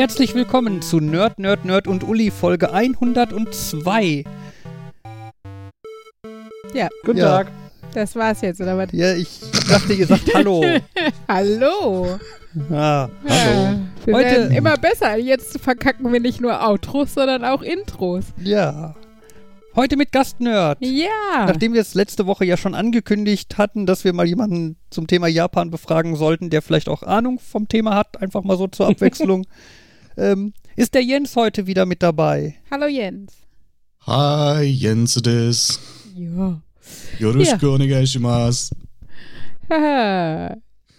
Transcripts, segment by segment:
Herzlich willkommen zu Nerd, Nerd, Nerd und Uli Folge 102. Ja, Guten Ja. Tag. das war's jetzt, oder was? Ja, ich dachte, ihr sagt Hallo. Hallo. Ah, hallo. Ja, wir Heute- werden immer besser. Jetzt verkacken wir nicht nur Outros, sondern auch Intros. Ja. Heute mit Gastnerd. Ja. Nachdem wir es letzte Woche ja schon angekündigt hatten, dass wir mal jemanden zum Thema Japan befragen sollten, der vielleicht auch Ahnung vom Thema hat, einfach mal so zur Abwechslung, ähm, ist der Jens heute wieder mit dabei. Hallo Jens. Hi, Jens des. Ja. Yoroshiku onegaishimasu. Haha.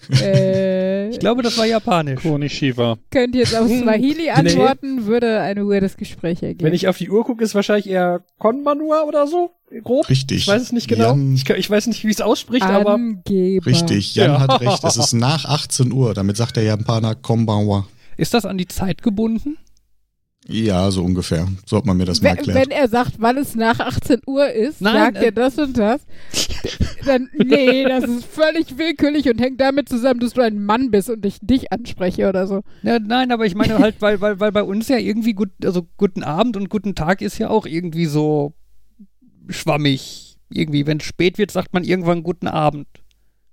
äh, Ich glaube, das war japanisch. Konishiwa. könnt jetzt auf Swahili antworten, würde ein weirdes Gespräch ergeben. Wenn ich auf die Uhr gucke, ist wahrscheinlich eher Konbanua oder so. Grob. Richtig. Ich weiß es nicht genau. Jan, Ich, ich weiß nicht, wie es ausspricht, aber Angeber. richtig, Jan Ja. hat recht. Es ist nach 18 Uhr. Damit sagt der Japaner Konbanwa. Ist das an die Zeit gebunden? Ja, so ungefähr. So hat man mir das mal Wenn, erklärt. wenn er sagt, wann es nach 18 Uhr ist, Nein, sagt äh, er das und das, dann, nee, das ist völlig willkürlich und hängt damit zusammen, dass du ein Mann bist und ich dich anspreche oder so. Ja, nein, aber ich meine halt, weil, weil, weil bei uns ja irgendwie gut, also guten Abend und guten Tag ist ja auch irgendwie so schwammig. Irgendwie, wenn es spät wird, sagt man irgendwann guten Abend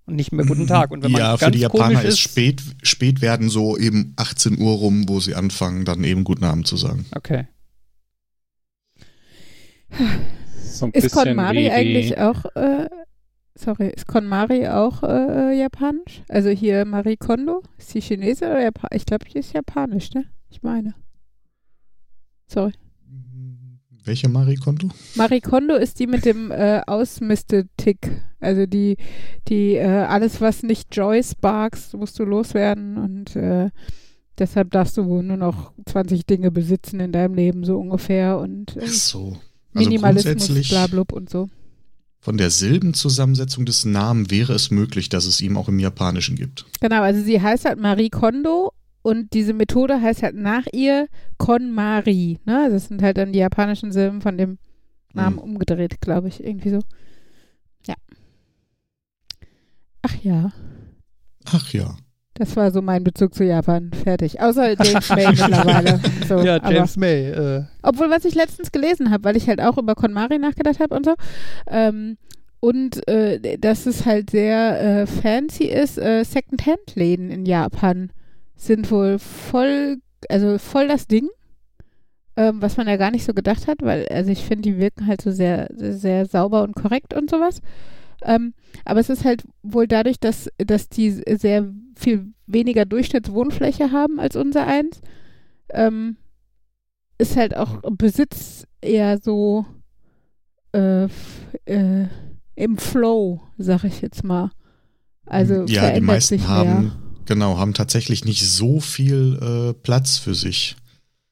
und nicht mehr guten Tag. Und wenn man ja, ganz für die Japaner komisch ist spät, spät werden so eben 18 Uhr rum, wo sie anfangen, dann eben guten Abend zu sagen. Okay. So ein Ist KonMari eigentlich auch, äh, sorry, ist KonMari auch äh, japanisch? Also hier Marie Kondo? Ist die Chinese oder Japan? Ich glaube, die ist japanisch, ne? Ich meine. Sorry. Welche Marie-Konto? Marie Kondo ist die mit dem äh, Ausmiste-Tick. Also die, die, äh, alles, was nicht Joy sparks, musst du loswerden und äh, deshalb darfst du wohl nur noch 20 Dinge besitzen in deinem Leben, so ungefähr. Und äh, Ach so. Also Minimalismus, blablub und so. von der Silbenzusammensetzung des Namen wäre es möglich, dass es ihm auch im Japanischen gibt. Genau, also sie heißt halt Marie Kondo und diese Methode heißt halt nach ihr KonMari. Ne? Also Das sind halt dann die japanischen Silben von dem Namen Hm. umgedreht, glaube ich, irgendwie so. Ja. Ach ja. Ach ja. Das war so mein Bezug zu Japan. Fertig. Außer James May mittlerweile. So, ja, aber, James May. Äh, obwohl, was ich letztens gelesen habe, weil ich halt auch über KonMari nachgedacht habe und so. Ähm, und äh, dass es halt sehr äh, fancy ist, äh, Secondhand-Läden in Japan sind wohl voll, also voll das Ding. Ähm, was man ja gar nicht so gedacht hat, weil, also ich finde, die wirken halt so sehr, sehr, sehr sauber und korrekt und sowas. Ähm, aber es ist halt wohl dadurch, dass, dass die sehr viel weniger Durchschnittswohnfläche haben als unser eins, ähm, ist halt auch Besitz eher so äh, äh, im Flow, sag ich jetzt mal. Also ja, die verändert meisten sich haben, mehr. Genau, haben tatsächlich nicht so viel äh, Platz für sich.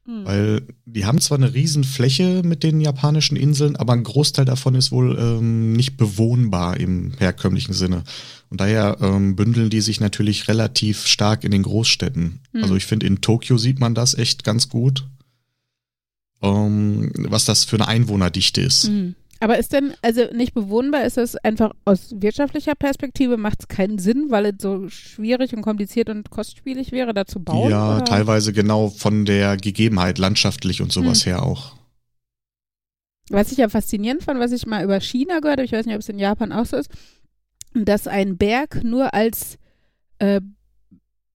Hm. Weil die haben zwar eine riesen Fläche mit den japanischen Inseln, aber ein Großteil davon ist wohl ähm, nicht bewohnbar im herkömmlichen Sinne. Und daher ähm, bündeln die sich natürlich relativ stark in den Großstädten. Hm. Also ich finde, in Tokio sieht man das echt ganz gut, ähm, was das für eine Einwohnerdichte ist. Hm. Aber ist denn, also nicht bewohnbar, ist es einfach aus wirtschaftlicher Perspektive, macht es keinen Sinn, weil es so schwierig und kompliziert und kostspielig wäre, da zu bauen? ja, oder? teilweise genau von der Gegebenheit, landschaftlich und sowas Hm. her auch. Was ich ja faszinierend fand, was ich mal über China gehört habe, ich weiß nicht, ob es in Japan auch so ist, dass ein Berg nur als äh,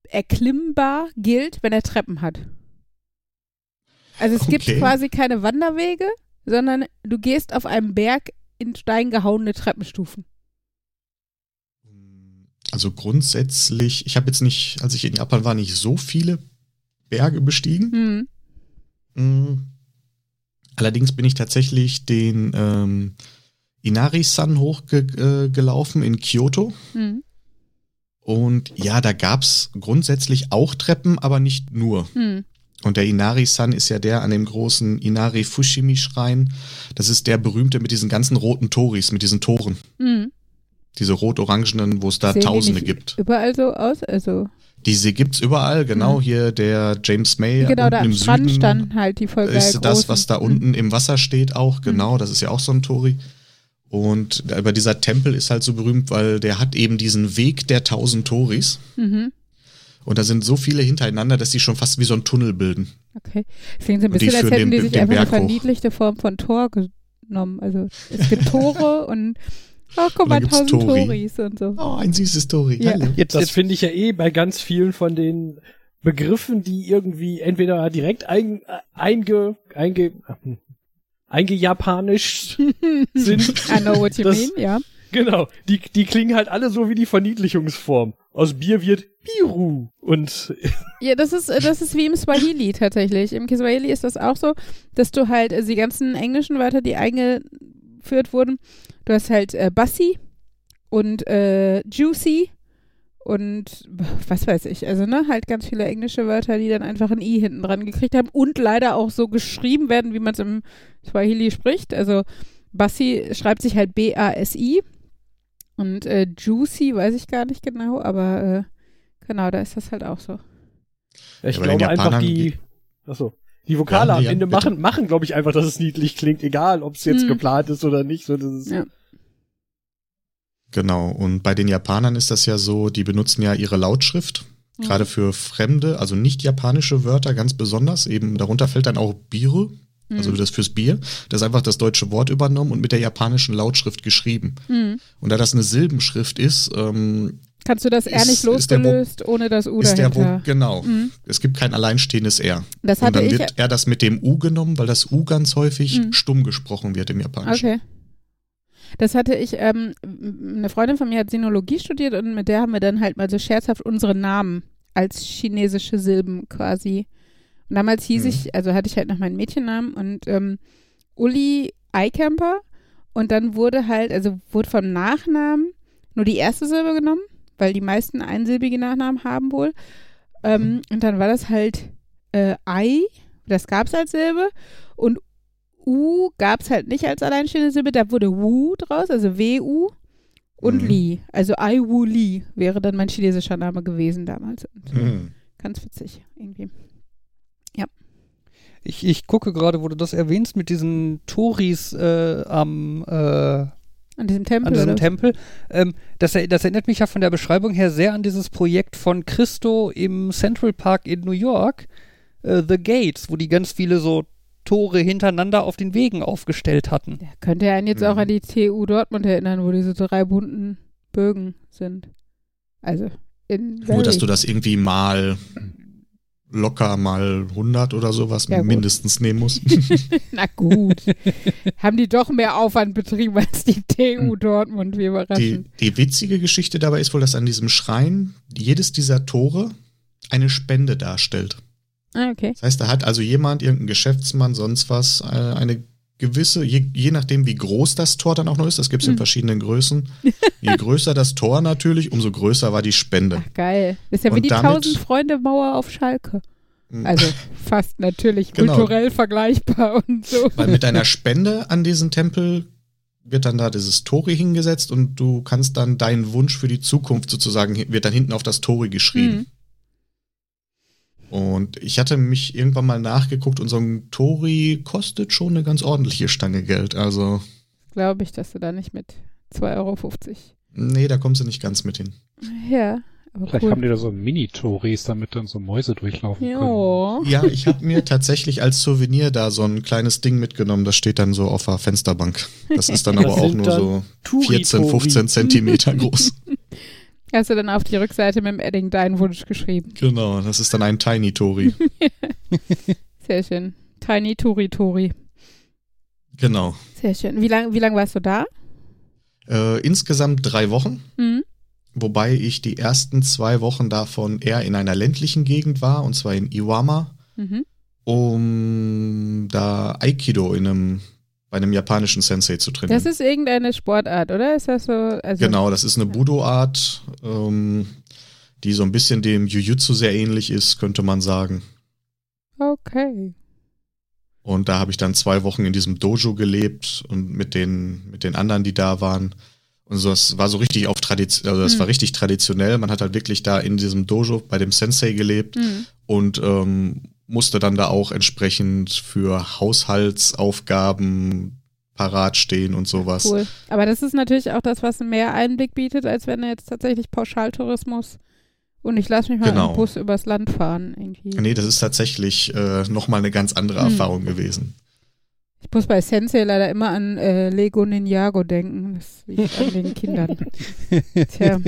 erklimmbar gilt, wenn er Treppen hat. Also es gibt Okay. quasi keine Wanderwege, sondern du gehst auf einem Berg in Stein gehauene Treppenstufen. Also grundsätzlich, ich habe jetzt nicht, als ich in Japan war, nicht so viele Berge bestiegen. Hm. Mm. Allerdings bin ich tatsächlich den ähm, Inari-San hochgelaufen äh, in Kyoto. Hm. Und ja, da gab's grundsätzlich auch Treppen, aber nicht nur. Hm. Und der Inari-San ist ja der an dem großen Inari-Fushimi-Schrein. Das ist der berühmte mit diesen ganzen roten Toris, mit diesen Toren. Hm. Diese rot-orangenen, wo es da Sehen Tausende gibt. Überall so aus, also Diese gibt's überall, genau. Mhm. Hier der James May genau unten da im Strand Süden standen halt die voll geil ist das, großen. was da unten im Wasser steht auch, genau. Das ist ja auch so ein Tori. Und aber dieser Tempel ist halt so berühmt, weil der hat eben diesen Weg der tausend Toris. Mhm. Und da sind so viele hintereinander, dass die schon fast wie so ein Tunnel bilden. Okay. Klingt so ein bisschen, als hätten den- die sich einfach eine hoch. verniedlichte Form von Tor genommen. Also es gibt Tore und oh, guck mal, tausend Tori. Toris und so. Oh, ein süßes Story. Ja. Jetzt, Das jetzt finde ich ja eh bei ganz vielen von den Begriffen, die irgendwie entweder direkt ein, einge, einge, eingejapanisch sind. I know what you Das- mean, ja. Genau, die, die klingen halt alle so wie die Verniedlichungsform. Aus Bier wird Biru. Und Ja, das ist, äh, das ist wie im Swahili tatsächlich. Im Kiswahili ist das auch so, dass du halt also die ganzen englischen Wörter, die eingeführt wurden, du hast halt äh, Bassi und äh, Juicy und was weiß ich, also ne, halt ganz viele englische Wörter, die dann einfach ein I hinten dran gekriegt haben und leider auch so geschrieben werden, wie man es im Swahili spricht. Also Bassi schreibt sich halt B-A-S-I und äh, Juicy weiß ich gar nicht genau, aber äh, genau, da ist das halt auch so. ich Ja, bei den glaube einfach die, achso, die Vokale Ja, am Ende bitte. machen, machen glaube ich einfach, dass es niedlich klingt, egal ob es jetzt Hm. geplant ist oder nicht. So, das ist, Ja. Genau. Und bei den Japanern ist das ja so, die benutzen ja ihre Lautschrift. Mhm. Gerade für fremde, also nicht japanische Wörter ganz besonders. Eben darunter fällt dann auch Also Mhm. das fürs Bier. Das ist einfach das deutsche Wort übernommen und mit der japanischen Lautschrift geschrieben. Mhm. Und da das eine Silbenschrift ist, ähm, Kannst du das R nicht der losgelöst ohne das U ist der dahinter? Wo, genau. Mhm. Es gibt kein alleinstehendes R. Das Und hatte dann ich. wird er das mit dem U genommen, weil das U ganz häufig Mhm. stumm gesprochen wird im Japanischen. Okay. Das hatte ich, ähm, eine Freundin von mir hat Sinologie studiert und mit der haben wir dann halt mal so scherzhaft unsere Namen als chinesische Silben quasi. Und damals hieß Mhm. ich, also hatte ich halt noch meinen Mädchennamen und ähm, Uli Eikamper und dann wurde halt, also wurde vom Nachnamen nur die erste Silbe genommen, weil die meisten einsilbige Nachnamen haben wohl. Ähm, und dann war das halt äh, Ei, das gab es als Silbe und U gab es halt nicht als alleinstehende Silbe, da wurde Wu draus, also W-U und Mhm. Li. Also Ai Wu Li wäre dann mein chinesischer Name gewesen damals. Und Mhm. Ganz witzig irgendwie. Ich, ich gucke gerade, wo du das erwähnst, mit diesen Toris äh, am, äh, An diesem Tempel. an diesem? Tempel. Ähm, das, er- das erinnert mich ja von der Beschreibung her sehr an dieses Projekt von Christo im Central Park in New York, äh, The Gates, wo die ganz viele so Tore hintereinander auf den Wegen aufgestellt hatten. Ja, könnte ja einen jetzt auch Mhm. an die TU Dortmund erinnern, wo diese drei bunten Bögen sind. Also in Nur, dass du das irgendwie mal locker mal 100 oder sowas Ja, mindestens nehmen musst. Na gut. Haben die doch mehr Aufwand betrieben als die TU Dortmund, wie die, überraschend. die witzige Geschichte dabei ist wohl, dass an diesem Schrein jedes dieser Tore eine Spende darstellt. Ah, okay. Das heißt, da hat also jemand, irgendein Geschäftsmann, sonst was, äh, eine gewisse, je, je nachdem wie groß das Tor dann auch noch ist, das gibt es in Mhm. verschiedenen Größen. Je größer das Tor natürlich, umso größer war die Spende. Ach, geil. Das ist ja wie Und die damit- Tausend-Freunde-Mauer auf Schalke. Also fast natürlich Genau. kulturell vergleichbar und so. Weil mit deiner Spende an diesen Tempel wird dann da dieses Tori hingesetzt und du kannst dann deinen Wunsch für die Zukunft sozusagen, wird dann hinten auf das Tori geschrieben. Mhm. Und ich hatte mich irgendwann mal nachgeguckt und so ein Tori kostet schon eine ganz ordentliche Stange Geld. Also, Glaube ich, dass du da nicht mit 2,50 Euro. nee, da kommst du nicht ganz mit hin. Ja, aber Vielleicht cool. haben die da so Mini-Toris, damit dann so Mäuse durchlaufen können. ja. Ja, ich habe mir tatsächlich als Souvenir da so ein kleines Ding mitgenommen. Das steht dann so auf der Fensterbank. Das ist dann Das aber auch nur so Turi 14, 15 Zentimeter groß. Hast du dann auf die Rückseite mit dem Edding deinen Wunsch geschrieben. Genau, das ist dann ein Tiny Tori. Sehr schön. Tiny Tori Tori. Genau. Sehr schön. Wie lange wie lang warst du da? Äh, insgesamt drei Wochen, Mhm. wobei ich die ersten zwei Wochen davon eher in einer ländlichen Gegend war, und zwar in Iwama, Mhm. um da Aikido in einem, bei einem japanischen Sensei zu trainieren. Das ist irgendeine Sportart, oder? Ist das so? Also, genau, das ist eine Budo-Art, ähm, die so ein bisschen dem Jujutsu sehr ähnlich ist, könnte man sagen. Okay. Und da habe ich dann zwei Wochen in diesem Dojo gelebt und mit den, mit den anderen, die da waren. Und so, das war so richtig auf Tradition, also das Mhm. war richtig traditionell. Man hat halt wirklich da in diesem Dojo bei dem Sensei gelebt Mhm. und ähm, musste dann da auch entsprechend für Haushaltsaufgaben parat stehen und sowas. Cool. Aber das ist natürlich auch das, was mehr Einblick bietet, als wenn du jetzt tatsächlich Pauschaltourismus Und ich lasse mich mal Genau. im Bus übers Land fahren. Irgendwie. Nee, das ist tatsächlich äh, nochmal eine ganz andere Hm. Erfahrung gewesen. Ich muss bei Sensei leider immer an äh, Lego Ninjago denken. Das liegt an den Kindern. Tja.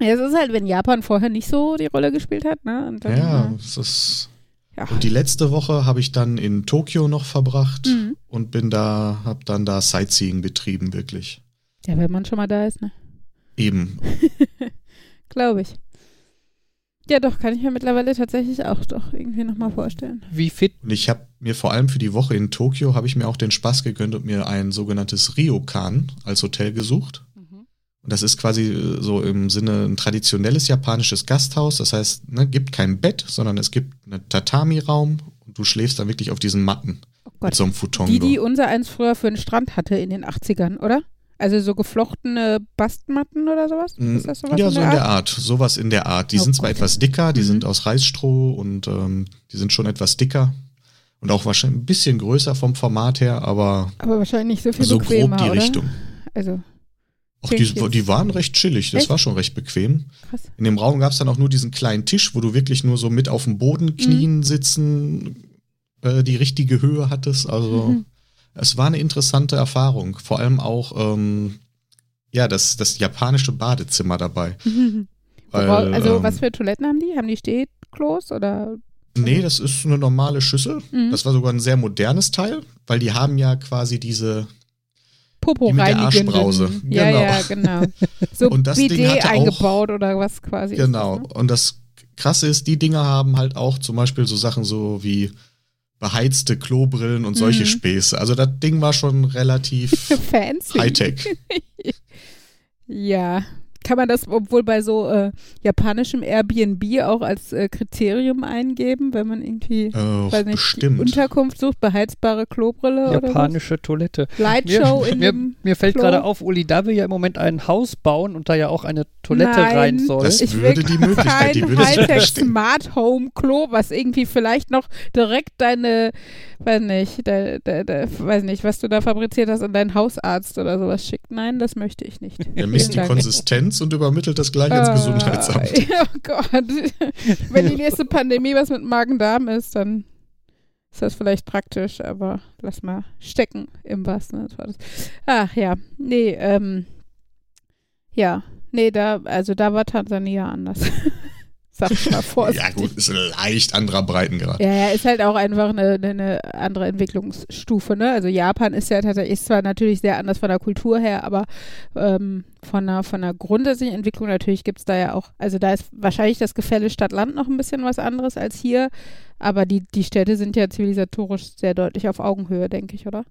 Ja, es ist halt, wenn Japan vorher nicht so die Rolle gespielt hat, ne? Ja, es ist. Ja. Und die letzte Woche habe ich dann in Tokio noch verbracht Mhm. und bin da, habe dann da Sightseeing betrieben, wirklich. ja, wenn man schon mal da ist, ne? Eben. Glaube ich. Ja, doch, kann ich mir mittlerweile tatsächlich auch doch irgendwie nochmal vorstellen. Wie fit? Und ich habe mir vor allem für die Woche in Tokio habe ich mir auch den Spaß gegönnt und mir ein sogenanntes Ryokan als Hotel gesucht. Und das ist quasi äh, so im Sinne ein traditionelles japanisches Gasthaus. Das heißt, ne, gibt kein Bett, sondern es gibt einen Tatami-Raum und du schläfst dann wirklich auf diesen Matten Oh mit Gott. so einem Futon. Die, die unser eins früher für den Strand hatte in den 80ern, oder? Also so geflochtene Bastmatten oder sowas? Ist das sowas Mm, ja, in so in Art? der Art. Sowas in der Art. Die Oh sind zwar Gott. etwas dicker, die Mhm. sind aus Reisstroh und ähm, die sind schon etwas dicker. Und auch wahrscheinlich ein bisschen größer vom Format her, aber Aber wahrscheinlich nicht so viel so grob die oder? Richtung. Also, Klingt die, die waren recht chillig, das Echt? war schon recht bequem. krass. In dem Raum gab es dann auch nur diesen kleinen Tisch, wo du wirklich nur so mit auf dem Boden knien sitzen, äh, die richtige Höhe hattest. Also Mhm. es war eine interessante Erfahrung. Vor allem auch ähm, ja, das, das japanische Badezimmer dabei. Weil, Wora- also, ähm, was für Toiletten haben die? Haben die Stehklos oder? Nee, das ist eine normale Schüssel. Mhm. Das war sogar ein sehr modernes Teil, weil die haben ja quasi diese Popo Die mit der. Arschbrause. Ja, Genau. ja, genau. So Und das Ding Bidet hatte auch- eingebaut oder was quasi. Genau. das, ne? Und das Krasse ist, die Dinger haben halt auch zum Beispiel so Sachen so wie beheizte Klobrillen und solche Mhm. Späße. Also das Ding war schon relativ Fancy. Hightech. Ja. Kann man das, obwohl bei so äh, japanischem Airbnb auch als äh, Kriterium eingeben, wenn man irgendwie, Äh, weiß nicht. Unterkunft sucht, beheizbare Klobrille oder Japanische Toilette. was? Lightshow Mir, in mir, dem mir fällt gerade auf, Uli da will ja im Moment ein Haus bauen und da ja auch eine Toilette Nein. rein soll. Das Ich würde die Möglichkeit, die kein würde Hightech. Smart Home Klo, was irgendwie vielleicht noch direkt deine, weiß nicht, de, de, de, weiß nicht, was du da fabriziert hast, an deinen Hausarzt oder sowas schickt. Nein, das möchte ich nicht. Er misst die Dank. Konsistenz und übermittelt das gleich ans Äh, Gesundheitsamt. Oh Gott. Wenn die nächste Pandemie was mit Magen-Darm ist, dann ist das vielleicht praktisch, aber lass mal stecken im wahrsten Sinne. Ach ja, nee, ähm, ja, nee, da, also da war Tansania anders. Sag ich mal vorsichtig. Ja gut, ist ein leicht anderer Breitengrad. Ja, ja, ist halt auch einfach eine, eine, andere Entwicklungsstufe, ne? Also Japan ist ja tatsächlich ist zwar natürlich sehr anders von der Kultur her, aber ähm, von der von der grundsätzlichen Entwicklung natürlich gibt's da ja auch, also da ist wahrscheinlich das Gefälle Stadt-Land noch ein bisschen was anderes als hier, aber die, die Städte sind ja zivilisatorisch sehr deutlich auf Augenhöhe, denke ich, oder?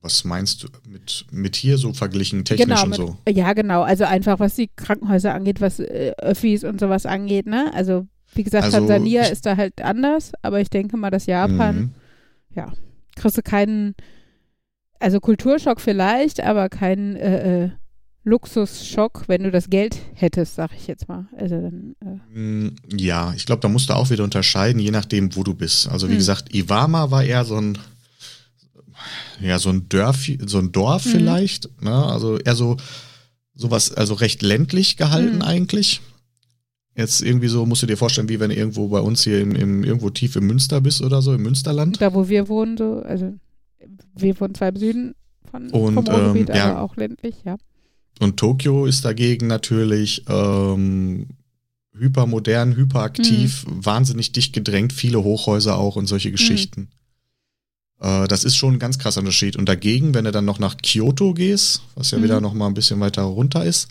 Was meinst du mit, mit hier so verglichen, technisch genau, und mit, so? ja genau, also einfach was die Krankenhäuser angeht, was äh, Öffis und sowas angeht, ne? Also wie gesagt, Also, Tansania ich- ist da halt anders, aber ich denke mal, dass Japan Mhm. kriegst du keinen, also Kulturschock vielleicht, aber keinen äh, äh, Luxusschock, wenn du das Geld hättest, sag ich jetzt mal. Also dann, äh, Mm, Ja, ich glaube, da musst du auch wieder unterscheiden, je nachdem, wo du bist. Also wie Hm. gesagt, Iwama war eher so ein, ja, so ein Dorf, so ein Dorf Mhm. vielleicht. Ne? Also eher so sowas, also recht ländlich gehalten Mhm. eigentlich. Jetzt irgendwie so, musst du dir vorstellen, wie wenn du irgendwo bei uns hier im, im irgendwo tief im Münster bist oder so, im Münsterland. da wo wir wohnen, so, also wir wohnen zwar im Süden von, Und, vom Ruhrgebiet, ähm, ja. aber auch ländlich, ja. Und Tokio ist dagegen natürlich ähm, hypermodern, hyperaktiv, Mhm. wahnsinnig dicht gedrängt, viele Hochhäuser auch und solche Geschichten. Äh, das ist schon ein ganz krasser Unterschied. Und dagegen, wenn du dann noch nach Kyoto gehst, was ja Mhm. wieder noch mal ein bisschen weiter runter ist,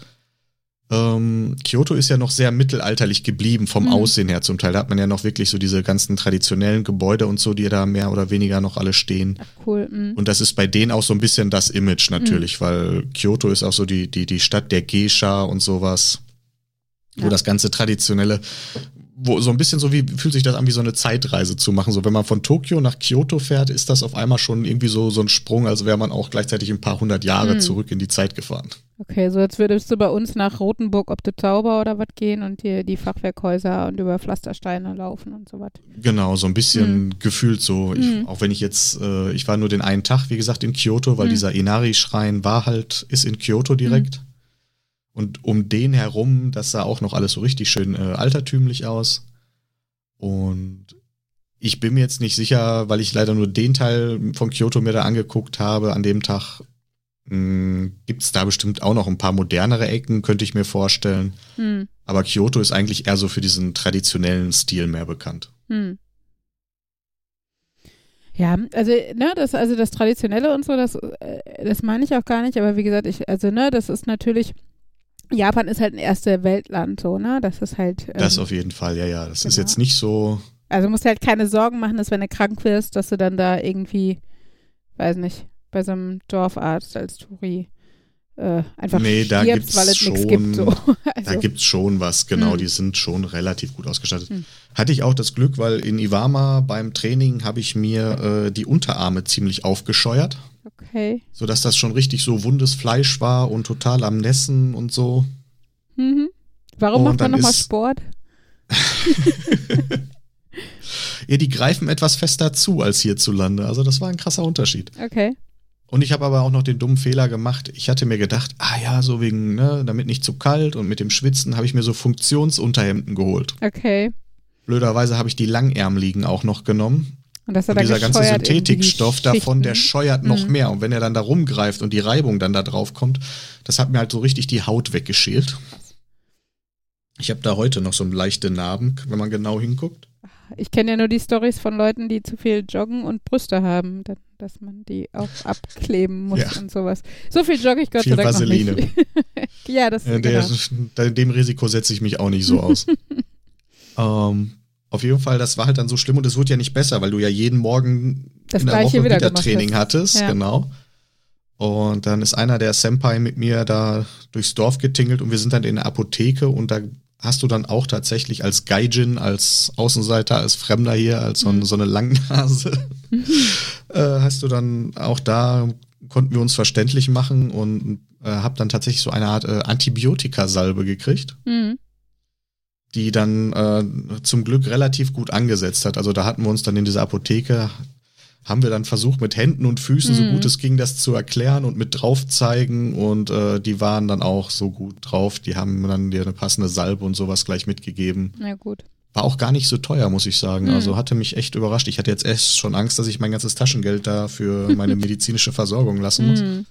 ähm, Kyoto ist ja noch sehr mittelalterlich geblieben vom Mhm. Aussehen her zum Teil. Da hat man ja noch wirklich so diese ganzen traditionellen Gebäude und so, die da mehr oder weniger noch alle stehen. Ach, cool. mhm. Und das ist bei denen auch so ein bisschen das Image natürlich, weil Kyoto ist auch so die, die, die Stadt der Geisha und sowas, wo Ja. das ganze traditionelle, wo so ein bisschen so wie, fühlt sich das an wie so eine Zeitreise zu machen. So, wenn man von Tokio nach Kyoto fährt, ist das auf einmal schon irgendwie so, so ein Sprung, als wäre man auch gleichzeitig ein paar hundert Jahre Mhm. zurück in die Zeit gefahren. Okay, so jetzt würdest du bei uns nach Rothenburg ob der Zauber oder was gehen und dir die Fachwerkhäuser und über Pflastersteine laufen und so was. Genau, so ein bisschen gefühlt so. Ich, Mhm. Auch wenn ich jetzt, äh, ich war nur den einen Tag, wie gesagt, in Kyoto, weil Mhm. dieser Inari-Schrein war halt, ist in Kyoto direkt. Und um den herum, das sah auch noch alles so richtig schön äh, altertümlich aus. Und ich bin mir jetzt nicht sicher, weil ich leider nur den Teil von Kyoto mir da angeguckt habe an dem Tag. Gibt es da bestimmt auch noch ein paar modernere Ecken, könnte ich mir vorstellen. Hm. Aber Kyoto ist eigentlich eher so für diesen traditionellen Stil mehr bekannt. Hm. Ja, also, ne, das, also das Traditionelle und so, das, äh, das meine ich auch gar nicht, aber wie gesagt, ich, also, ne, das ist natürlich, Japan ist halt ein erste Weltland, so, ne, das ist halt. Ähm, Das auf jeden Fall, ja, ja. Das ist genau. jetzt nicht so. Also musst du halt keine Sorgen machen, dass wenn du krank wirst, dass du dann da irgendwie, weiß nicht, bei so einem Dorfarzt als Touri äh, einfach Nee, da stirbst, gibt's weil es nichts schon- gibt. So. Da Also, gibt's schon was, genau, Hm. die sind schon relativ gut ausgestattet. Hm. Hatte ich auch das Glück, weil in Iwama beim Training habe ich mir äh, die Unterarme ziemlich aufgescheuert, okay. sodass das schon richtig so wundes Fleisch war und total am Nässen und so. Mhm. Warum Und macht man nochmal Sport? Ja, die greifen etwas fester zu als hierzulande, also das war ein krasser Unterschied. Okay. Und ich habe aber auch noch den dummen Fehler gemacht. Ich hatte mir gedacht, ah ja, so wegen, ne, damit nicht zu kalt und mit dem Schwitzen habe ich mir so Funktionsunterhemden geholt. Okay. Blöderweise habe ich die langärmeligen auch noch genommen. Und Und er dieser ganze Synthetikstoff davon, der scheuert noch Mhm. mehr. Und wenn er dann da rumgreift und die Reibung dann da drauf kommt, das hat mir halt so richtig die Haut weggeschält. Ich habe da heute noch so leichte Narben, wenn man genau hinguckt. Ich kenne ja nur die Stories von Leuten, die zu viel joggen und Brüste haben, da- dass man die auch abkleben muss Ja. und sowas. So viel jogge ich Gott Viel sei Dank Vaseline. noch nicht. ja, das Äh, der, genau. Dem Risiko setze ich mich auch nicht so aus. ähm, auf jeden Fall, das war halt dann so schlimm und es wurde ja nicht besser, weil du ja jeden Morgen Das in der Woche wieder wieder, Training hast. hattest, Ja. genau. Und dann ist einer der Senpai mit mir da durchs Dorf getingelt und wir sind dann in der Apotheke und da hast du dann auch tatsächlich als Gaijin, als Außenseiter, als Fremder hier, als so, Mhm. so eine Langnase, äh, hast du dann auch da, konnten wir uns verständlich machen und äh, hab dann tatsächlich so eine Art äh, Antibiotikasalbe gekriegt Mhm. Die dann äh, zum Glück relativ gut angesetzt hat. Also da hatten wir uns dann in dieser Apotheke, haben wir dann versucht mit Händen und Füßen, so Mhm. gut es ging, das zu erklären und mit draufzeigen und äh, die waren dann auch so gut drauf. Die haben dann dir eine passende Salbe und sowas gleich mitgegeben. Na gut. War auch gar nicht so teuer, muss ich sagen. Mhm. Also hatte mich echt überrascht. Ich hatte jetzt erst schon Angst, dass ich mein ganzes Taschengeld da für meine medizinische Versorgung lassen muss. Mhm.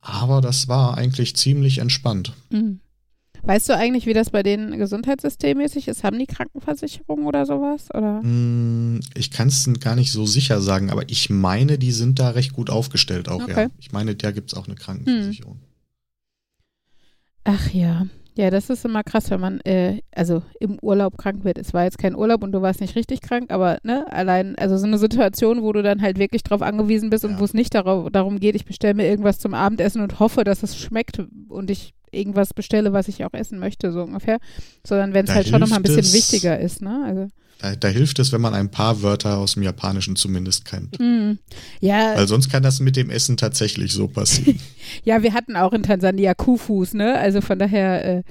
Aber das war eigentlich ziemlich entspannt. Mhm. Weißt du eigentlich, wie das bei denen gesundheitssystemmäßig ist? Haben die Krankenversicherung oder sowas? Oder? Mm, Ich kann es gar nicht so sicher sagen, aber ich meine, die sind da recht gut aufgestellt auch, Okay. ja. Ich meine, da gibt es auch eine Krankenversicherung. Ach ja. Ja, das ist immer krass, wenn man äh, also im Urlaub krank wird. Es war jetzt kein Urlaub und du warst nicht richtig krank, aber ne, allein, also so eine Situation, wo du dann halt wirklich drauf angewiesen bist und Ja. wo es nicht darauf, darum geht, ich bestelle mir irgendwas zum Abendessen und hoffe, dass es schmeckt und ich irgendwas bestelle, was ich auch essen möchte, so ungefähr. Sondern wenn es halt schon nochmal ein bisschen es- wichtiger ist, ne? Also, Da, da hilft es, wenn man ein paar Wörter aus dem Japanischen zumindest kennt. hm. ja, Weil sonst kann das mit dem Essen tatsächlich so passieren. Ja, wir hatten auch in Tansania Kufus, ne? Also von daher, äh,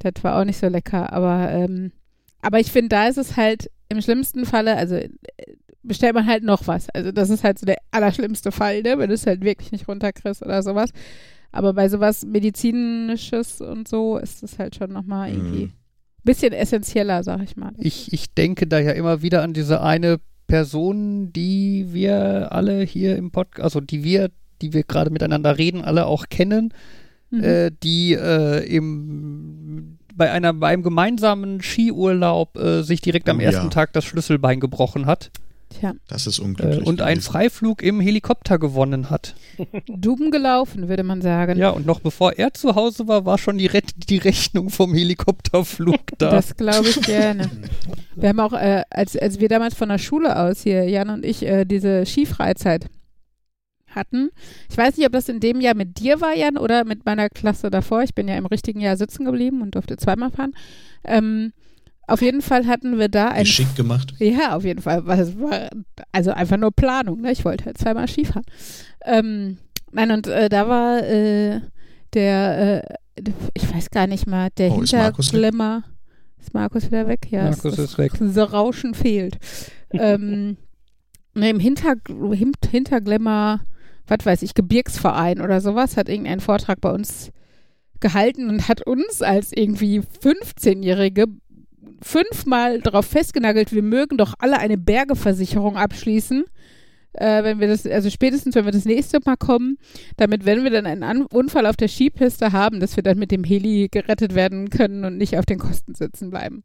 das war auch nicht so lecker. Aber, ähm, aber ich finde, da ist es halt im schlimmsten Falle, also äh, bestellt man halt noch was. Also das ist halt so der allerschlimmste Fall, ne? Wenn du es halt wirklich nicht runterkriegst oder sowas. Aber bei sowas Medizinisches und so ist es halt schon nochmal irgendwie Mhm. bisschen essentieller, sag ich mal. Ich, ich denke da ja immer wieder an diese eine Person, die wir alle hier im Podcast, also die wir, die wir gerade miteinander reden, alle auch kennen, Mhm. äh, die äh, im, bei, einer, bei einem gemeinsamen Skiurlaub äh, sich direkt am Oh, ersten ja. Tag das Schlüsselbein gebrochen hat Tja, Das ist äh, unglücklich. und einen. Freiflug im Helikopter gewonnen hat. dumm gelaufen, würde man sagen. Ja, und noch bevor er zu Hause war, war schon die, Ret die Rechnung vom Helikopterflug da. Das glaube ich gerne. Wir haben auch, äh, als, als wir damals von der Schule aus hier, Jan und ich, äh, diese Skifreizeit hatten. Ich weiß nicht, ob das in dem Jahr mit dir war, Jan, oder mit meiner Klasse davor. Ich bin ja im richtigen Jahr sitzen geblieben und durfte zweimal fahren. Ähm, auf jeden Fall hatten wir da ein Geschickt gemacht. ja, auf jeden Fall. also einfach nur Planung. Ne? Ich wollte halt zweimal Skifahren. Ähm, nein, und äh, da war äh, der, äh, ich weiß gar nicht mal, der Oh, ist? Hinterglimmer. Ist Markus wieder weg? Ja, Markus das, ist weg. Das Rauschen fehlt. ähm, ne, Im Hinter, Hin- Hinterglimmer, was weiß ich, Gebirgsverein oder sowas, hat irgendeinen Vortrag bei uns gehalten und hat uns als irgendwie 15-Jährige fünfmal darauf festgenagelt, wir mögen doch alle eine Bergeversicherung abschließen. Äh, wenn wir das, also spätestens, wenn wir das nächste Mal kommen, damit, wenn wir dann einen An Unfall auf der Skipiste haben, dass wir dann mit dem Heli gerettet werden können und nicht auf den Kosten sitzen bleiben.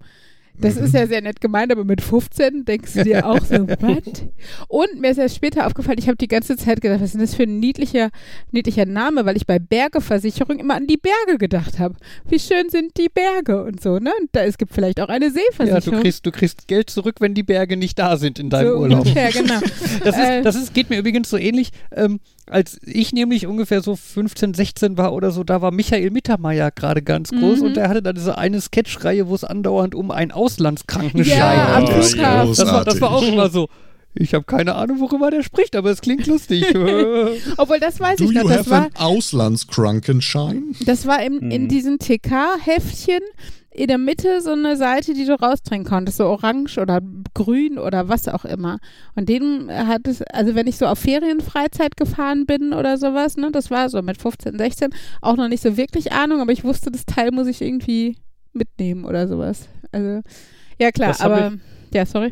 Das Mhm. ist ja sehr nett gemeint, aber mit 15 denkst du dir auch so, was? Und mir ist erst später aufgefallen, ich habe die ganze Zeit gedacht, was ist denn das für ein niedlicher, niedlicher Name, weil ich bei Bergeversicherung immer an die Berge gedacht habe. Wie schön sind die Berge und so, ne? Und da, es gibt vielleicht auch eine Ja, du Seeversicherung. kriegst, du kriegst Geld zurück, wenn die Berge nicht da sind in deinem so Urlaub. ungefähr, genau. Das, Äh. ist, das ist, geht mir übrigens so ähnlich, ähm, als ich nämlich ungefähr so 15, 16 war oder so, da war Michael Mittermeier gerade ganz groß Mhm. und der hatte da diese eine Sketchreihe, wo es andauernd um einen Auslandskrankenschein Ja, ging. das war, das war auch immer so. Ich habe keine Ahnung, worüber der spricht, aber es klingt lustig. Obwohl, das weiß Do ich noch, you das have war, an Auslandskrankenschein? das war im, in Mhm. diesen TK-Heftchen in der Mitte so eine Seite, die du rausdrehen konntest, so orange oder grün oder was auch immer. Und den hat es, also wenn ich so auf Ferienfreizeit gefahren bin oder sowas, ne, das war so mit 15, 16, auch noch nicht so wirklich Ahnung, aber ich wusste, das Teil muss ich irgendwie mitnehmen oder sowas. Also, ja klar, aber, ja, sorry.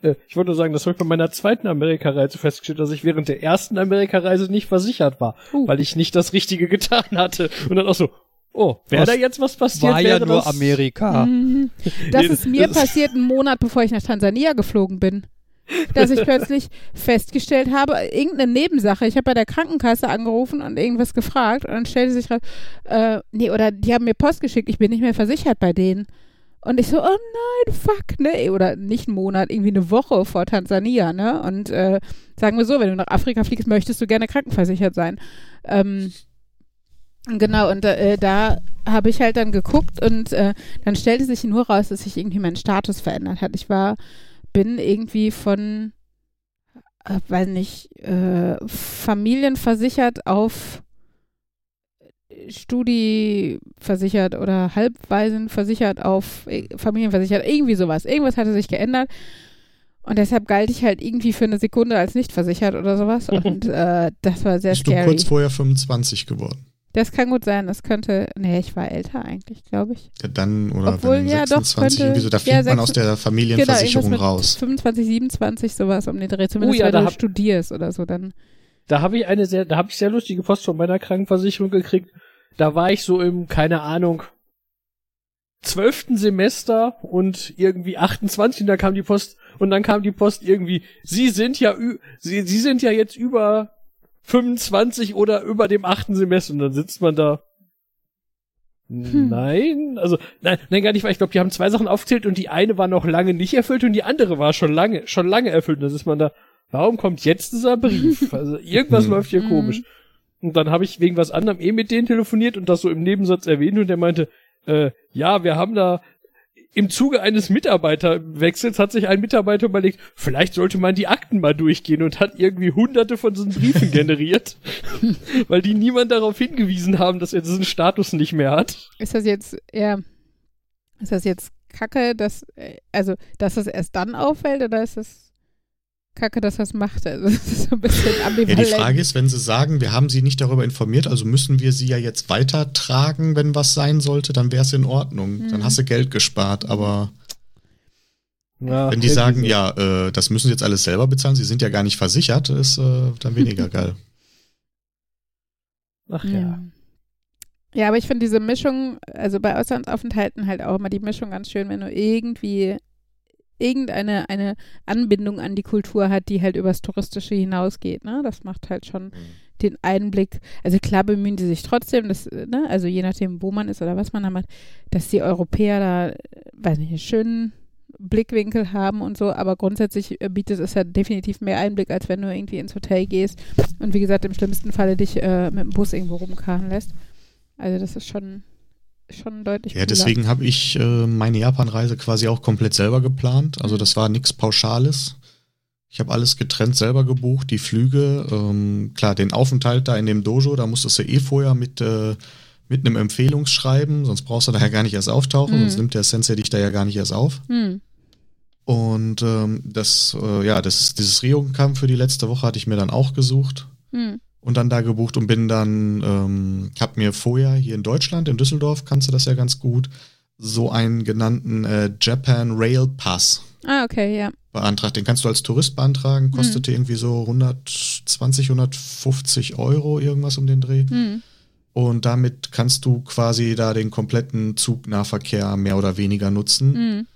Äh, Ich wollte nur sagen, das habe ich bei meiner zweiten Amerikareise festgestellt, dass ich während der ersten Amerikareise nicht versichert war, Uh. weil ich nicht das Richtige getan hatte. Und dann auch so, oh, wäre Was da jetzt was passiert? war ja wäre nur das Amerika. Mhm. Das Nee, ist mir das passiert einen Monat, bevor ich nach Tansania geflogen bin. Dass ich plötzlich festgestellt habe, irgendeine Nebensache. Ich habe bei der Krankenkasse angerufen und irgendwas gefragt und dann stellte sich raus, äh, nee, oder die haben mir Post geschickt, ich bin nicht mehr versichert bei denen. Und ich so, oh nein, fuck, ne? Oder nicht einen Monat, irgendwie eine Woche vor Tansania, ne? Und äh, sagen wir so, wenn du nach Afrika fliegst, möchtest du gerne krankenversichert sein. Ähm, genau, und äh, da habe ich halt dann geguckt und äh, dann stellte sich nur raus, dass sich irgendwie mein Status verändert hat. Ich war, bin irgendwie von, äh, weiß nicht, äh, familienversichert auf Studi versichert oder Halbwaisen versichert auf äh, Familienversichert, irgendwie sowas. Irgendwas hatte sich geändert. Und deshalb galt ich halt irgendwie für eine Sekunde als nicht versichert oder sowas. Und äh, das war sehr Bist du scary. kurz vorher 25 geworden? Das kann gut sein. Das könnte. Nee, ich war älter eigentlich, glaube ich. Ja, dann, oder Obwohl, dann ja, doch, 26, könnte- irgendwie so, da ja, fliegt man sechs- aus der Genau, Familienversicherung mit raus. 25, 27, sowas um den Dreh. Zumindest ja, wenn da du hab- studierst oder so, dann. Da habe ich eine sehr, da habe ich sehr lustige Post von meiner Krankenversicherung gekriegt. Da war ich so im, keine Ahnung, zwölften Semester und irgendwie 28 und da kam die Post und dann kam die Post irgendwie, Sie sind ja, ü Sie, Sie sind ja jetzt über 25 oder über dem achten Semester und dann sitzt man da. Hm. Nein, also nein, nein, gar nicht, weil ich glaube, die haben zwei Sachen aufgezählt und die eine war noch lange nicht erfüllt und die andere war schon lange, schon lange erfüllt. Und dann ist man da, warum kommt jetzt dieser Brief? Also irgendwas Hm. läuft hier Hm. komisch. Und dann habe ich wegen was anderem eh mit denen telefoniert und das so im Nebensatz erwähnt und der meinte, äh, ja, wir haben da im Zuge eines Mitarbeiterwechsels hat sich ein Mitarbeiter überlegt, vielleicht sollte man die Akten mal durchgehen und hat irgendwie hunderte von diesen Briefen generiert, weil die niemand darauf hingewiesen haben, dass er diesen Status nicht mehr hat. Ist das jetzt eher. Ist das jetzt Kacke, dass. äh, Also, dass das erst dann auffällt oder ist das Kacke, dass das macht? Also, das ist so ein bisschen Ja, ambivalent. die Frage ist, wenn Sie sagen, wir haben Sie nicht darüber informiert, also müssen wir Sie ja jetzt weitertragen, wenn was sein sollte, dann wäre es in Ordnung. Hm. Dann hast du Geld gespart. Aber Ja, wenn die sagen, ja, äh, das müssen Sie jetzt alles selber bezahlen, Sie sind ja gar nicht versichert, ist äh, dann weniger geil. Ach ja. ja. Ja, aber ich finde diese Mischung, also bei Auslandsaufenthalten halt auch immer die Mischung ganz schön, wenn du irgendwie irgendeine eine Anbindung an die Kultur hat, die halt übers Touristische hinausgeht, ne? Das macht halt schon den Einblick, also klar bemühen die sich trotzdem, dass, ne, also je nachdem, wo man ist oder was man da macht, dass die Europäer da, weiß nicht, einen schönen Blickwinkel haben und so, aber grundsätzlich äh, bietet es ja definitiv mehr Einblick, als wenn du irgendwie ins Hotel gehst und wie gesagt, im schlimmsten Falle dich äh, mit dem Bus irgendwo rumkarren lässt. Also das ist schon, schon deutlich Ja, deswegen habe ich äh, meine Japan-Reise quasi auch komplett selber geplant. Also Mhm. das war nichts Pauschales. Ich habe alles getrennt selber gebucht, die Flüge, ähm, klar, den Aufenthalt da in dem Dojo, da musstest du eh vorher mit, äh, mit einem Empfehlungsschreiben, sonst brauchst du da ja gar nicht erst auftauchen, Mhm. sonst nimmt der Sensei dich da ja gar nicht erst auf. Hm. Und ähm, das, äh, ja, das, dieses Ryokan für die letzte Woche hatte ich mir dann auch gesucht. Hm. Und dann da gebucht und bin dann, ähm, hab mir vorher hier in Deutschland, in Düsseldorf, kannst du das ja ganz gut, so einen genannten äh, Japan Rail Pass Ah, okay, ja. beantragt. Den kannst du als Tourist beantragen, kostete irgendwie so 120, 150 Euro, irgendwas um den Dreh. Hm. Und damit kannst du quasi da den kompletten Zugnahverkehr mehr oder weniger nutzen. Hm.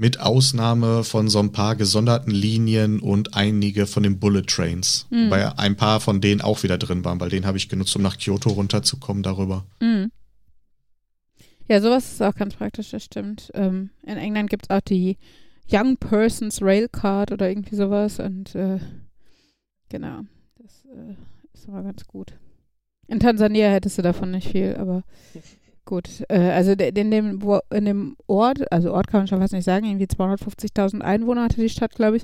Mit Ausnahme von so ein paar gesonderten Linien und einige von den Bullet Trains. Mhm. Wobei ein paar von denen auch wieder drin waren, weil den habe ich genutzt, um nach Kyoto runterzukommen darüber. Hm. Ja, sowas ist auch ganz praktisch, das stimmt. Ähm, in England gibt es auch die Young Persons Rail Card oder irgendwie sowas und äh, genau, das äh, ist immer ganz gut. In Tansania hättest du davon nicht viel, aber gut. Äh, also in dem, in dem Ort, also Ort kann man schon fast nicht sagen, irgendwie 250.000 Einwohner hatte die Stadt, glaube ich.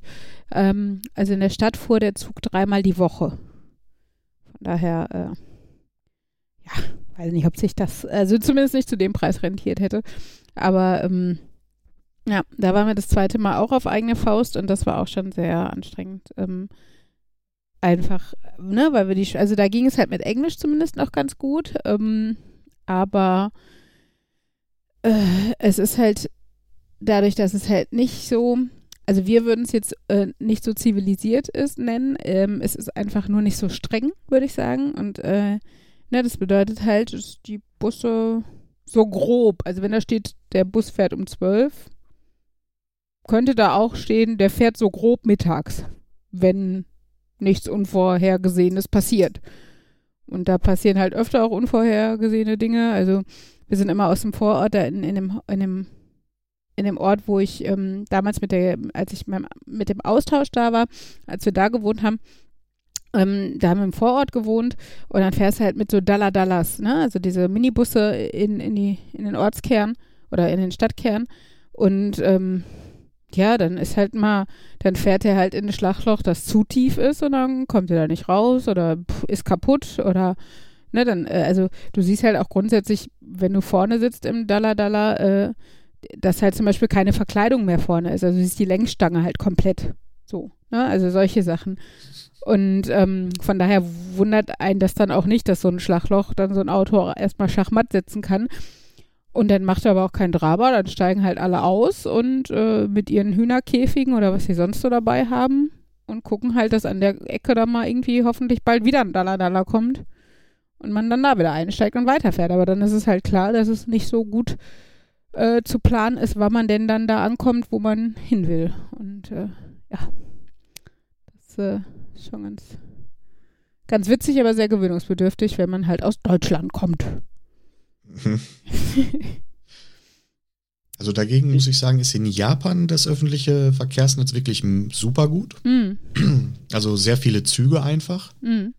Ähm, also in der Stadt fuhr der Zug dreimal die Woche. Von daher, äh, ja, weiß nicht, ob sich das, also zumindest nicht zu dem Preis rentiert hätte. Aber ähm, ja, da waren wir das zweite Mal auch auf eigene Faust und das war auch schon sehr anstrengend. Ähm, einfach, ne, weil wir die, also da ging es halt mit Englisch zumindest noch ganz gut, ähm, aber äh, es ist halt dadurch, dass es halt nicht so, also wir würden es jetzt äh, nicht so zivilisiert ist nennen, ähm, es ist einfach nur nicht so streng, würde ich sagen und äh, ne, das bedeutet halt, dass die Busse so grob, also wenn da steht, der Bus fährt um 12, könnte da auch stehen, der fährt so grob mittags, wenn nichts Unvorhergesehenes passiert. Und da passieren halt öfter auch unvorhergesehene Dinge. Also wir sind immer aus dem Vorort, da in, in, dem, in, dem, in dem Ort, wo ich ähm, damals mit der, als ich mit dem Austausch da war, als wir da gewohnt haben, ähm, da haben wir im Vorort gewohnt und dann fährst du halt mit so Dalla-Dallas, ne? Also diese Minibusse in, in, die, in den Ortskern oder in den Stadtkern. Und ähm, ja, dann ist halt mal, dann fährt er halt in ein Schlagloch, das zu tief ist und dann kommt er da nicht raus oder ist kaputt oder ne, dann, äh, also du siehst halt auch grundsätzlich, wenn du vorne sitzt im Dalla Dalla, äh, dass halt zum Beispiel keine Verkleidung mehr vorne ist. Also du siehst die Längsstange halt komplett. So, ne? Also solche Sachen. Und ähm, von daher wundert einen das dann auch nicht, dass so ein Schlagloch dann so ein Auto erstmal schachmatt setzen kann. Und dann macht er aber auch kein Drama, dann steigen halt alle aus und äh, mit ihren Hühnerkäfigen oder was sie sonst so dabei haben und gucken halt, dass an der Ecke da mal irgendwie hoffentlich bald wieder ein Dalla-Dalla kommt und man dann da wieder einsteigt und weiterfährt. Aber dann ist es halt klar, dass es nicht so gut äh, zu planen ist, wann man denn dann da ankommt, wo man hin will. Und äh, ja, das äh, ist schon ganz, ganz witzig, aber sehr gewöhnungsbedürftig, wenn man halt aus Deutschland kommt. Mhm. Also dagegen muss ich sagen, ist in Japan das öffentliche Verkehrsnetz wirklich super gut. Hm, Also sehr viele Züge einfach. hm,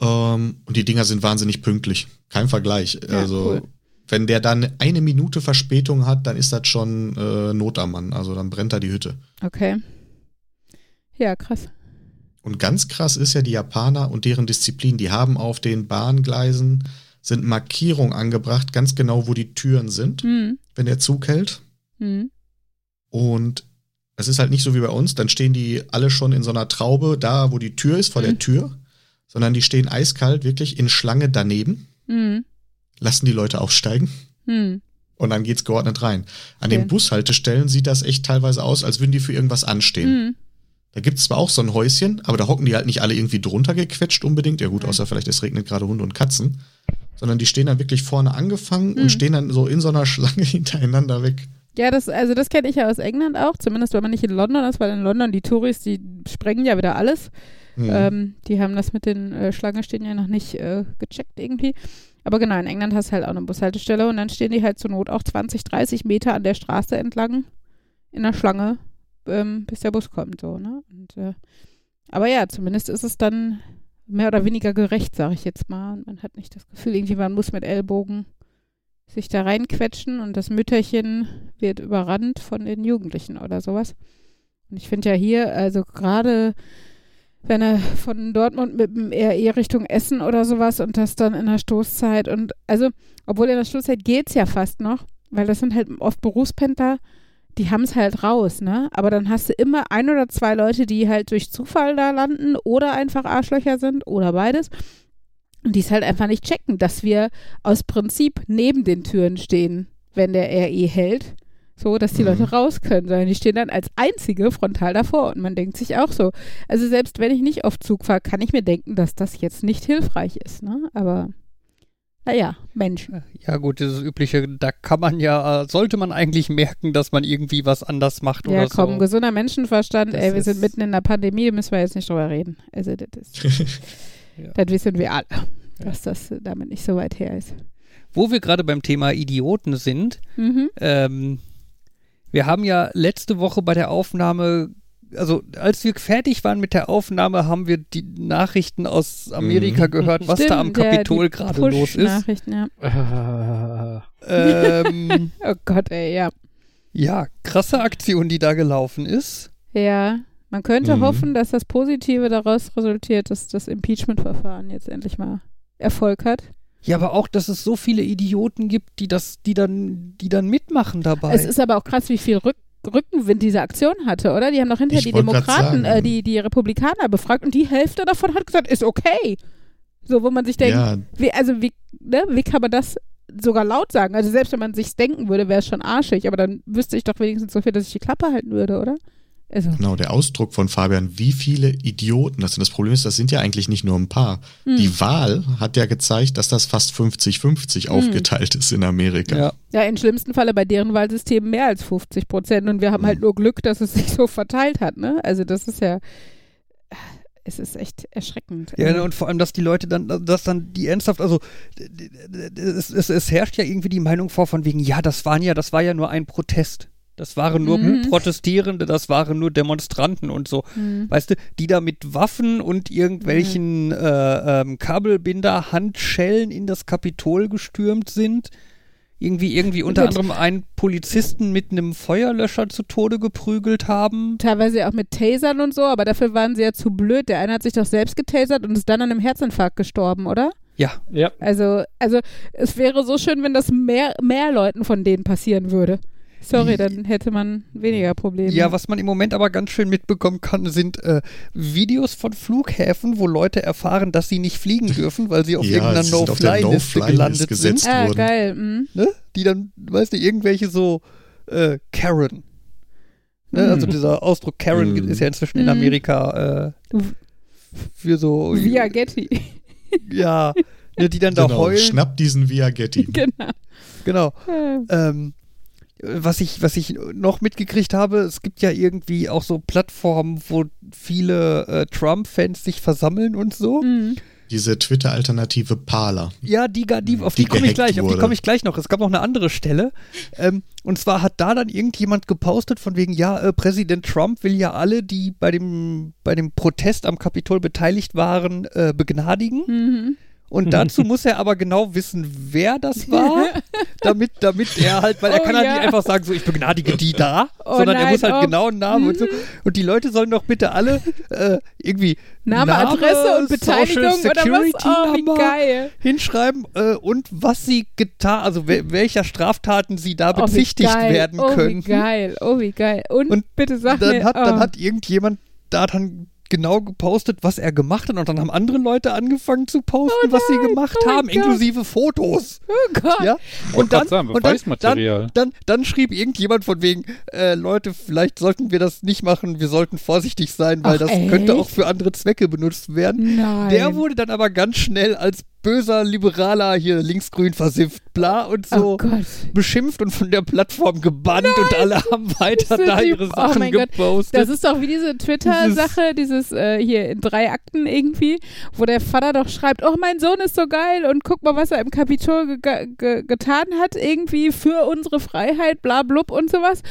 Ähm, und die Dinger sind wahnsinnig pünktlich. Kein Vergleich. Ja, also cool. wenn der dann eine Minute Verspätung hat, dann ist das schon äh, Not am Mann. Also dann brennt da die Hütte. okay. Ja, krass. Und ganz krass ist ja die Japaner und deren Disziplin. Die haben auf den Bahngleisen sind Markierungen angebracht, ganz genau, wo die Türen sind, Hm, wenn der Zug hält. hm, Und es ist halt nicht so wie bei uns, dann stehen die alle schon in so einer Traube da, wo die Tür ist, vor der Mhm. Tür, sondern die stehen eiskalt wirklich in Schlange daneben, hm, lassen die Leute aufsteigen hm. und dann geht's geordnet rein. An Okay. den Bushaltestellen sieht das echt teilweise aus, als würden die für irgendwas anstehen. Da gibt's zwar auch so ein Häuschen, aber da hocken die halt nicht alle irgendwie drunter gequetscht unbedingt. Ja gut, Mhm. außer vielleicht es regnet gerade Hunde und Katzen. Sondern die stehen dann wirklich vorne angefangen Mhm. und stehen dann so in so einer Schlange hintereinander weg. Ja, das, also das kenne ich ja aus England auch, zumindest wenn man nicht in London ist, weil in London die Touris, die sprengen ja wieder alles. Hm. Ähm, die haben das mit den äh, Schlangen stehen ja noch nicht äh, gecheckt irgendwie. Aber genau, in England hast du halt auch eine Bushaltestelle und dann stehen die halt zur Not auch 20, 30 Meter an der Straße entlang in der Schlange, ähm, bis der Bus kommt, so, ne? Und, äh, aber ja, zumindest ist es dann mehr oder weniger gerecht, sage ich jetzt mal. Man hat nicht das Gefühl, irgendwie man muss mit Ellbogen sich da reinquetschen und das Mütterchen wird überrannt von den Jugendlichen oder sowas. Und ich finde ja hier, also gerade wenn er von Dortmund mit dem RE Richtung Essen oder sowas und das dann in der Stoßzeit und also, obwohl in der Stoßzeit geht's ja fast noch, weil das sind halt oft Berufspendler, die haben es halt raus, ne? Aber dann hast du immer ein oder zwei Leute, die halt durch Zufall da landen oder einfach Arschlöcher sind oder beides. Und die es halt einfach nicht checken, dass wir aus Prinzip neben den Türen stehen, wenn der RE hält. So, dass die Mhm. Leute raus können, sondern die stehen dann als einzige frontal davor. Und man denkt sich auch so. Also selbst wenn ich nicht auf Zug fahre, kann ich mir denken, dass das jetzt nicht hilfreich ist, ne? Aber naja, Menschen. Ja, gut, dieses übliche, da kann man ja, sollte man eigentlich merken, dass man irgendwie was anders macht Ja, oder komm, so. gesunder Menschenverstand, Das ey, wir sind mitten in der Pandemie, müssen wir jetzt nicht drüber reden. Also das ist, Ja. das wissen wir alle, dass das damit nicht so weit her ist. Wo wir gerade beim Thema Idioten sind, Mhm. ähm, wir haben ja letzte Woche bei der Aufnahme, also als wir fertig waren mit der Aufnahme, haben wir die Nachrichten aus Amerika Mhm. gehört, was da am Stimmt, Kapitol gerade los ist. Push-Nachrichten, ja. Äh, Ähm, Oh Gott, ey, ja. ja, krasse Aktion, die da gelaufen ist. Ja, man könnte Mhm. hoffen, dass das Positive daraus resultiert, dass das Impeachment-Verfahren jetzt endlich mal Erfolg hat. Ja, aber auch, dass es so viele Idioten gibt, die das, die dann, die dann mitmachen dabei. Es ist aber auch krass, wie viel Rück Rückenwind diese Aktion hatte, oder? Die haben doch hinterher Ich die Demokraten, äh, die, die Republikaner befragt und die Hälfte davon hat gesagt, ist okay. So, wo man sich denkt, ja, wie, also wie, ne, wie kann man das sogar laut sagen? Also selbst wenn man sich's denken würde, wäre es schon arschig, aber dann wüsste ich doch wenigstens so viel, dass ich die Klappe halten würde, oder? Also, genau, der Ausdruck von Fabian, wie viele Idioten das sind. Das Problem ist, das sind ja eigentlich nicht nur ein paar. hm. Die Wahl hat ja gezeigt, dass das fast 50-50 aufgeteilt ist in Amerika. ja. ja, im schlimmsten Falle bei deren Wahlsystem mehr als 50 Prozent und wir haben halt Mhm. nur Glück, dass es sich so verteilt hat, ne? Also das ist ja, es ist echt erschreckend. Ja, ne, und vor allem, dass die Leute dann, dass dann die ernsthaft, also es, es, es herrscht ja irgendwie die Meinung vor von wegen, ja, das waren ja, das war ja nur ein Protest. Das waren nur Mhm. Protestierende, das waren nur Demonstranten und so. hm. Weißt du, die da mit Waffen und irgendwelchen äh, ähm, Kabelbinder, Handschellen in das Kapitol gestürmt sind. Irgendwie, irgendwie unter anderem einen Polizisten mit einem Feuerlöscher zu Tode geprügelt haben. teilweise auch mit Tasern und so, aber dafür waren sie ja zu blöd. Der eine hat sich doch selbst getasert und ist dann an einem Herzinfarkt gestorben, oder? Ja, Ja, Also, also es wäre so schön, wenn das mehr, mehr Leuten von denen passieren würde. Sorry, dann hätte man weniger Probleme. Ja, was man im Moment aber ganz schön mitbekommen kann, sind äh, Videos von Flughäfen, wo Leute erfahren, dass sie nicht fliegen dürfen, weil sie auf Ja, irgendeiner No-Fly-Liste No-Fly-List gelandet gesetzt. sind. ah, wurden. geil. Mhm. Ne? Die dann, weißt du, irgendwelche so äh, Karen. Ne? Mhm. Also dieser Ausdruck Karen Mhm. ist ja inzwischen in Mhm. Amerika äh, für so Via Getty. ja, ne, die dann da Genau, heulen. schnapp diesen Viagetti. genau. Genau. Äh, Ähm, was ich, was ich noch mitgekriegt habe, es gibt ja irgendwie auch so Plattformen, wo viele äh, Trump-Fans sich versammeln und so. mhm. Diese Twitter-Alternative Parler. Ja, die, die auf die, Die komme ich gleich, auf die wurde. komme ich gleich noch. Es gab noch eine andere Stelle. Ähm, und zwar hat da dann irgendjemand gepostet von wegen, ja, äh, Präsident Trump will ja alle, die bei dem, bei dem Protest am Kapitol beteiligt waren, äh, begnadigen. Mhm. Und dazu muss er aber genau wissen, wer das war, damit, damit er halt, weil er Oh kann halt ja. nicht einfach sagen, so ich begnadige die da, Oh sondern er nein, muss halt oh. genau einen Namen und so. Und die Leute sollen doch bitte alle äh, irgendwie Name, Adresse und Beteiligung Social oder was? Security Oh, hinschreiben äh, und was sie getan, also wel welcher Straftaten sie da Oh, bezichtigt werden oh, können. Wie geil. Oh, wie geil. Und, Und bitte sag Dann mir. hat, oh. dann hat irgendjemand da dann genau gepostet, was er gemacht hat und dann haben andere Leute angefangen zu posten, was sie gemacht oh haben, Gott. inklusive Fotos. oh Gott. Ja? Und dann, sagen, und dann, dann, Beweismaterial. dann, dann schrieb irgendjemand von wegen, äh, Leute, vielleicht sollten wir das nicht machen, wir sollten vorsichtig sein, weil Ach, das echt? könnte auch für andere Zwecke benutzt werden. Nein. Der wurde dann aber ganz schnell als böser Liberaler hier linksgrün versifft, bla und so Oh Gott. beschimpft und von der Plattform gebannt und alle haben weiter da ihre oh Sachen Gott. gepostet. Das ist doch wie diese Twitter-Sache, dieses äh, hier in drei Akten irgendwie, wo der Vater doch schreibt, oh, mein Sohn ist so geil und guck mal, was er im Kapitol ge ge getan hat, irgendwie für unsere Freiheit, bla blub und sowas.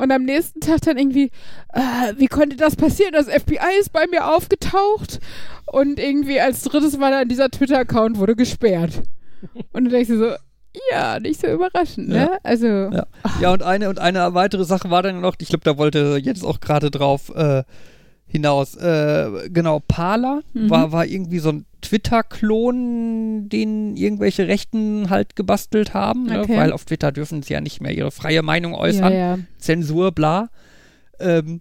Und am nächsten Tag dann irgendwie, äh, wie konnte das passieren? Das FBI ist bei mir aufgetaucht und irgendwie als drittes war dann dieser Twitter-Account wurde gesperrt. Und du denkst dir so, ja, nicht so überraschend, ne? Ja. Also, Ja. Ja, und eine und eine weitere Sache war dann noch, ich glaube, da wollte jetzt auch gerade drauf äh, hinaus. Äh, genau, Parler Mhm. war, war irgendwie so ein Twitter-Klon, den irgendwelche Rechten halt gebastelt haben, ne? Okay. weil auf Twitter dürfen sie ja nicht mehr ihre freie Meinung Ja, äußern. ja. Zensur, bla. Ähm,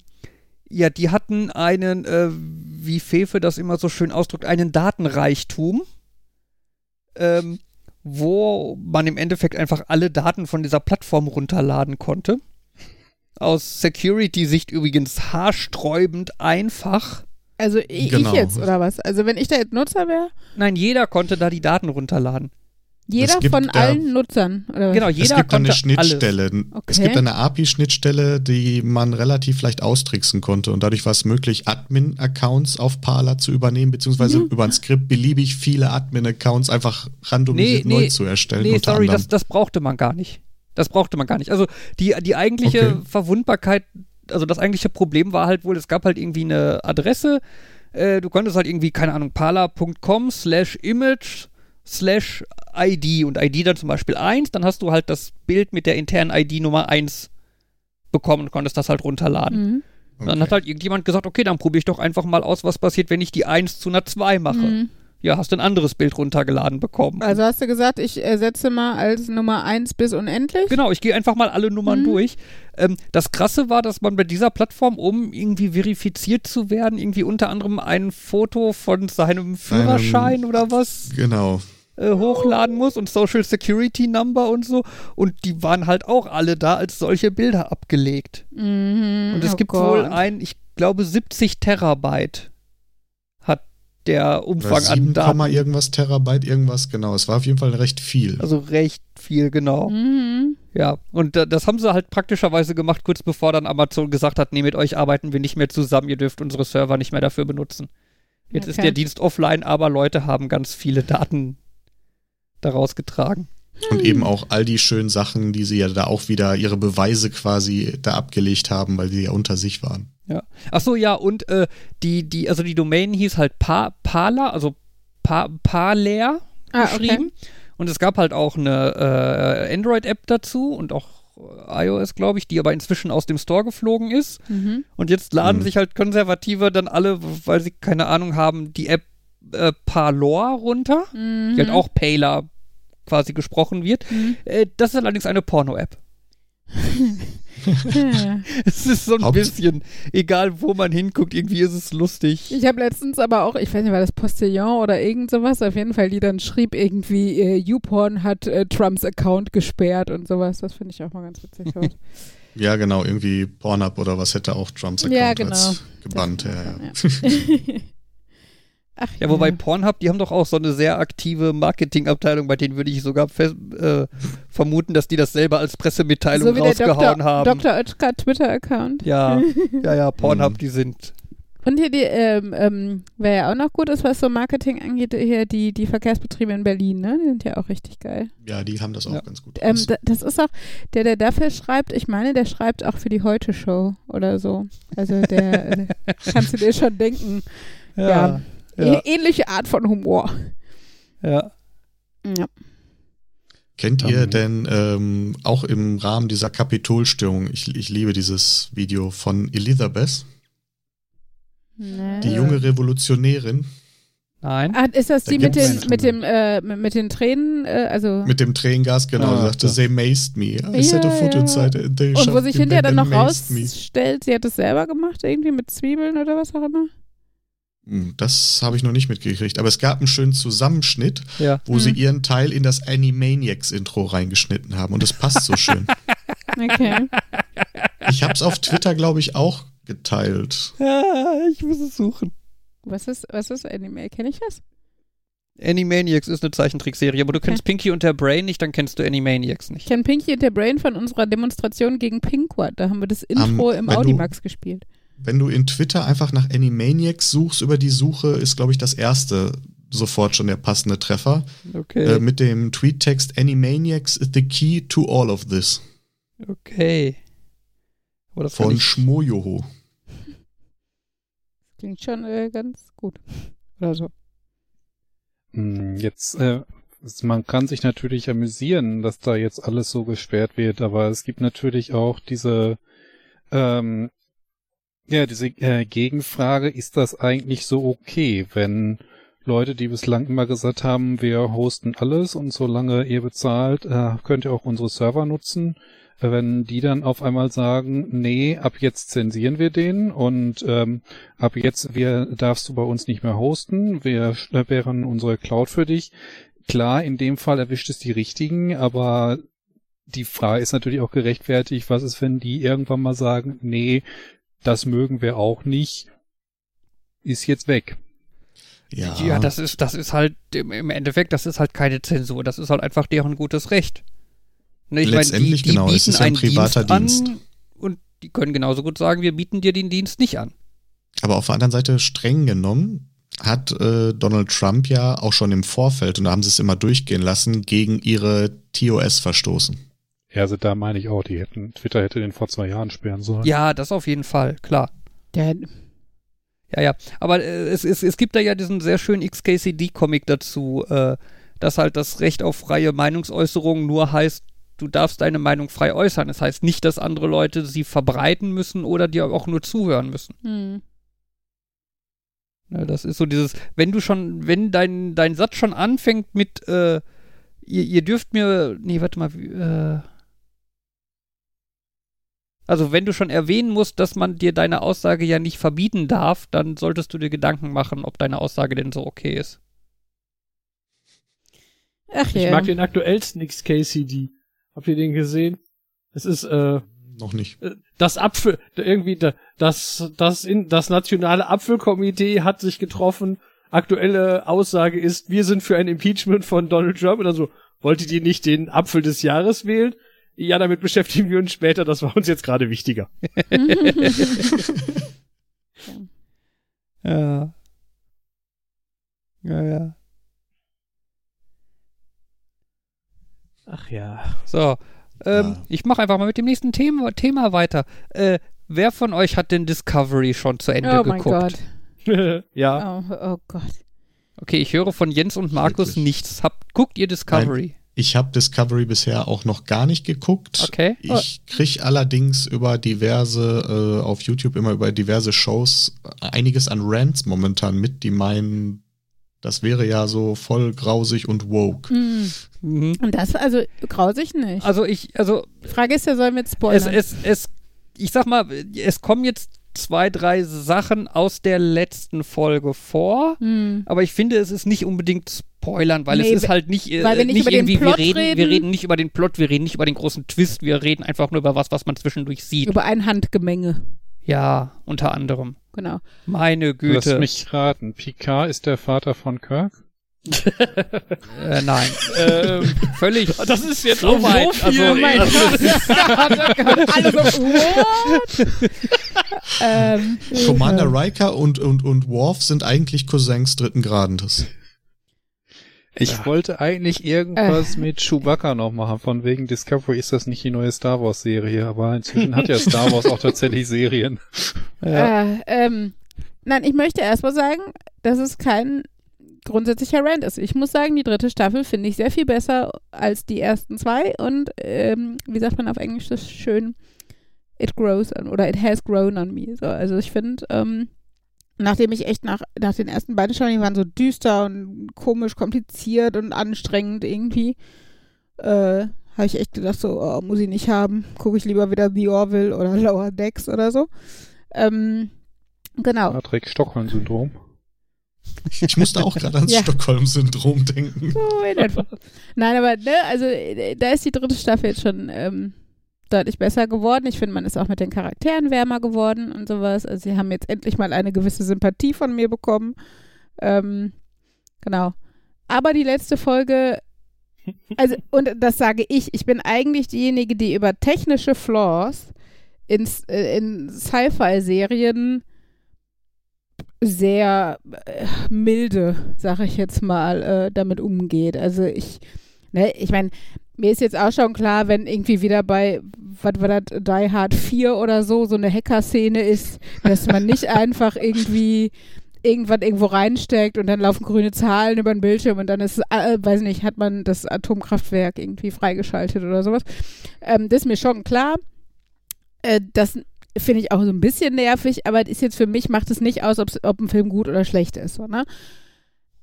ja, die hatten einen, äh, wie Fefe das immer so schön ausdrückt, einen Datenreichtum, ähm, wo man im Endeffekt einfach alle Daten von dieser Plattform runterladen konnte. Aus Security-Sicht übrigens haarsträubend einfach. Also ich, Genau. ich jetzt, oder was? Also wenn ich da jetzt Nutzer wäre, Nein, jeder konnte da die Daten runterladen. jeder gibt von allen Nutzern, oder was? Genau, Es jeder gibt da konnte eine Schnittstelle. Okay. Es gibt eine API-Schnittstelle, die man relativ leicht austricksen konnte. Und dadurch war es möglich, Admin-Accounts auf Parler zu übernehmen, beziehungsweise Mhm. über ein Skript beliebig viele Admin-Accounts einfach randomisiert Nee, nee, neu zu erstellen. Nee, sorry, das, das brauchte man gar nicht. Das brauchte man gar nicht. Also die, die eigentliche Okay. Verwundbarkeit, also das eigentliche Problem war halt wohl, es gab halt irgendwie eine Adresse, äh, du konntest halt irgendwie, keine Ahnung, parler.com slash image slash ID und ID dann zum Beispiel 1, dann hast du halt das Bild mit der internen ID Nummer 1 bekommen und konntest das halt runterladen. Mhm. Dann hat halt irgendjemand gesagt, okay, dann probiere ich doch einfach mal aus, was passiert, wenn ich die 1 zu einer 2 mache. Mhm. Ja, hast ein anderes Bild runtergeladen bekommen. Also hast du gesagt, ich ersetze mal als Nummer 1 bis unendlich? Genau, ich gehe einfach mal alle Nummern Mhm. durch. Ähm, das Krasse war, dass man bei dieser Plattform, um irgendwie verifiziert zu werden, irgendwie unter anderem ein Foto von seinem Führerschein oder was Genau. äh, hochladen muss und Social Security Number und so. Und die waren halt auch alle da als solche Bilder abgelegt. Mhm. Und es oh gibt Gott. wohl ein, ich glaube, 70 Terabyte der Umfang Oder an 7, Daten. irgendwas Terabyte, irgendwas, genau. Es war auf jeden Fall recht viel. Also recht viel, genau. Mhm. Ja, und da, das haben sie halt praktischerweise gemacht, kurz bevor dann Amazon gesagt hat, nee, mit euch arbeiten wir nicht mehr zusammen, ihr dürft unsere Server nicht mehr dafür benutzen. Jetzt ist Okay. der Dienst offline, aber Leute haben ganz viele Daten daraus getragen. Und eben auch all die schönen Sachen, die sie ja da auch wieder ihre Beweise quasi da abgelegt haben, weil sie ja unter sich waren. Ja. Ach so, ja, und äh, die, die, also die Domain hieß halt pa Parler, also pa Parler Ah, okay. geschrieben. Und es gab halt auch eine äh, Android-App dazu und auch äh, iOS, glaube ich, die aber inzwischen aus dem Store geflogen ist. Mhm. Und jetzt laden Mhm. sich halt Konservative dann alle, weil sie keine Ahnung haben, die App äh, Parlor runter, Mhm. die halt auch Paler quasi gesprochen wird. Mhm. Äh, das ist allerdings eine Porno-App. Ja. Es ist so ein Haupt- bisschen, egal wo man hinguckt, irgendwie ist es lustig. Ich habe letztens aber auch, ich weiß nicht, war das Postillon oder irgend sowas, auf jeden Fall, die dann schrieb irgendwie, äh, YouPorn hat äh, Trumps Account gesperrt und sowas. Das finde ich auch mal ganz witzig. Ja, genau, irgendwie Pornhub oder was hätte auch Trumps Account Ja, genau. als gebannt. Ja, ja. Ach, Ja, wobei Pornhub, die haben doch auch so eine sehr aktive Marketingabteilung, bei denen würde ich sogar fest, äh, vermuten, dass die das selber als Pressemitteilung so wie der rausgehauen Dr. haben. Dr. Oetker Twitter-Account. Ja, ja, ja, Pornhub, Mhm. die sind. Und hier die, ähm, ähm, wer ja auch noch gut ist, was so Marketing angeht, hier die, die Verkehrsbetriebe in Berlin, ne? Die sind ja auch richtig geil. ja, die haben das auch Ja. ganz gut. Ähm, das ist auch, der, der dafür schreibt, ich meine, der schreibt auch für die Heute-Show oder so. Also der, äh, kannst du dir schon denken. Ja. ja, Ä- Ähnliche Art von Humor. ja. Ja. Kennt ihr Ähm. denn ähm, auch im Rahmen dieser Kapitolstörung, ich, ich liebe dieses Video von Elizabeth, Nee. die junge Revolutionärin Nein. Ah, ist das Da die mit den, mit dem, äh, mit, den Tränen, äh, also mit dem Tränengas, genau, Ah, sie sagte, they maced me. I set a Ja, foot ja. inside. They und wo sich hinterher dann noch rausstellt, sie hat es selber gemacht, irgendwie mit Zwiebeln oder was auch immer. Das habe ich noch nicht mitgekriegt, aber es gab einen schönen Zusammenschnitt, Ja. wo sie Hm. ihren Teil in das Animaniacs-Intro reingeschnitten haben und das passt so schön. Okay. Ich habe es auf Twitter, glaube ich, auch geteilt. ja, ich muss es suchen. was ist, was ist Anime? Kenne ich das? Animaniacs ist eine Zeichentrickserie, aber du kennst Okay. Pinky und der Brain nicht, dann kennst du Animaniacs Ich nicht. kenne Pinky und der Brain von unserer Demonstration gegen Pinkwad. Da haben wir das Intro im wenn du- Audimax gespielt. Wenn du in Twitter einfach nach Animaniacs suchst über die Suche, ist, glaube ich, das erste sofort schon der passende Treffer. Okay. Äh, mit dem Tweettext Animaniacs is the key to all of this. okay. Kann Von ich, Schmojoho. Klingt schon äh, ganz gut. Oder so. Hm, Jetzt, äh, es- man kann sich natürlich amüsieren, dass da jetzt alles so gesperrt wird, aber es gibt natürlich auch diese, ähm, ja, diese äh, Gegenfrage, ist das eigentlich so okay, wenn Leute, die bislang immer gesagt haben, wir hosten alles und solange ihr bezahlt, äh, könnt ihr auch unsere Server nutzen. Wenn die dann auf einmal sagen, nee, ab jetzt zensieren wir den und ähm, ab jetzt wir darfst du bei uns nicht mehr hosten, wir sperren unsere Cloud für dich. Klar, in dem Fall erwischt es die richtigen, aber die Frage ist natürlich auch gerechtfertigt, was ist, wenn die irgendwann mal sagen, nee, das mögen wir auch nicht, ist jetzt weg. Ja. ja, das ist, das ist halt im Endeffekt, das ist halt keine Zensur, das ist halt einfach deren gutes Recht. Ne, ich Letztendlich, meine, die, die genau, es ist ja ein privater Dienst, Dienst. und die können genauso gut sagen, wir bieten dir den Dienst nicht an. Aber auf der anderen Seite streng genommen hat äh, Donald Trump ja auch schon im Vorfeld, und da haben sie es immer durchgehen lassen, gegen ihre TOS verstoßen. Ja, also da meine ich auch, die hätten, Twitter hätte den vor zwei Jahren sperren sollen. Ja, das auf jeden Fall, klar. Der, ja, ja. Aber äh, es, es, es gibt da ja diesen sehr schönen XKCD-Comic dazu, äh, dass halt das Recht auf freie Meinungsäußerung nur heißt, du darfst deine Meinung frei äußern. Das heißt nicht, dass andere Leute sie verbreiten müssen oder dir auch nur zuhören müssen. Hm. Ja, das ist so dieses, wenn du schon, wenn dein, dein Satz schon anfängt mit, äh, ihr, ihr dürft mir, nee, warte mal, äh, also wenn du schon erwähnen musst, dass man dir deine Aussage ja nicht verbieten darf, dann solltest du dir Gedanken machen, ob deine Aussage denn so okay ist. Ach ja. Ich mag den aktuellsten XKCD. Habt ihr den gesehen? Es ist äh, noch nicht. Äh, das Apfel irgendwie das das in das nationale Apfelkomitee hat sich getroffen. Aktuelle Aussage ist, wir sind für ein Impeachment von Donald Trump und also wolltet ihr nicht den Apfel des Jahres wählen? Ja, damit beschäftigen wir uns später, das war uns jetzt gerade wichtiger. ja. Ja, ja. Ach ja. So, ähm, ja. ich mache einfach mal mit dem nächsten Thema, Thema weiter. Äh, wer von euch hat den Discovery schon zu Ende oh geguckt? Oh mein Gott. ja. Oh, oh, Gott. Okay, ich höre von Jens und Markus Wirklich? nichts. Habt, guckt ihr Discovery? Nein, ich habe Discovery bisher auch noch gar nicht geguckt. Okay. Ich kriege allerdings über diverse, äh, auf YouTube immer über diverse Shows einiges an Rants momentan mit, die meinen, das wäre ja so voll grausig und woke. Mhm. Mhm. Und das, also grausig nicht. Also ich, also. Frage ist ja, sollen wir jetzt spoilern? Es, es, es, ich sag mal, es kommen jetzt zwei, drei Sachen aus der letzten Folge vor, mhm. aber ich finde, es ist nicht unbedingt spoilern, weil nee, es ist halt nicht, weil wir nicht, nicht irgendwie, wir reden, reden, wir reden nicht über den Plot, wir reden nicht über den großen Twist, wir reden einfach nur über was, was man zwischendurch sieht. Über ein Handgemenge. Ja, unter anderem. Genau. Meine Güte. Lass mich raten. Picard ist der Vater von Kirk? äh, nein. ähm, völlig. Das ist jetzt so weit. So viel, also, mein also, ähm, Commander Riker und, und, und Worf sind eigentlich Cousins dritten Grades. Ich ja. wollte eigentlich irgendwas äh. mit Chewbacca noch machen, von wegen Discovery ist das nicht die neue Star Wars Serie, aber inzwischen hat ja Star Wars auch tatsächlich Serien. Ja. Äh, ähm, nein, ich möchte erstmal sagen, dass es kein grundsätzlicher Rant ist. Ich muss sagen, die dritte Staffel finde ich sehr viel besser als die ersten zwei und ähm, wie sagt man auf Englisch das schön? It grows on, oder it has grown on me. So, also ich finde, ähm, nachdem ich echt nach, nach den ersten beiden Staffeln, die waren so düster und komisch, kompliziert und anstrengend irgendwie, äh, habe ich echt gedacht, so, oh, muss ich nicht haben. Gucke ich lieber wieder The Orville oder Lower Decks oder so. Ähm, genau. Patrick-Stockholm-Syndrom. Ich musste auch gerade ans ja. Stockholm-Syndrom denken. So in etwa. Nein, aber ne, also da ist die dritte Staffel jetzt schon ähm, deutlich besser geworden. Ich finde, man ist auch mit den Charakteren wärmer geworden und sowas. Also sie haben jetzt endlich mal eine gewisse Sympathie von mir bekommen. Ähm, genau. Aber die letzte Folge, also, und das sage ich, ich bin eigentlich diejenige, die über technische Flaws in, äh, in Sci-Fi-Serien sehr äh, milde, sag ich jetzt mal, äh, damit umgeht. Also ich, ne, ich meine, mir ist jetzt auch schon klar, wenn irgendwie wieder bei, was war das, Die Hard 4 oder so, so eine Hacker-Szene ist, dass man nicht einfach irgendwie irgendwas irgendwo reinsteckt und dann laufen grüne Zahlen über den Bildschirm und dann ist, äh, weiß nicht, hat man das Atomkraftwerk irgendwie freigeschaltet oder sowas. Ähm, das ist mir schon klar. Äh, das finde ich auch so ein bisschen nervig, aber ist jetzt für mich, macht es nicht aus, ob ein Film gut oder schlecht ist. So, ne?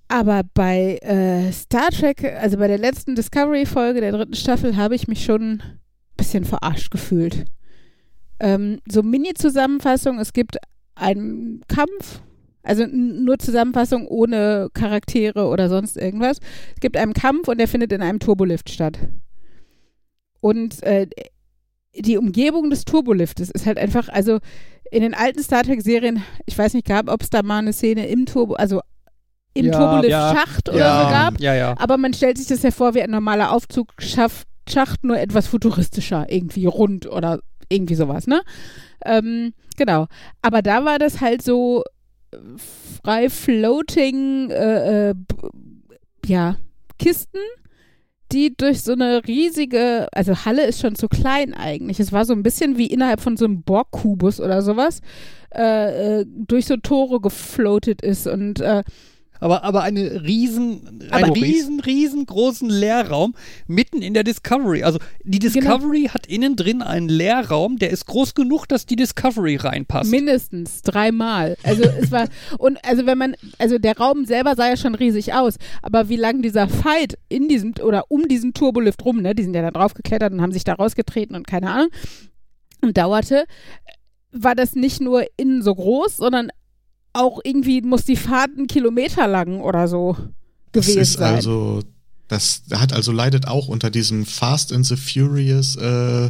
Aber bei äh, Star Trek, also bei der letzten Discovery-Folge der dritten Staffel, habe ich mich schon ein bisschen verarscht gefühlt. Ähm, so Mini-Zusammenfassung, es gibt einen Kampf, also nur Zusammenfassung ohne Charaktere oder sonst irgendwas. Es gibt einen Kampf und der findet in einem Turbolift statt. Und äh, die Umgebung des Turboliftes ist halt einfach, also in den alten Star Trek-Serien, ich weiß nicht, gab, ob es da mal eine Szene im Turbo, also im Ja, Turbolift-Schacht oder Ja. so gab. Ja, ja. Aber man stellt sich das ja vor wie ein normaler Aufzugsschacht, Schacht, nur etwas futuristischer, irgendwie rund oder irgendwie sowas, ne? Ähm, genau. Aber da war das halt so frei floating, äh, äh, ja, Kisten, die durch so eine riesige, also Halle ist schon zu klein eigentlich. Es war so ein bisschen wie innerhalb von so einem Borg-Kubus oder sowas, äh, äh, durch so Tore gefloatet ist und äh, Aber, aber eine riesen, einen Aber- riesen, riesengroßen Leerraum mitten in der Discovery. Also die Genau. Discovery hat innen drin einen Leerraum, der ist groß genug, dass die Discovery reinpasst. Mindestens dreimal. Also es war und also wenn man also der Raum selber sah ja schon riesig aus, aber wie lang dieser Fight in diesem oder um diesen Turbolift rum, ne, die sind ja da drauf geklettert und haben sich da rausgetreten und keine Ahnung und dauerte, war das nicht nur innen so groß, sondern auch irgendwie muss die Fahrt einen Kilometer lang oder so gewesen sein. das ist sein. Also, das hat also leidet auch unter diesem Fast and the Furious äh,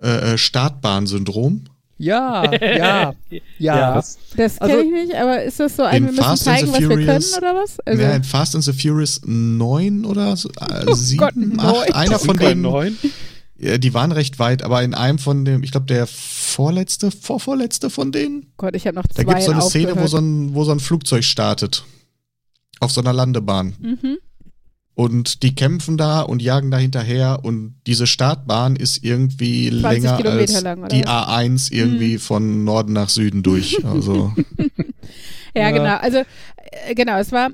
äh, Startbahn-Syndrom. Ja, ja, ja. ja. das, das kenne also, ich nicht, aber ist das so ein, wir müssen Fast zeigen, was Furious, wir können oder was? Also, ja, Fast and the Furious 9 oder so, äh, oh 7, Gott, 8, 9. einer von denen. 9 die waren recht weit, aber in einem von dem, ich glaube der vorletzte, vorvorletzte von denen, Gott, ich habe noch da zwei gibt es so eine Szene, wo aufgehört. so, ein, wo so ein Flugzeug startet. Auf so einer Landebahn. mhm. Und die kämpfen da und jagen da hinterher und diese Startbahn ist irgendwie 20 länger Kilometer als lang, oder die was? A1 irgendwie Mhm. von Norden nach Süden durch. Also Ja, Ja. genau. Also, äh, genau, es war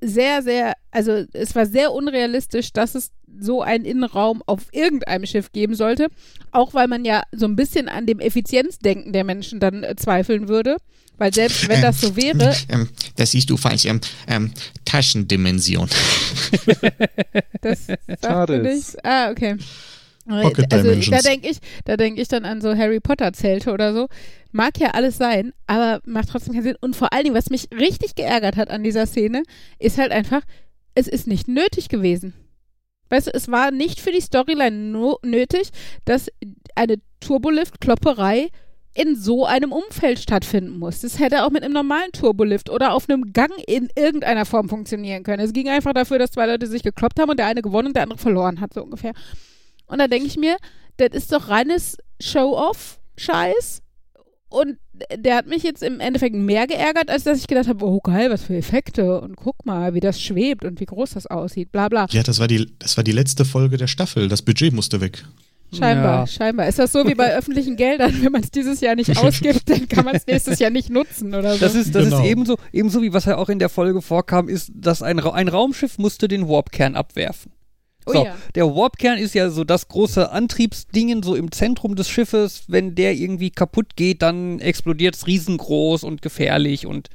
sehr, sehr, also es war sehr unrealistisch, dass es so einen Innenraum auf irgendeinem Schiff geben sollte. Auch weil man ja so ein bisschen an dem Effizienzdenken der Menschen dann äh, zweifeln würde. Weil selbst wenn das so wäre, ähm, das siehst du falsch. Ähm, ähm, Taschendimension. das mir nichts. Ah, okay. Pocket also da denke ich, da denke ich dann an so Harry Potter Zelte oder so. Mag ja alles sein, aber macht trotzdem keinen Sinn. Und vor allen Dingen, was mich richtig geärgert hat an dieser Szene, ist halt einfach, es ist nicht nötig gewesen. Weißt du, es war nicht für die Storyline no nötig, dass eine Turbolift-Klopperei in so einem Umfeld stattfinden muss. Das hätte auch mit einem normalen Turbolift oder auf einem Gang in irgendeiner Form funktionieren können. Es ging einfach dafür, dass zwei Leute sich gekloppt haben und der eine gewonnen und der andere verloren hat, so ungefähr. Und da denke ich mir, das ist doch reines Show-off-Scheiß. Und der hat mich jetzt im Endeffekt mehr geärgert, als dass ich gedacht habe, oh geil, was für Effekte und guck mal, wie das schwebt und wie groß das aussieht, bla bla. Ja, das war die, das war die letzte Folge der Staffel. Das Budget musste weg. Scheinbar, Ja. scheinbar. Ist das so wie bei öffentlichen Geldern, wenn man es dieses Jahr nicht ausgibt, dann kann man es nächstes Jahr nicht nutzen oder so. Das ist, das Genau. ist ebenso, ebenso wie was ja auch in der Folge vorkam, ist, dass ein, Ra ein Raumschiff musste den Warpkern abwerfen. Oh so, ja. der Warpkern ist ja so das große Antriebsdingen so im Zentrum des Schiffes. Wenn der irgendwie kaputt geht, dann explodiert es riesengroß und gefährlich und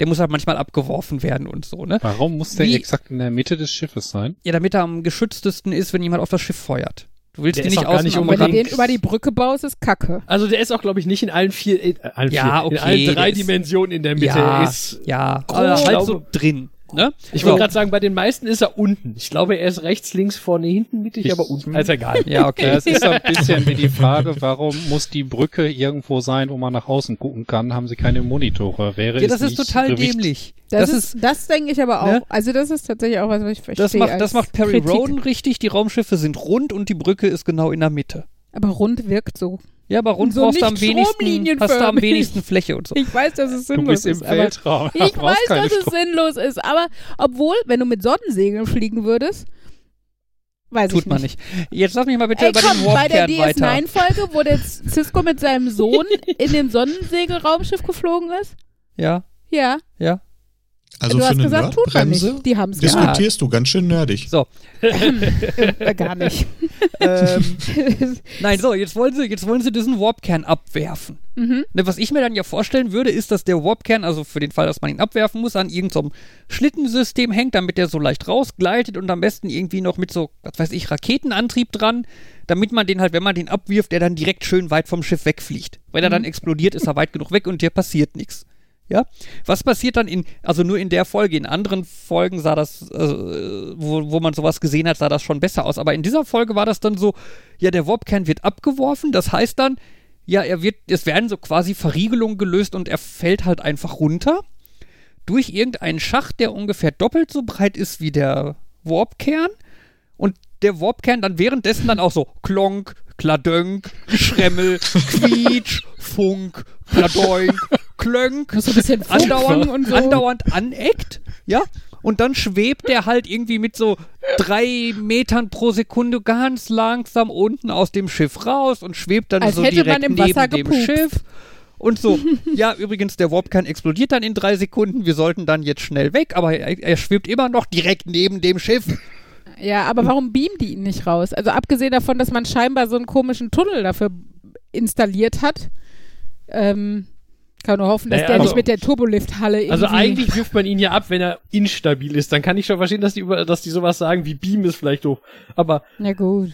der muss halt manchmal abgeworfen werden und so, ne? Warum muss der Wie- exakt in der Mitte des Schiffes sein? Ja, damit er am geschütztesten ist, wenn jemand auf das Schiff feuert. Du willst Der ist nicht auch gar außen nicht wenn du den über die Brücke baust, ist Kacke. Also der ist auch, glaube ich, nicht in allen vier, äh, allen Ja, vier okay, in allen drei Dimensionen in der Mitte. ja, ist, ja, halt glaube- so drin, ne? ich So. wollte gerade sagen, bei den meisten ist er unten. Ich glaube, er ist rechts, links, vorne, hinten, mittig, Ich- aber unten. Also egal. Ja, okay. Es ist so ein bisschen wie die Frage, warum muss die Brücke irgendwo sein, wo man nach außen gucken kann? Haben sie keine Monitore? Wäre Ja, das es ist nicht total Gewicht- dämlich. Das, Das ist, das denke ich aber auch. ne? Also das ist tatsächlich auch was, was ich verstehe. Das macht, das macht Perry Kritik. Roden richtig. Die Raumschiffe sind rund und die Brücke ist genau in der Mitte. Aber rund wirkt so. Ja, aber rund So brauchst du am nicht wenigsten, hast du am wenigsten Fläche und so. Ich weiß, dass es Du sinnlos bist im ist. aber Weltraum. ich weiß, dass es Strom- sinnlos ist. Aber obwohl, wenn du mit Sonnensegeln fliegen würdest, weiß ich Tut man nicht. Jetzt lass mich mal bitte Ey, über komm, den bei der Warpkern weiter. DS9-Folge, wo der Cisco mit seinem Sohn in dem Sonnensegelraumschiff geflogen ist? Ja, Ja. ja. Also du für hast eine gesagt, tut man nicht. Die haben es diskutierst du ganz schön nerdig. So, Äh, gar nicht. ähm, nein, so, jetzt wollen sie, jetzt wollen sie diesen Warpkern abwerfen. mhm. Ne, was ich mir dann ja vorstellen würde, ist, dass der Warpkern, also für den Fall, dass man ihn abwerfen muss, an irgendeinem Schlittensystem hängt, damit der so leicht rausgleitet und am besten irgendwie noch mit so, was weiß ich, Raketenantrieb dran, damit man den halt, wenn man den abwirft, der dann direkt schön weit vom Schiff wegfliegt. Wenn er dann explodiert, ist er weit genug weg und dir passiert nichts. Ja, was passiert dann in, also nur in der Folge, in anderen Folgen sah das, äh, wo, wo man sowas gesehen hat, sah das schon besser aus. Aber in dieser Folge war das dann so, ja, der Warpkern wird abgeworfen, das heißt dann, ja, er wird, es werden so quasi Verriegelungen gelöst und er fällt halt einfach runter durch irgendeinen Schacht, der ungefähr doppelt so breit ist wie der Warpkern und der Warpkern dann währenddessen dann auch so klonk, kladönk, schremmel, quietsch, funk, kladoink, klönk, So ein bisschen andauernd, und so. andauernd aneckt, ja, und dann schwebt der halt irgendwie mit so drei Metern pro Sekunde ganz langsam unten aus dem Schiff raus und schwebt dann Als so hätte man direkt im neben Wasser dem gepupst. Schiff. Und so, ja, übrigens, der Warpkern explodiert dann in drei Sekunden. Wir sollten dann jetzt schnell weg, aber er, er schwebt immer noch direkt neben dem Schiff. Ja, aber warum beamen die ihn nicht raus? Also abgesehen davon, dass man scheinbar so einen komischen Tunnel dafür installiert hat, ähm, kann nur hoffen, dass Naja, der also- nicht mit der Turbolifthalle irgendwie... Also eigentlich wirft man ihn ja ab, wenn er instabil ist. Dann kann ich schon verstehen, dass die, über, dass die sowas sagen wie Beam ist vielleicht doof. Aber Na gut.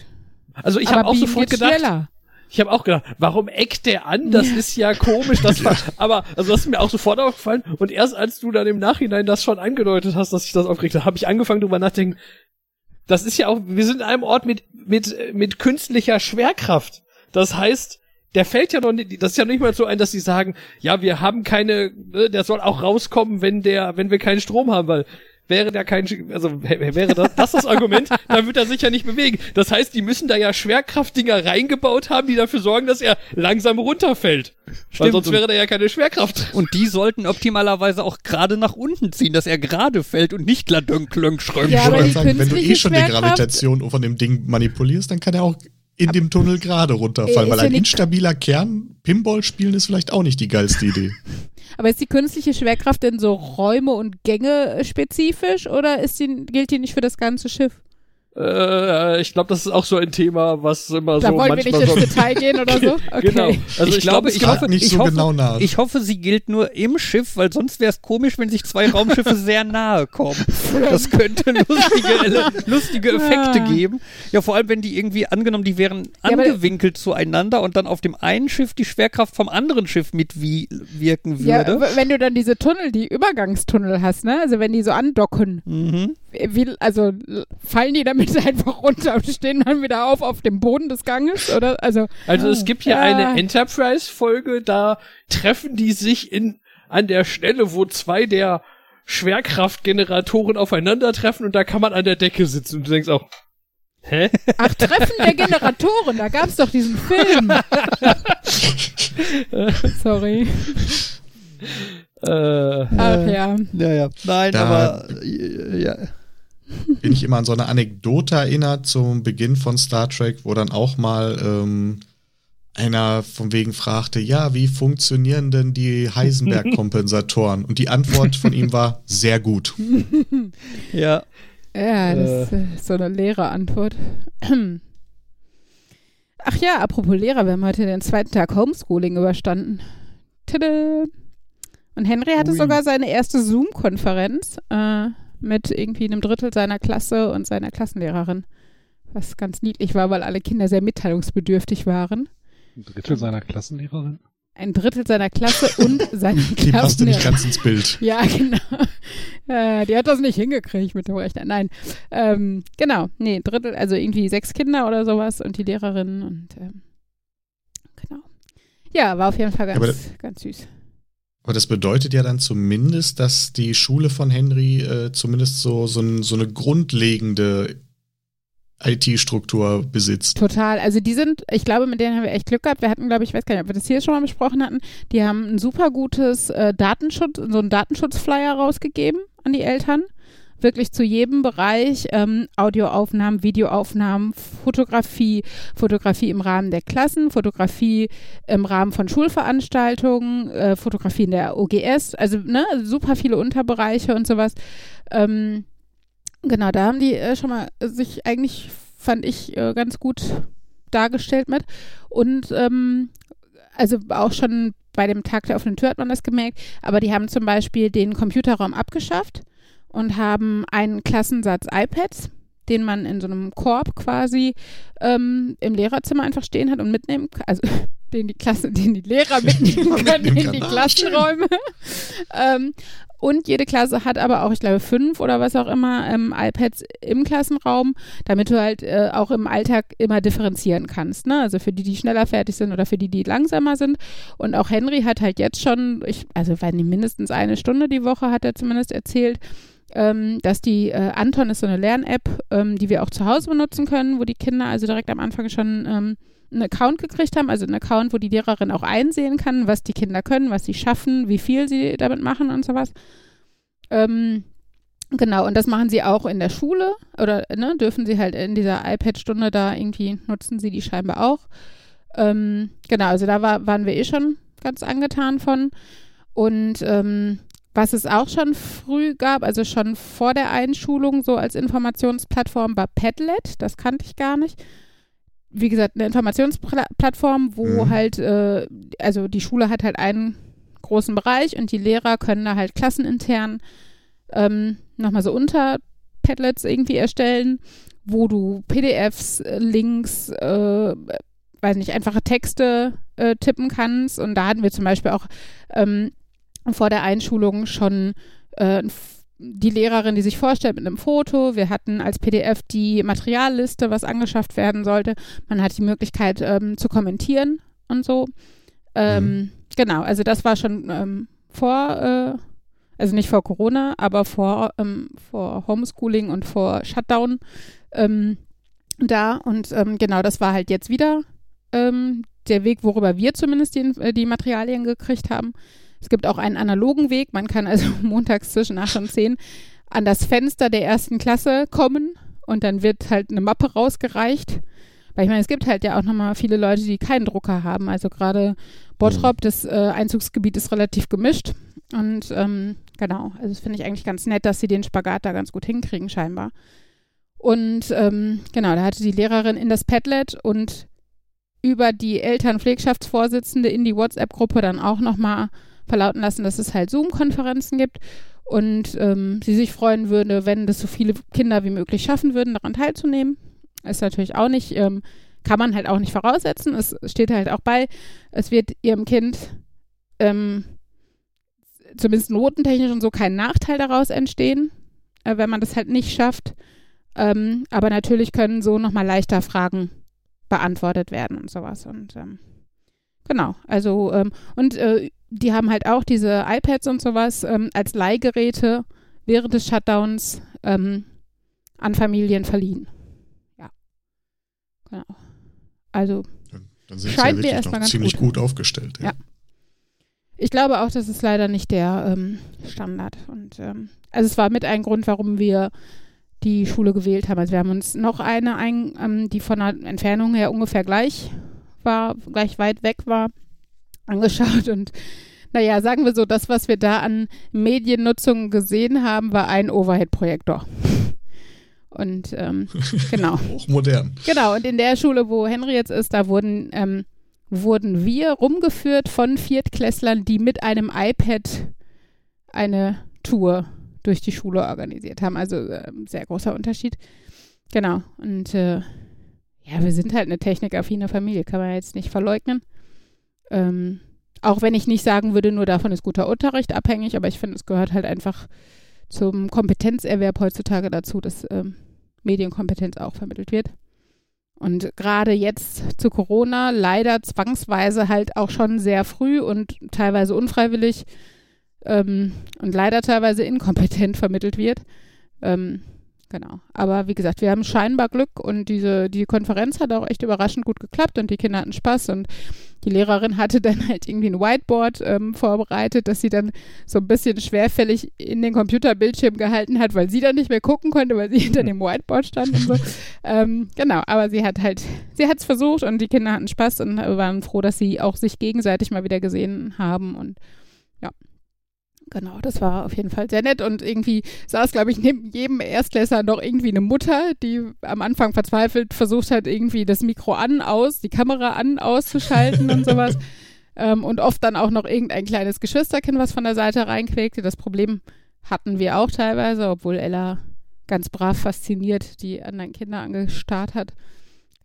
also ich habe auch sofort gedacht, schneller. ich habe auch gedacht, warum eckt der an? Das ist ja komisch. Das war, aber also das ist mir auch sofort aufgefallen. Und erst als du dann im Nachhinein das schon angedeutet hast, dass ich das aufgeregt habe, habe ich angefangen drüber nachdenken. Das ist ja auch, wir sind in einem Ort mit mit mit künstlicher Schwerkraft. Das heißt, der fällt ja noch nicht, das ist ja nicht mal so ein, dass sie sagen, ja, wir haben keine, ne, der soll auch rauskommen, wenn der, wenn wir keinen Strom haben, weil wäre der kein, also wär- wäre das das, das Argument, dann wird er sich ja nicht bewegen. Das heißt, die müssen da ja Schwerkraftdinger reingebaut haben, die dafür sorgen, dass er langsam runterfällt. Weil Stimmt. sonst wäre da ja keine Schwerkraft. Und die sollten optimalerweise auch gerade nach unten ziehen, dass er gerade fällt und nicht kladönk, klönk, schrönk, Ja, Ich aber wollte die sagen, wenn du eh schon die Gravitation von dem Ding manipulierst, dann kann er auch in dem Tunnel gerade runterfallen, Äh, weil ein instabiler Kern, Pinball spielen ist vielleicht auch nicht die geilste Idee. Aber ist die künstliche Schwerkraft denn so Räume und Gänge äh, spezifisch oder ist die, gilt die nicht für das ganze Schiff? Äh, ich glaube, das ist auch so ein Thema, was immer Da so wollen wir nicht manchmal ins so. Detail gehen oder so? Okay. Genau. Also ich, ich, glaube, ich hoffe, nicht ich so hoffe, genau nach. Ich hoffe, sie gilt nur im Schiff, weil sonst wäre es komisch, wenn sich zwei Raumschiffe sehr nahe kommen. Das könnte lustige, lustige Effekte Ja. geben. Ja, vor allem, wenn die irgendwie angenommen, die wären Ja, angewinkelt zueinander und dann auf dem einen Schiff die Schwerkraft vom anderen Schiff mitwirken Ja, würde. w- wenn du dann diese Tunnel, die Übergangstunnel hast, ne? Also wenn die so andocken, mhm. Wie, also fallen die damit einfach runter und stehen dann wieder auf auf dem Boden des Ganges oder also Also es gibt ja Ja. eine Enterprise-Folge, da treffen die sich in an der Stelle, wo zwei der Schwerkraftgeneratoren aufeinandertreffen und da kann man an der Decke sitzen und du denkst auch, hä? ach Treffen der Generatoren, da gab's doch diesen Film. Sorry. Äh, Ach ja. Ja, ja. Nein, Da- aber ja. Bin ich immer an so eine Anekdote erinnert zum Beginn von Star Trek, wo dann auch mal ähm, einer von wegen fragte, ja, wie funktionieren denn die Heisenberg-Kompensatoren? Und die Antwort von ihm war, sehr gut. ja. Ja, das ist äh, so eine leere Antwort. Ach ja, apropos Lehrer, wir haben heute den zweiten Tag Homeschooling überstanden. Tada. Und Henry hatte Ui. sogar seine erste Zoom-Konferenz äh, mit irgendwie einem Drittel seiner Klasse und seiner Klassenlehrerin. Was ganz niedlich war, weil alle Kinder sehr mitteilungsbedürftig waren. Ein Drittel seiner Klassenlehrerin. Ein Drittel seiner Klasse und seiner Die passte nicht Klassenlehrerin. ganz ins Bild. Ja, genau. Äh, die hat das nicht hingekriegt mit dem Rechner. Nein. Ähm, genau. Nee, Drittel, also irgendwie sechs Kinder oder sowas und die Lehrerin und ähm, genau. Ja, war auf jeden Fall Ja, ganz, ganz süß. Aber das bedeutet ja dann zumindest, dass die Schule von Henry äh, zumindest so, so, ein, so eine grundlegende IT-Struktur besitzt. Total. Also die sind, ich glaube, mit denen haben wir echt Glück gehabt. Wir hatten, glaube ich, ich weiß gar nicht, ob wir das hier schon mal besprochen hatten, die haben ein super gutes äh, Datenschutz, so einen Datenschutzflyer rausgegeben an die Eltern, wirklich zu jedem Bereich ähm, Audioaufnahmen, Videoaufnahmen, Fotografie, Fotografie im Rahmen der Klassen, Fotografie im Rahmen von Schulveranstaltungen, äh, Fotografie in der OGS, also ne, super viele Unterbereiche und sowas. Ähm, genau, da haben die äh, schon mal sich eigentlich, fand ich, äh, ganz gut dargestellt mit. Und ähm, also auch schon bei dem Tag der offenen Tür hat man das gemerkt, aber die haben zum Beispiel den Computerraum abgeschafft und haben einen Klassensatz iPads, den man in so einem Korb quasi ähm, im Lehrerzimmer einfach stehen hat und mitnehmen kann. Also den die Klasse, den die Lehrer mitnehmen können in die Klassenräume. ähm, und jede Klasse hat aber auch, ich glaube, fünf oder was auch immer ähm, iPads im Klassenraum, damit du halt äh, auch im Alltag immer differenzieren kannst. Ne? Also für die, die schneller fertig sind oder für die, die langsamer sind. Und auch Henry hat halt jetzt schon, ich, also weil nicht mindestens eine Stunde die Woche, hat er zumindest erzählt, ähm, dass die äh, Anton ist so eine Lern-App, ähm, die wir auch zu Hause benutzen können, wo die Kinder also direkt am Anfang schon ähm, einen Account gekriegt haben, also einen Account, wo die Lehrerin auch einsehen kann, was die Kinder können, was sie schaffen, wie viel sie damit machen und sowas. Ähm, genau, und das machen sie auch in der Schule oder ne, dürfen sie halt in dieser iPad-Stunde da irgendwie nutzen sie die scheinbar auch. Ähm, genau, also da war, waren wir eh schon ganz angetan von. Und ähm, was es auch schon früh gab, also schon vor der Einschulung, so als Informationsplattform, war Padlet. Das kannte ich gar nicht. Wie gesagt, eine Informationsplattform, wo Mhm. halt, äh, also die Schule hat halt einen großen Bereich und die Lehrer können da halt klassenintern ähm, nochmal so unter Padlets irgendwie erstellen, wo du PDFs, äh, Links, äh, weiß nicht, einfache Texte äh, tippen kannst. Und da hatten wir zum Beispiel auch ähm, vor der Einschulung schon äh, die Lehrerin, die sich vorstellt mit einem Foto. Wir hatten als PDF die Materialliste, was angeschafft werden sollte. Man hat die Möglichkeit ähm, zu kommentieren und so. Ähm, Genau, also das war schon ähm, vor, äh, also nicht vor Corona, aber vor, ähm, vor Homeschooling und vor Shutdown ähm, da. Und ähm, genau, das war halt jetzt wieder der Weg, worüber wir zumindest die, äh, die Materialien gekriegt haben. Es gibt auch einen analogen Weg. Man kann also montags zwischen 8 und 10 an das Fenster der ersten Klasse kommen und dann wird halt eine Mappe rausgereicht. Weil ich meine, es gibt halt ja auch nochmal viele Leute, die keinen Drucker haben. Also gerade Bottrop, das äh, Einzugsgebiet ist relativ gemischt. Und ähm, genau, also das finde ich eigentlich ganz nett, dass sie den Spagat da ganz gut hinkriegen, scheinbar. Und ähm, genau, da hatte die Lehrerin in das Padlet und über die Elternpflegschaftsvorsitzende in die WhatsApp-Gruppe dann auch nochmal verlauten lassen, dass es halt Zoom-Konferenzen gibt und ähm, sie sich freuen würde, wenn das so viele Kinder wie möglich schaffen würden, daran teilzunehmen. Ist natürlich auch nicht, ähm, kann man halt auch nicht voraussetzen. Es steht halt auch bei, es wird ihrem Kind ähm, zumindest notentechnisch und so kein Nachteil daraus entstehen, äh, wenn man das halt nicht schafft. Ähm, aber natürlich können so nochmal leichter Fragen beantwortet werden und sowas. Und ähm, genau, also ähm, und äh, die haben halt auch diese iPads und sowas ähm, als Leihgeräte während des Shutdowns ähm, an Familien verliehen. Ja. Genau. Also Dann sind Scheint mir sie ja erstmal wirklich ganz ziemlich gut. gut, aufgestellt. Ja. Ja. Ich glaube auch, das ist leider nicht der ähm, Standard. Und ähm, also es war mit ein Grund, warum wir die Schule gewählt haben. Also wir haben uns noch eine, ein, ähm, die von der Entfernung her ungefähr gleich war, gleich weit weg war, angeschaut. Und naja, sagen wir so, das, was wir da an Mediennutzung gesehen haben, war ein Overhead-Projektor. Und ähm, genau. Hochmodern. Genau, und in der Schule, wo Henry jetzt ist, da wurden, ähm, wurden wir rumgeführt von Viertklässlern, die mit einem iPad eine Tour durch die Schule organisiert haben. Also ähm, sehr großer Unterschied. Genau. Und äh, ja, wir sind halt eine technikaffine Familie, kann man jetzt nicht verleugnen. Ähm, auch wenn ich nicht sagen würde, nur davon ist guter Unterricht abhängig, aber ich finde, es gehört halt einfach zum Kompetenzerwerb heutzutage dazu, dass ähm, Medienkompetenz auch vermittelt wird. Und gerade jetzt zu Corona leider zwangsweise halt auch schon sehr früh und teilweise unfreiwillig ähm, und leider teilweise inkompetent vermittelt wird. Ähm, genau. Aber wie gesagt, wir haben scheinbar Glück und diese die Konferenz hat auch echt überraschend gut geklappt und die Kinder hatten Spaß und die Lehrerin hatte dann halt irgendwie ein Whiteboard ähm, vorbereitet, dass sie dann so ein bisschen schwerfällig in den Computerbildschirm gehalten hat, weil sie dann nicht mehr gucken konnte, weil sie hinter dem Whiteboard stand und so. ähm, genau, aber sie hat halt, sie hat es versucht und die Kinder hatten Spaß und waren froh, dass sie auch sich gegenseitig mal wieder gesehen haben und ja. Genau, das war auf jeden Fall sehr nett und irgendwie saß, glaube ich, neben jedem Erstklässler noch irgendwie eine Mutter, die am Anfang verzweifelt versucht hat, irgendwie das Mikro an, aus, die Kamera an, auszuschalten und sowas. Ähm, und oft dann auch noch irgendein kleines Geschwisterkind, was von der Seite reinquäkte. Das Problem hatten wir auch teilweise, obwohl Ella ganz brav fasziniert die anderen Kinder angestarrt hat.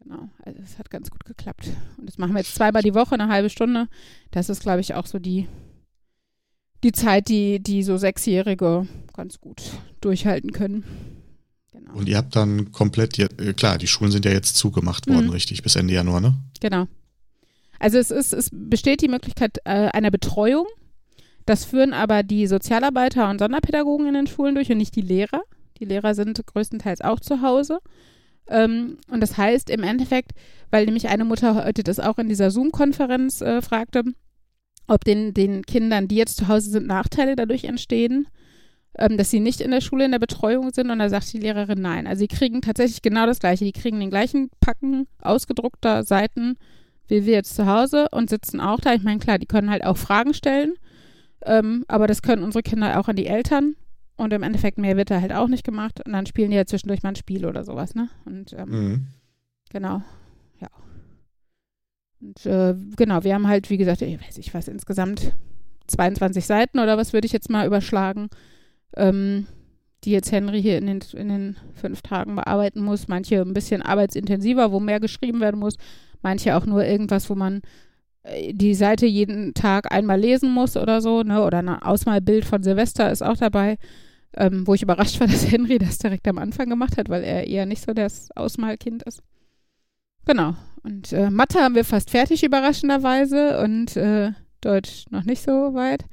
Genau, also es hat ganz gut geklappt. Und das machen wir jetzt zweimal die Woche, eine halbe Stunde. Das ist, glaube ich, auch so die die Zeit, die, die so Sechsjährige ganz gut durchhalten können. Genau. Und ihr habt dann komplett, äh, klar, die Schulen sind ja jetzt zugemacht worden, mhm. richtig, bis Ende Januar, ne? Genau. Also es ist, es besteht die Möglichkeit äh, einer Betreuung. Das führen aber die Sozialarbeiter und Sonderpädagogen in den Schulen durch und nicht die Lehrer. Die Lehrer sind größtenteils auch zu Hause. Ähm, und das heißt im Endeffekt, weil nämlich eine Mutter heute das auch in dieser Zoom-Konferenz äh, fragte, ob den, den Kindern, die jetzt zu Hause sind, Nachteile dadurch entstehen, ähm, dass sie nicht in der Schule in der Betreuung sind. Und da sagt die Lehrerin nein. Also sie kriegen tatsächlich genau das Gleiche. Die kriegen den gleichen Packen ausgedruckter Seiten wie wir jetzt zu Hause und sitzen auch da. Ich meine, klar, die können halt auch Fragen stellen, ähm, aber das können unsere Kinder auch an die Eltern. Und im Endeffekt mehr wird da halt auch nicht gemacht. Und dann spielen die ja zwischendurch mal ein Spiel oder sowas, ne? Und ähm, mhm. genau. Und äh, genau, wir haben halt, wie gesagt, ich weiß nicht was, insgesamt 22 Seiten oder was würde ich jetzt mal überschlagen, ähm, die jetzt Henry hier in den, in den fünf Tagen bearbeiten muss. Manche ein bisschen arbeitsintensiver, wo mehr geschrieben werden muss. Manche auch nur irgendwas, wo man äh, die Seite jeden Tag einmal lesen muss oder so, ne? Oder ein Ausmalbild von Silvester ist auch dabei. Ähm, wo ich überrascht war, dass Henry das direkt am Anfang gemacht hat, weil er eher nicht so das Ausmalkind ist. Genau. Und äh, Mathe haben wir fast fertig, überraschenderweise. Und äh, Deutsch noch nicht so weit.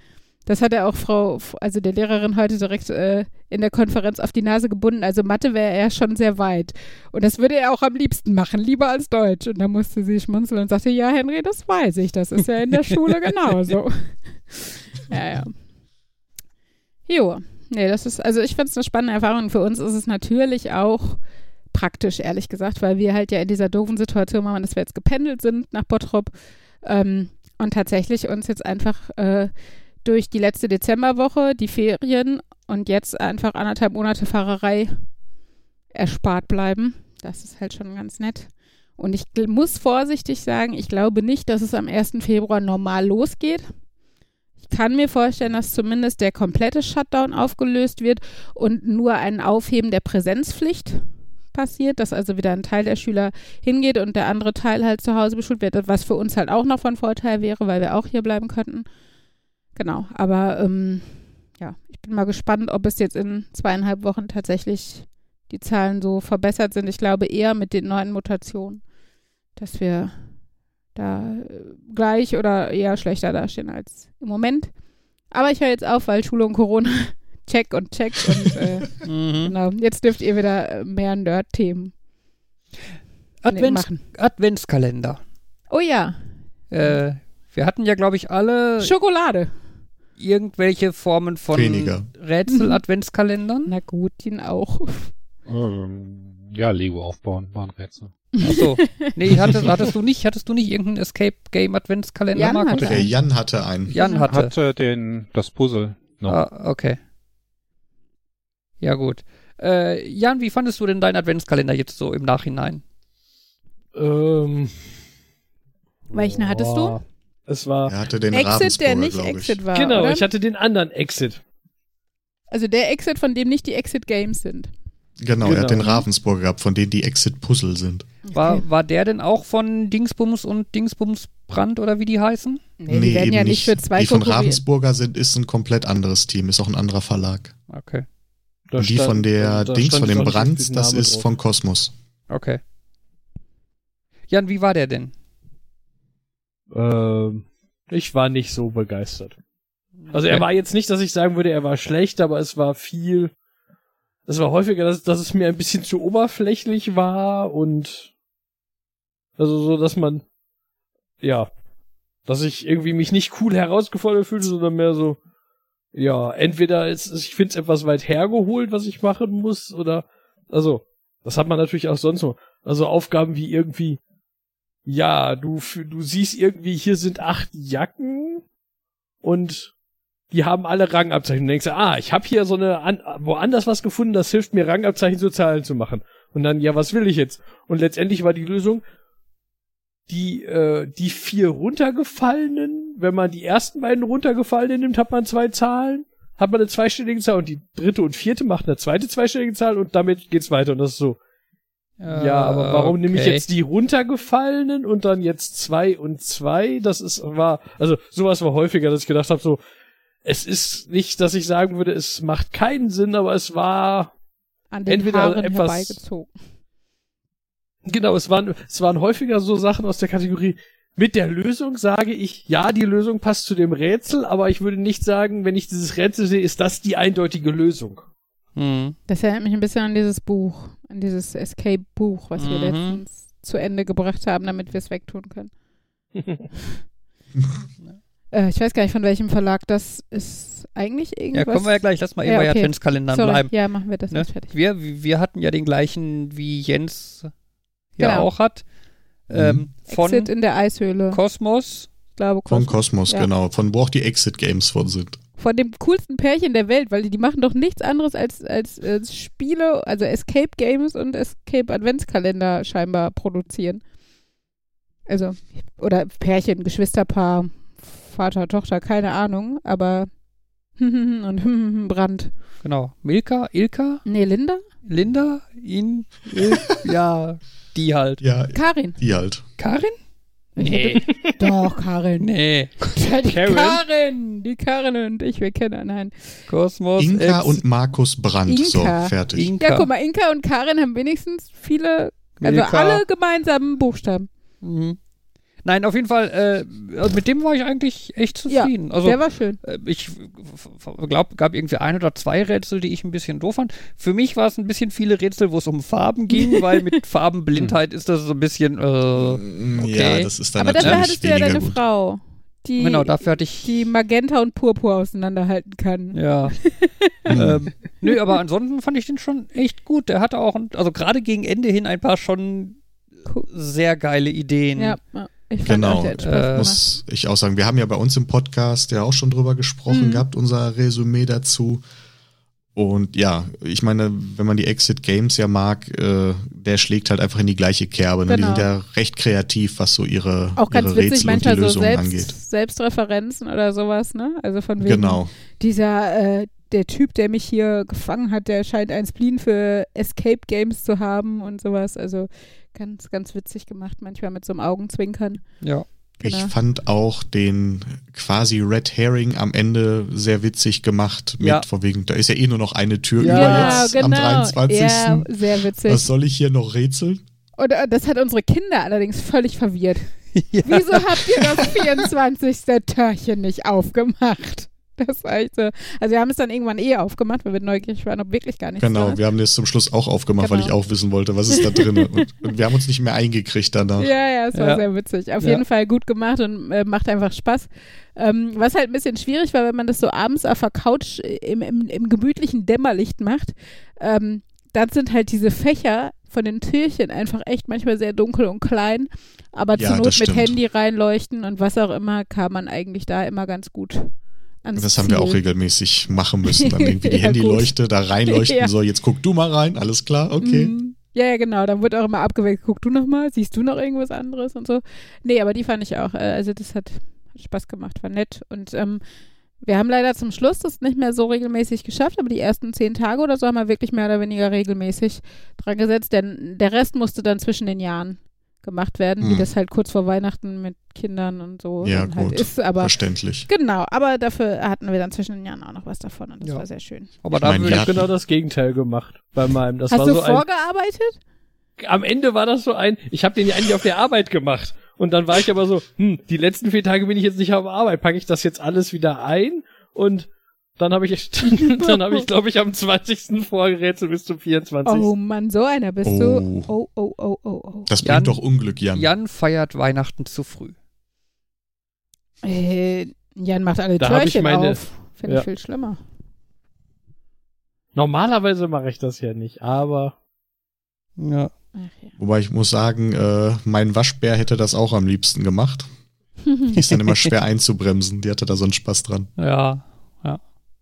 Das hat er auch Frau, also der Lehrerin heute direkt äh, in der Konferenz auf die Nase gebunden. Also Mathe wäre er schon sehr weit. Und das würde er auch am liebsten machen, lieber als Deutsch. Und da musste sie schmunzeln und sagte, ja, Henry, das weiß ich. Das ist ja in der Schule genauso. ja, ja. Jo. Nee, das ist, also ich finde es eine spannende Erfahrung. Für uns ist es natürlich auch praktisch, ehrlich gesagt, weil wir halt ja in dieser doofen Situation waren, dass wir jetzt gependelt sind nach Bottrop ähm, und tatsächlich uns jetzt einfach äh, durch die letzte Dezemberwoche, die Ferien und jetzt einfach anderthalb Monate Fahrerei erspart bleiben. Das ist halt schon ganz nett. Und ich muss vorsichtig sagen, ich glaube nicht, dass es am 1. Februar normal losgeht. Ich kann mir vorstellen, dass zumindest der komplette Shutdown aufgelöst wird und nur ein Aufheben der Präsenzpflicht passiert, dass also wieder ein Teil der Schüler hingeht und der andere Teil halt zu Hause beschult wird, was für uns halt auch noch von Vorteil wäre, weil wir auch hier bleiben könnten. Genau, aber ähm, ja, ich bin mal gespannt, ob es jetzt in zweieinhalb Wochen tatsächlich die Zahlen so verbessert sind. Ich glaube eher mit den neuen Mutationen, dass wir da äh, gleich oder eher schlechter dastehen als im Moment. Aber ich höre jetzt auf, weil Schule und Corona check und check. Und äh, mhm. genau, jetzt dürft ihr wieder äh, mehr Nerd-Themen Advents machen. Adventskalender. Oh ja. Äh, wir hatten ja, glaube ich, alle. Schokolade. Irgendwelche Formen von Rätsel-Adventskalendern. Na gut, ihn auch. Ähm, ja, Lego aufbauen, waren Rätsel. Achso. Nee, hattest, hattest du nicht, hattest du nicht irgendeinen Escape Game Adventskalender? Jan hatte der Jan hatte einen. Jan hatte. hatte den, das Puzzle noch. Ah, okay. Ja, gut. Äh, Jan, wie fandest du denn deinen Adventskalender jetzt so im Nachhinein? Ähm. Welchen hattest du? Es war. Er hatte den Exit, der nicht Exit war. Genau, oder? ich hatte den anderen Exit. Also der Exit, von dem nicht die Exit Games sind. Genau, Genau. er hat den Ravensburger gehabt, von denen die Exit-Puzzle sind. War, war der denn auch von Dingsbums und Dingsbums Brand oder wie die heißen? Nee, die werden eben ja nicht für zwei Die von. Ravensburger sind, ist ein komplett anderes Team, ist auch ein anderer Verlag. Okay. Da Und die stand- von der Dings, von dem Brand, das Name ist drauf. von Kosmos. Okay. Jan, wie war der denn? Ähm, ich war nicht so begeistert. Also er war jetzt nicht, dass ich sagen würde, er war schlecht, aber es war viel. Es war häufiger, dass, dass es mir ein bisschen zu oberflächlich war und also so, dass man ja dass ich irgendwie mich nicht cool herausgefordert fühle, sondern mehr so, ja, entweder ist, ich finde es etwas weit hergeholt, was ich machen muss, oder, also, das hat man natürlich auch sonst so. Also Aufgaben wie irgendwie, ja, du, du siehst irgendwie, hier sind acht Jacken und die haben alle Rangabzeichen. Und denkst du, ah, ich habe hier so eine an, woanders was gefunden, das hilft mir Rangabzeichen zu Zahlen zu machen. Und dann, ja, was will ich jetzt? Und letztendlich war die Lösung, die, äh, die vier runtergefallenen, wenn man die ersten beiden runtergefallenen nimmt, hat man zwei Zahlen, hat man eine zweistellige Zahl und die dritte und vierte macht eine zweite zweistellige Zahl und damit geht's weiter und das ist so. Äh, ja, aber warum nehme ich okay. jetzt die runtergefallenen und dann jetzt zwei und zwei? Das ist, war, also sowas war häufiger, dass ich gedacht habe, so, es ist nicht, dass ich sagen würde, es macht keinen Sinn, aber es war An den Entweder Haaren etwas- herbeigezogen. Genau, es waren, es waren häufiger so Sachen aus der Kategorie. Mit der Lösung sage ich, ja, die Lösung passt zu dem Rätsel, aber ich würde nicht sagen, wenn ich dieses Rätsel sehe, ist das die eindeutige Lösung. Hm. Das erinnert mich ein bisschen an dieses Buch, an dieses Escape-Buch, was wir Mhm. letztens zu Ende gebracht haben, damit wir es wegtun können. äh, ich weiß gar nicht, von welchem Verlag das ist. Eigentlich Ja, irgendwas. kommen wir ja gleich. Lass mal eben Ja, bei okay. Adventskalendern Sorry, bleiben. ja, machen wir das Ne? jetzt fertig. Wir, wir hatten ja den gleichen, wie Jens ja Genau. auch hat. Ähm, von Exit in der Eishöhle. Kosmos. ich glaube, Von Kosmos. Kosmos, Ja. genau. Von wo auch die Exit-Games von sind. Von dem coolsten Pärchen der Welt, weil die, die machen doch nichts anderes als, als äh, Spiele, also Escape Games und Escape Adventskalender scheinbar produzieren. Also, oder Pärchen, Geschwisterpaar, Vater, Tochter, keine Ahnung, aber und Brand. Genau. Milka, Ilka, Nee, Linda? Linda, ihn, Il, ja, die halt. Ja, Karin. die halt. Karin? Nee. Doch, Karin. Nee. Die Karen? Karin. Die Karin und ich, wir kennen, nein. Kosmos. Inka und Markus Brandt. So, Inka. fertig. Inka. Ja, guck mal, Inka und Karin haben wenigstens viele, also Milka. alle gemeinsamen Buchstaben. Mhm. Nein, auf jeden Fall, äh, mit dem war ich eigentlich echt zufrieden. also, Der war schön. äh, ich glaube, gab irgendwie ein oder zwei Rätsel, die ich ein bisschen doof fand. Für mich war es ein bisschen viele Rätsel, wo es um Farben ging, weil mit Farbenblindheit ist das so ein bisschen, äh, Mm, Ja, Okay. das ist dann Aber dafür hattest du ja deine gut. Frau, die, genau, dafür hatte ich, die Magenta und Purpur auseinanderhalten kann. ja. Ähm, nö, aber ansonsten fand ich den schon echt gut. Der hatte auch, ein, also gerade gegen Ende hin ein paar schon Cool. sehr geile Ideen. Ja, ja. Ich Genau, äh. Muss ich auch sagen. Wir haben ja bei uns im Podcast ja auch schon drüber gesprochen Mhm. gehabt, unser Resümee dazu. Und ja, ich meine, wenn man die Exit Games ja mag, äh, der schlägt halt einfach in die gleiche Kerbe. Ne? Die Genau. sind ja recht kreativ, was so ihre, Auch ganz ihre witzig, Rätsel und die manchmal so Lösungen Selbst, angeht. Selbstreferenzen oder sowas, ne? Also von wegen Genau. dieser, äh, der Typ, der mich hier gefangen hat, der scheint ein Spleen für Escape Games zu haben und sowas. Also ganz, ganz witzig gemacht, manchmal mit so einem Augenzwinkern. Ja. Genau. Ich fand auch den quasi Red Herring am Ende sehr witzig gemacht. Mit Ja. von wegen, da ist ja eh nur noch eine Tür Ja, über Ja, jetzt genau. am 23. Ja, sehr witzig. Was soll ich hier noch rätseln? Und äh, das hat unsere Kinder allerdings völlig verwirrt. ja. Wieso habt ihr das 24. Türchen nicht aufgemacht? Das war echt so. Also wir haben es dann irgendwann eh aufgemacht, weil wir neugierig waren, ob wirklich gar nichts Genau, drin wir haben das zum Schluss auch aufgemacht, weil Genau. ich auch wissen wollte, was ist da drin. und, und wir haben uns nicht mehr eingekriegt danach. Ja, ja, es war Ja. sehr witzig. Auf Ja. jeden Fall gut gemacht und äh, macht einfach Spaß. Ähm, was halt ein bisschen schwierig war, wenn man das so abends auf der Couch im, im, im gemütlichen Dämmerlicht macht, ähm, dann sind halt diese Fächer von den Türchen einfach echt manchmal sehr dunkel und klein. Aber Ja, zur Not mit. Handy reinleuchten und was auch immer, kam man eigentlich da immer ganz gut Das haben Ziel. wir auch regelmäßig machen müssen. Dann irgendwie die Ja, Handyleuchte da reinleuchten. Ja. So, jetzt guck du mal rein, alles klar, okay. Mhm. Ja, ja, genau. Dann wird auch immer abgewechselt. Guck du noch mal, siehst du noch irgendwas anderes und so. Nee, aber die fand ich auch. Äh, also das hat, hat Spaß gemacht, war nett. Und ähm, wir haben leider zum Schluss das nicht mehr so regelmäßig geschafft, aber die ersten zehn Tage oder so haben wir wirklich mehr oder weniger regelmäßig dran gesetzt, denn der Rest musste dann zwischen den Jahren gemacht werden, wie Hm. das halt kurz vor Weihnachten mit Kindern und so Ja, dann halt gut. ist. Aber Verständlich. genau, aber dafür hatten wir dann zwischen den Jahren auch noch was davon und das Ja. war sehr schön. Aber Ich da mein, würde Ich ja. habe genau das Gegenteil gemacht bei meinem. Das Hast war du so ein, vorgearbeitet? am Ende war das so ein, ich habe den ja eigentlich auf der Arbeit gemacht. Und dann war ich aber so, hm, die letzten vier Tage bin ich jetzt nicht auf Arbeit, packe ich das jetzt alles wieder ein und dann habe ich, dann habe ich, glaube ich, am 20. vorgerätselt bis zum 24. Oh Mann, so einer bist Oh. du. Oh, oh, oh, oh, oh. Das Jan- bringt doch Unglück, Jan. Jan feiert Weihnachten zu früh. Äh, Jan macht alle Da Türchen meine- auf. Finde Ja. ich viel schlimmer. Normalerweise mache ich das ja nicht, aber Ja. Ach, ja. Wobei ich muss sagen, äh, mein Waschbär hätte das auch am liebsten gemacht. Die ist dann immer schwer einzubremsen. Die hatte da so einen Spaß dran. Ja.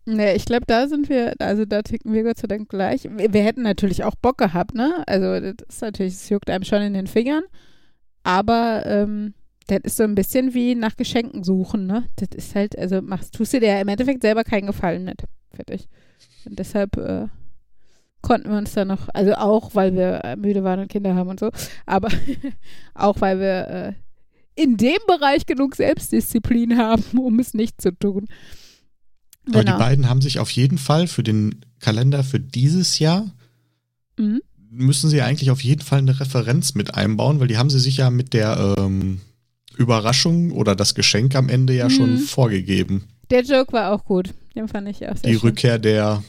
Nee, ich glaube, da sind wir, also da ticken wir Gott sei Dank gleich. Wir, wir hätten natürlich auch Bock gehabt, ne? Also das ist natürlich, es juckt einem schon in den Fingern. Aber ähm, das ist so ein bisschen wie nach Geschenken suchen, ne? Das ist halt, also machst, tust du dir ja im Endeffekt selber keinen Gefallen mit. Fertig. Und deshalb äh, konnten wir uns da noch, also auch, weil wir äh, müde waren und Kinder haben und so, aber auch weil wir äh, in dem Bereich genug Selbstdisziplin haben, um es nicht zu tun. Aber Genau. die beiden haben sich auf jeden Fall für den Kalender für dieses Jahr Mhm. müssen sie eigentlich auf jeden Fall eine Referenz mit einbauen, weil die haben sie sich ja mit der ähm, Überraschung oder das Geschenk am Ende ja Mhm. schon vorgegeben. Der Joke war auch gut. Den fand ich auch sehr Die schön. Rückkehr der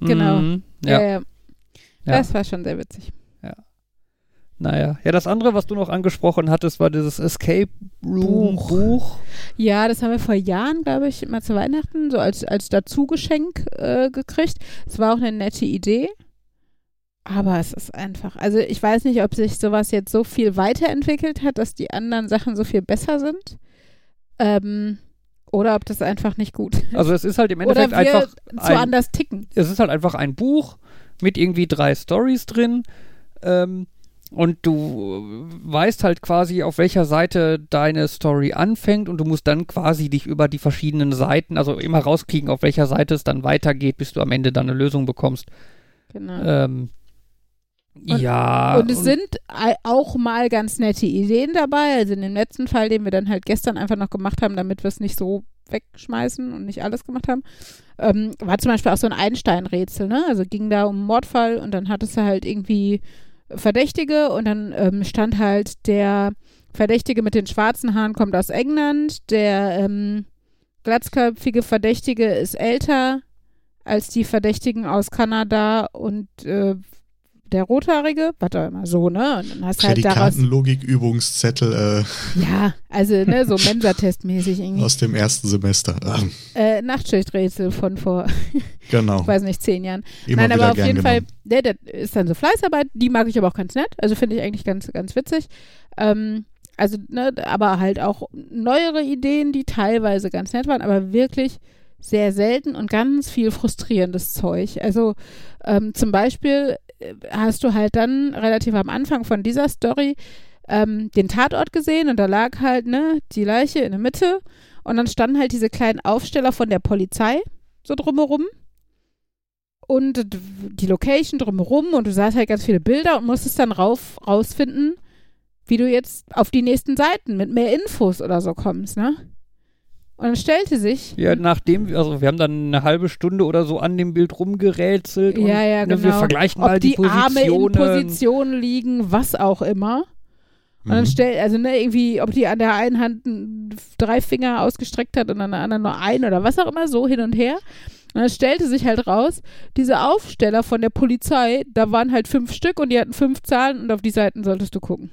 Genau. Mhm. Ja, Ja. ja. Das war schon sehr witzig. Naja. Ja, das andere, was du noch angesprochen hattest, war dieses Escape Room Buch. Buch. Ja, das haben wir vor Jahren, glaube ich, mal zu Weihnachten so als, als Dazugeschenk äh, gekriegt. Es war auch eine nette Idee. Aber es ist einfach, also ich weiß nicht, ob sich sowas jetzt so viel weiterentwickelt hat, dass die anderen Sachen so viel besser sind. Ähm, oder ob das einfach nicht gut ist. Also es ist halt im Oder Endeffekt wir einfach zu ein- anders ticken. es ist halt einfach ein Buch mit irgendwie drei Stories drin. Ähm, und du weißt halt quasi, auf welcher Seite deine Story anfängt und du musst dann quasi dich über die verschiedenen Seiten, also immer rauskriegen, auf welcher Seite es dann weitergeht, bis du am Ende dann eine Lösung bekommst. Genau. Ähm, Und- ja. und es sind ei- auch mal ganz nette Ideen dabei. Also in dem letzten Fall, den wir dann halt gestern einfach noch gemacht haben, damit wir es nicht so wegschmeißen und nicht alles gemacht haben, ähm, war zum Beispiel auch so ein Einstein-Rätsel. Ne? Also ging da um einen Mordfall und dann hattest du halt irgendwie Verdächtige und dann ähm, stand halt der Verdächtige mit den schwarzen Haaren kommt aus England, der ähm, glatzköpfige Verdächtige ist älter als die Verdächtigen aus Kanada und äh, der Rothaarige, was auch immer so, ne? Und dann hast du halt daraus, Prädikatenlogik-Übungszettel ja, also, ne, so Mensa-Test-mäßig äh, irgendwie. aus dem ersten Semester. Äh, Nachtschichträtsel von vor, genau. ich weiß nicht, zehn Jahren. Immer Nein, aber auf jeden genommen. Fall, ne, das ist dann so Fleißarbeit, die mag ich aber auch ganz nett. Also finde ich eigentlich ganz, ganz witzig. Ähm, also, ne, aber halt auch neuere Ideen, die teilweise ganz nett waren, aber wirklich sehr selten und ganz viel frustrierendes Zeug. Also ähm, zum Beispiel äh, hast du halt dann relativ am Anfang von dieser Story ähm, den Tatort gesehen und da lag halt ne, die Leiche in der Mitte und dann standen halt diese kleinen Aufsteller von der Polizei so drumherum und die Location drumherum und du sahst halt ganz viele Bilder und musstest dann rauf, rausfinden, wie du jetzt auf die nächsten Seiten mit mehr Infos oder so kommst, ne? Und dann stellte sich Ja, nachdem, also wir haben dann eine halbe Stunde oder so an dem Bild rumgerätselt und Ja, ja, ne, wir genau. vergleichen ob mal die, die Arme in Positionen. Position liegen, was auch immer. Und dann Mhm. stellt, also ne, irgendwie, ob die an der einen Hand drei Finger ausgestreckt hat und an der anderen nur einen oder was auch immer, so hin und her. Und dann stellte sich halt raus, diese Aufsteller von der Polizei, da waren halt fünf Stück und die hatten fünf Zahlen und auf die Seiten solltest du gucken.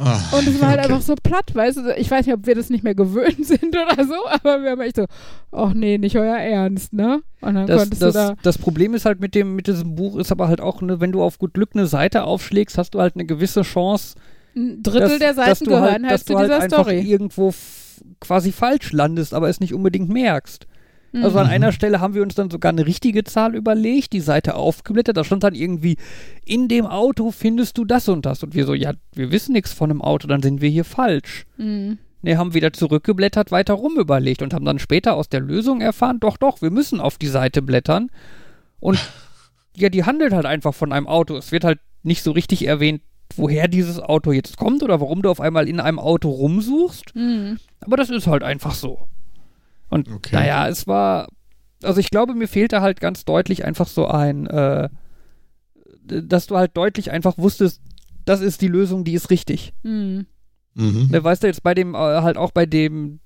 Ah, Und es war halt okay. einfach so platt, weißt du, ich weiß nicht, ob wir das nicht mehr gewöhnt sind oder so, aber wir haben echt so, ach nee, nicht euer Ernst, ne? Und dann Das, konntest das, du da, das Problem ist halt mit dem, mit diesem Buch ist aber halt auch, ne, wenn du auf gut Glück eine Seite aufschlägst, hast du halt eine gewisse Chance, ein Drittel dass, der Seiten du gehören halt, halt, dass zu du halt dieser einfach Story. irgendwo quasi falsch landest, aber es nicht unbedingt merkst. Also Mhm. an einer Stelle haben wir uns dann sogar eine richtige Zahl überlegt, die Seite aufgeblättert, da stand dann irgendwie, in dem Auto findest du das und das. Und wir so, ja, wir wissen nichts von einem Auto, dann sind wir hier falsch. Mhm. Ne, haben wieder zurückgeblättert, weiter rum überlegt und haben dann später aus der Lösung erfahren, doch, doch, wir müssen auf die Seite blättern. Und ja, die handelt halt einfach von einem Auto. Es wird halt nicht so richtig erwähnt, woher dieses Auto jetzt kommt oder warum du auf einmal in einem Auto rumsuchst. Mhm. Aber das ist halt einfach so. Und Okay. naja, es war, also ich glaube, mir fehlte halt ganz deutlich einfach so ein, äh, dass du halt deutlich einfach wusstest, das ist die Lösung, die ist richtig. Mhm. Mhm. Ne, weißt du, jetzt bei dem, äh, halt auch bei dem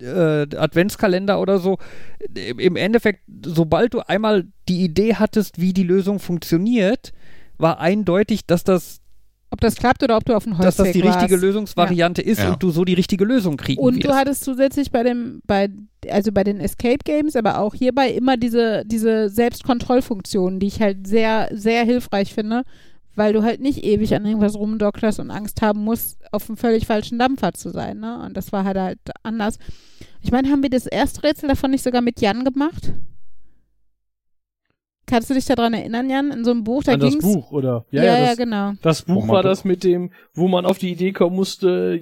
äh, Adventskalender oder so, im Endeffekt, sobald du einmal die Idee hattest, wie die Lösung funktioniert, war eindeutig, dass das Ob das klappt oder ob du auf den Holzweg dass das die richtige warst. Lösungsvariante ist Ja. und du so die richtige Lösung kriegen Und wirst. du hattest zusätzlich bei dem, bei, also bei den Escape Games, aber auch hierbei immer diese, diese Selbstkontrollfunktionen, die ich halt sehr, sehr hilfreich finde, weil du halt nicht ewig an irgendwas rumdokterst und Angst haben musst, auf einem völlig falschen Dampfer zu sein, ne? Und das war halt halt anders. Ich meine, haben wir das erste Rätsel davon nicht sogar mit Jan gemacht? Kannst du dich daran erinnern, Jan? In so einem Buch, da An das ging's. Buch, oder? Ja, ja, das, genau. das Buch man war das mit dem, wo man auf die Idee kommen musste,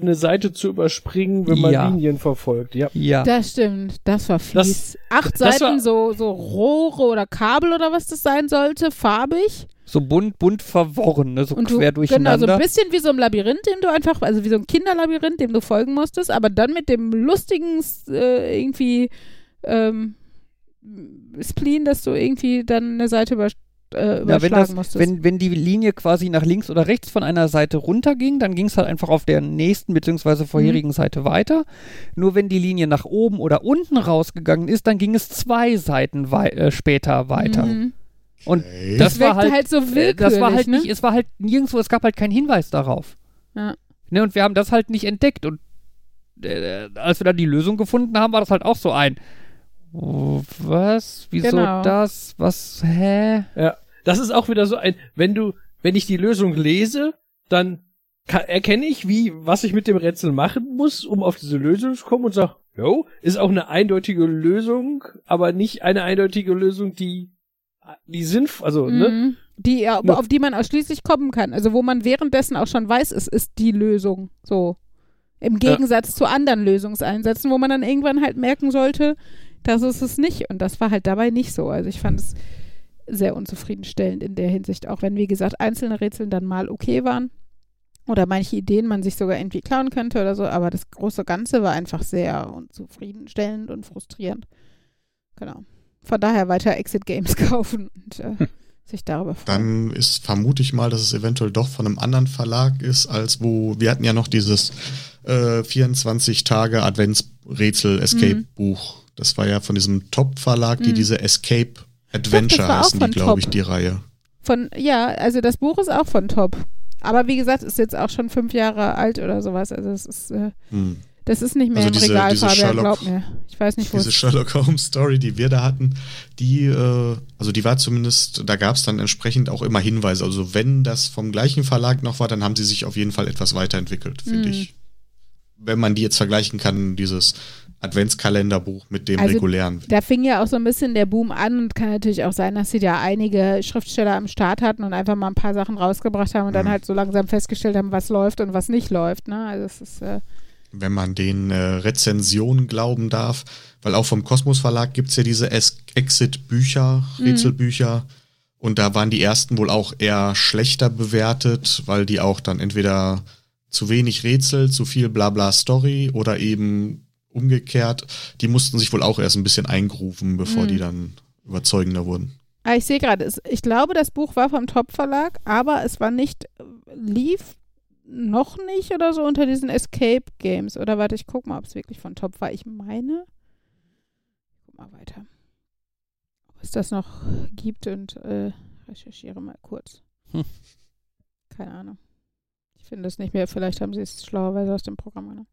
eine Seite zu überspringen, wenn man Ja. Linien verfolgt. Ja. ja. Das stimmt, das war fies. Das- Acht das Seiten, war- so, so Rohre oder Kabel oder was das sein sollte, farbig. so bunt, bunt verworren, ne? so Und du, quer genau, so durcheinander. ein bisschen wie so ein Labyrinth, dem du einfach, also wie so ein Kinderlabyrinth, dem du folgen musstest, aber dann mit dem lustigen äh, irgendwie ähm, Spleen, dass du irgendwie dann eine Seite über, äh, Ja, überschlagen wenn, das, musstest. wenn, wenn die Linie quasi nach links oder rechts von einer Seite runterging, dann ging es halt einfach auf der nächsten bzw. vorherigen Mhm. Seite weiter. Nur wenn die Linie nach oben oder unten rausgegangen ist, dann ging es zwei Seiten wei äh, später weiter. Mhm. Und Okay. das, Das, war wirkte halt, halt, so äh, willkürlich, das war halt ne? nicht, es war halt nirgendwo, es gab halt keinen Hinweis darauf. Ja. Ne, und wir haben das halt nicht entdeckt. Und äh, als wir dann die Lösung gefunden haben, war das halt auch so ein. Was? Wieso Genau. das? Was? Hä? Ja, das ist auch wieder so ein, wenn du, wenn ich die Lösung lese, dann ka- erkenne ich, wie, was ich mit dem Rätsel machen muss, um auf diese Lösung zu kommen und sag, jo, ist auch eine eindeutige Lösung, aber nicht eine eindeutige Lösung, die, die sinnvoll, also, ne? Mhm. Die, ja, Ne. auf die man ausschließlich kommen kann. Also wo man währenddessen auch schon weiß, es ist die Lösung. So. Im Ja. Gegensatz zu anderen Lösungseinsätzen, wo man dann irgendwann halt merken sollte, das ist es nicht. Und das war halt dabei nicht so. Also ich fand es sehr unzufriedenstellend in der Hinsicht, auch wenn, wie gesagt, einzelne Rätsel dann mal okay waren. Oder manche Ideen man sich sogar irgendwie klauen könnte oder so, aber das große Ganze war einfach sehr unzufriedenstellend und frustrierend. Genau. Von daher weiter Exit Games kaufen und äh, sich darüber freuen. Dann ist vermute ich mal, dass es eventuell doch von einem anderen Verlag ist, als wo wir hatten ja noch dieses äh, 24 Tage Adventsrätsel Escape Mhm. Das war ja von diesem Top Verlag, die Mhm. diese Escape Adventure heißen, die glaube ich die Reihe. Von, ja, also das Buch ist auch von Top. Aber wie gesagt, ist jetzt auch schon fünf Jahre alt oder sowas. Also es ist, äh, Hm. das ist nicht mehr Also im diese- Regal, diese Fabian, Sherlock- glaub mir. Ich weiß nicht, wo Diese es Sherlock Holmes Story, die wir da hatten, die, äh, also die war zumindest, da gab es dann entsprechend auch immer Hinweise. Also wenn das vom gleichen Verlag noch war, dann haben sie sich auf jeden Fall etwas weiterentwickelt, finde Mhm. ich. Wenn man die jetzt vergleichen kann, dieses Adventskalenderbuch mit dem Also, regulären. Da fing ja auch so ein bisschen der Boom an und kann natürlich auch sein, dass sie da einige Schriftsteller am Start hatten und einfach mal ein paar Sachen rausgebracht haben und dann Mhm. halt so langsam festgestellt haben, was läuft und was nicht läuft. Ne? Also es ist äh, wenn man den äh, Rezensionen glauben darf, weil auch vom Kosmos Verlag gibt's ja diese Es- Exit-Bücher, Mhm. Rätselbücher. Und da waren die ersten wohl auch eher schlechter bewertet, weil die auch dann entweder zu wenig Rätsel, zu viel Blabla Story oder eben umgekehrt. Die mussten sich wohl auch erst ein bisschen eingrufen, bevor Mhm. die dann überzeugender wurden. Ah, ich sehe gerade, ich glaube, das Buch war vom Top-Verlag, aber es war nicht, lief noch nicht oder so unter diesen Escape Games. Oder warte, ich guck mal, ob es wirklich von Top war. Ich meine. Guck mal weiter. Ob es das noch gibt und äh, recherchiere mal kurz. Hm. Keine Ahnung. Ich finde es nicht mehr. Vielleicht haben sie es schlauerweise aus dem Programm genommen.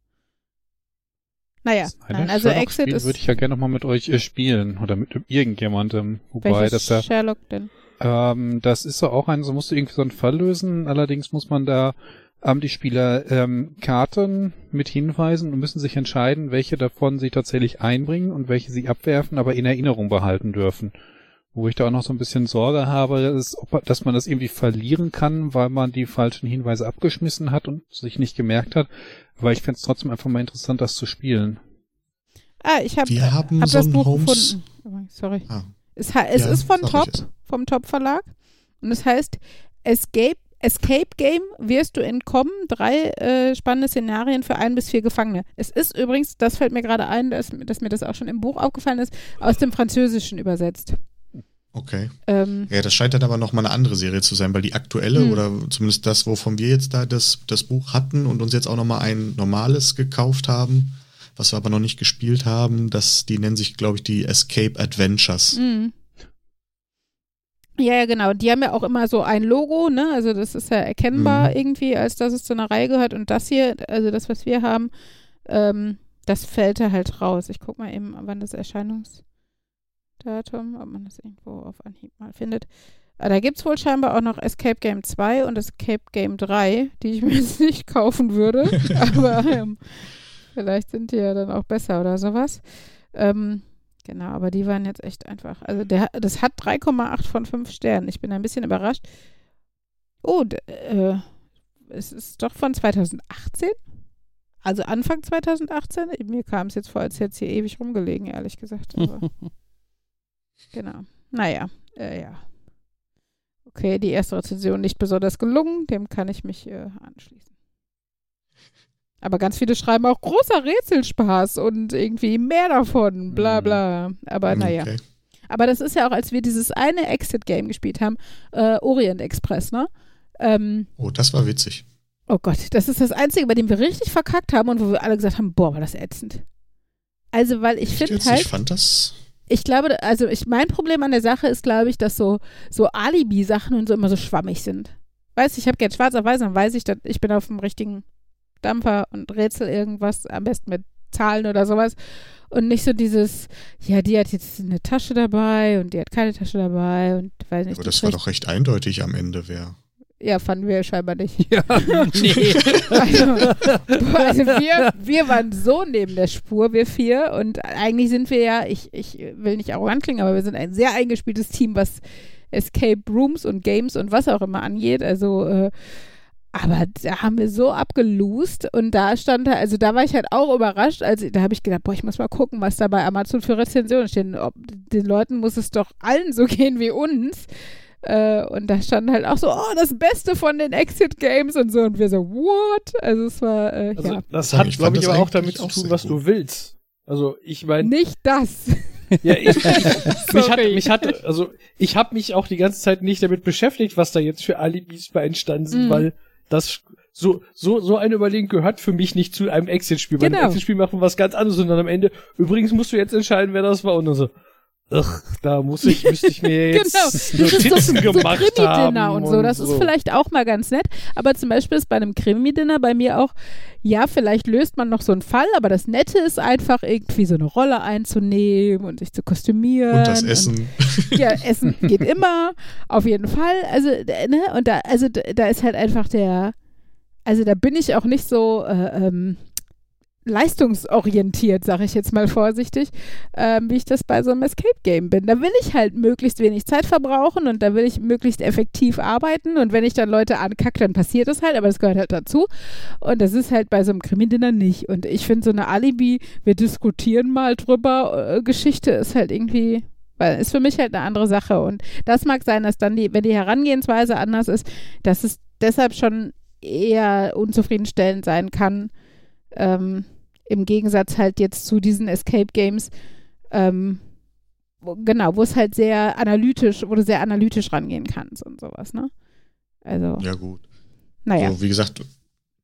Naja, nein, also Exit Spiel ist. würde ich ja gerne nochmal mit euch äh, spielen oder mit irgendjemandem. Wobei das ja Sherlock denn? Ähm, das ist so auch ein, so musst du irgendwie so einen Fall lösen. Allerdings muss man da haben die Spieler ähm, Karten mit Hinweisen und müssen sich entscheiden, welche davon sie tatsächlich einbringen und welche sie abwerfen, aber in Erinnerung behalten dürfen. Wo ich da auch noch so ein bisschen Sorge habe, ist, ob, dass man das irgendwie verlieren kann, weil man die falschen Hinweise abgeschmissen hat und sich nicht gemerkt hat. Aber ich fände es trotzdem einfach mal interessant, das zu spielen. Ah, ich habe Wir haben hab so das ein Buch Holmes- gefunden. Übrigens, Sorry. Ah. Es, es Ja, ist von Top, ich vom Top Verlag. Und es heißt Escape, Escape Game wirst du entkommen. Drei äh, spannende Szenarien für ein bis vier Gefangene. Es ist übrigens, das fällt mir gerade ein, dass, dass mir das auch schon im Buch aufgefallen ist, aus dem Französischen übersetzt. Okay. Ähm, Ja, das scheint dann aber nochmal eine andere Serie zu sein, weil die aktuelle Hm. oder zumindest das, wovon wir jetzt da das, das Buch hatten und uns jetzt auch nochmal ein normales gekauft haben, was wir aber noch nicht gespielt haben, das, die nennen sich, glaube ich, die Escape Adventures. mh. Ja, ja, genau. Die haben ja auch immer so ein Logo, ne? Also das ist ja erkennbar Mhm. irgendwie, als dass es zu einer Reihe gehört. Und das hier, also das, was wir haben, ähm, das fällt da halt raus. Ich guck mal eben, wann das Erscheinungsdatum, ob man das irgendwo auf Anhieb mal findet. Ah, Da gibt es wohl scheinbar auch noch Escape Game 2 und Escape Game 3, die ich mir jetzt nicht kaufen würde. aber ähm, vielleicht sind die ja dann auch besser oder sowas. Ähm, genau, aber die waren jetzt echt einfach. Also der, das hat 3,8 von 5 Sternen. Ich bin ein bisschen überrascht. Oh, äh, es ist doch von 2018? Also Anfang 2018? Mir kam es jetzt vor, als hätte es hier ewig rumgelegen, ehrlich gesagt. Aber genau. Naja, äh, ja. Okay, die erste Rezension nicht besonders gelungen, dem kann ich mich äh, anschließen. Aber ganz viele schreiben auch großer Rätselspaß und irgendwie mehr davon, bla Mhm. bla. Aber naja. Okay. Aber das ist ja auch, als wir dieses eine Exit-Game gespielt haben, äh, Orient Express, ne? Ähm, Oh, das war witzig. oh Gott, das ist das Einzige, bei dem wir richtig verkackt haben und wo wir alle gesagt haben, boah, war das ätzend. Also, weil ich finde halt, Ich fand das. Ich glaube, also ich, mein Problem an der Sache ist, glaube ich, dass so, so Alibi-Sachen und so immer so schwammig sind. Weißt du, ich habe gern schwarz auf weiß, dann weiß ich, dass ich bin auf dem richtigen Dampfer und rätsel irgendwas, am besten mit Zahlen oder sowas. Und nicht so dieses, ja, die hat jetzt eine Tasche dabei und die hat keine Tasche dabei und weiß nicht. Aber das war doch recht eindeutig am Ende, wer. Ja, fanden wir scheinbar nicht. Ja, nee. Also, also wir, wir waren so neben der Spur, wir vier. Und eigentlich sind wir ja, ich, ich will nicht arrogant klingen, aber wir sind ein sehr eingespieltes Team, was Escape Rooms und Games und was auch immer angeht. Also, äh, aber da haben wir so abgelost und da stand da, also da war ich halt auch überrascht, also da habe ich gedacht, boah, ich muss mal gucken, was da bei Amazon für Rezensionen stehen. Ob, den Leuten muss es doch allen so gehen wie uns. Äh, und da stand halt auch so, oh, das Beste von den Exit Games und so. Und wir so, what? Also es war, äh, Also, ja, das Sagen, hat, ich glaube ich, aber auch damit zu tun, was gut. du willst. Also ich meine, nicht das. ja, ich, ich, mich hat, mich hat, also ich habe mich auch die ganze Zeit nicht damit beschäftigt, was da jetzt für Alibis bei entstanden sind, Mhm. weil das so so so eine Überlegung gehört für mich nicht zu einem Exit-Spiel. Bei Genau. einem Exit-Spiel macht man was ganz anderes und dann am Ende. Übrigens musst du jetzt entscheiden, wer das war und dann so. Ach, da muss ich, müsste ich mir jetzt genau. Das ist Notizen so, so gemacht haben. Krimi-Dinner und so. Das ist vielleicht auch mal ganz nett. Aber zum Beispiel ist bei einem Krimi-Dinner bei mir auch, ja, vielleicht löst man noch so einen Fall, aber das Nette ist einfach irgendwie so eine Rolle einzunehmen und sich zu kostümieren. Und das Essen. ja, Essen geht immer, auf jeden Fall. Also, ne, und da, also da ist halt einfach der, also da bin ich auch nicht so äh, ähm, leistungsorientiert, sage ich jetzt mal vorsichtig, ähm, wie ich das bei so einem Escape-Game bin. Da will ich halt möglichst wenig Zeit verbrauchen und da will ich möglichst effektiv arbeiten und wenn ich dann Leute ankacke, dann passiert das halt, aber das gehört halt dazu und das ist halt bei so einem Krimi-Dinner nicht und ich finde so eine Alibi, wir diskutieren mal drüber, äh, Geschichte ist halt irgendwie weil ist für mich halt eine andere Sache. Und das mag sein, dass dann die, wenn die Herangehensweise anders ist, dass es deshalb schon eher unzufriedenstellend sein kann. Ähm, Im Gegensatz halt jetzt zu diesen Escape Games, ähm, wo, genau, wo es halt sehr analytisch, wo du sehr analytisch rangehen kannst und sowas, ne? Also, Ja, gut. naja. So, wie gesagt,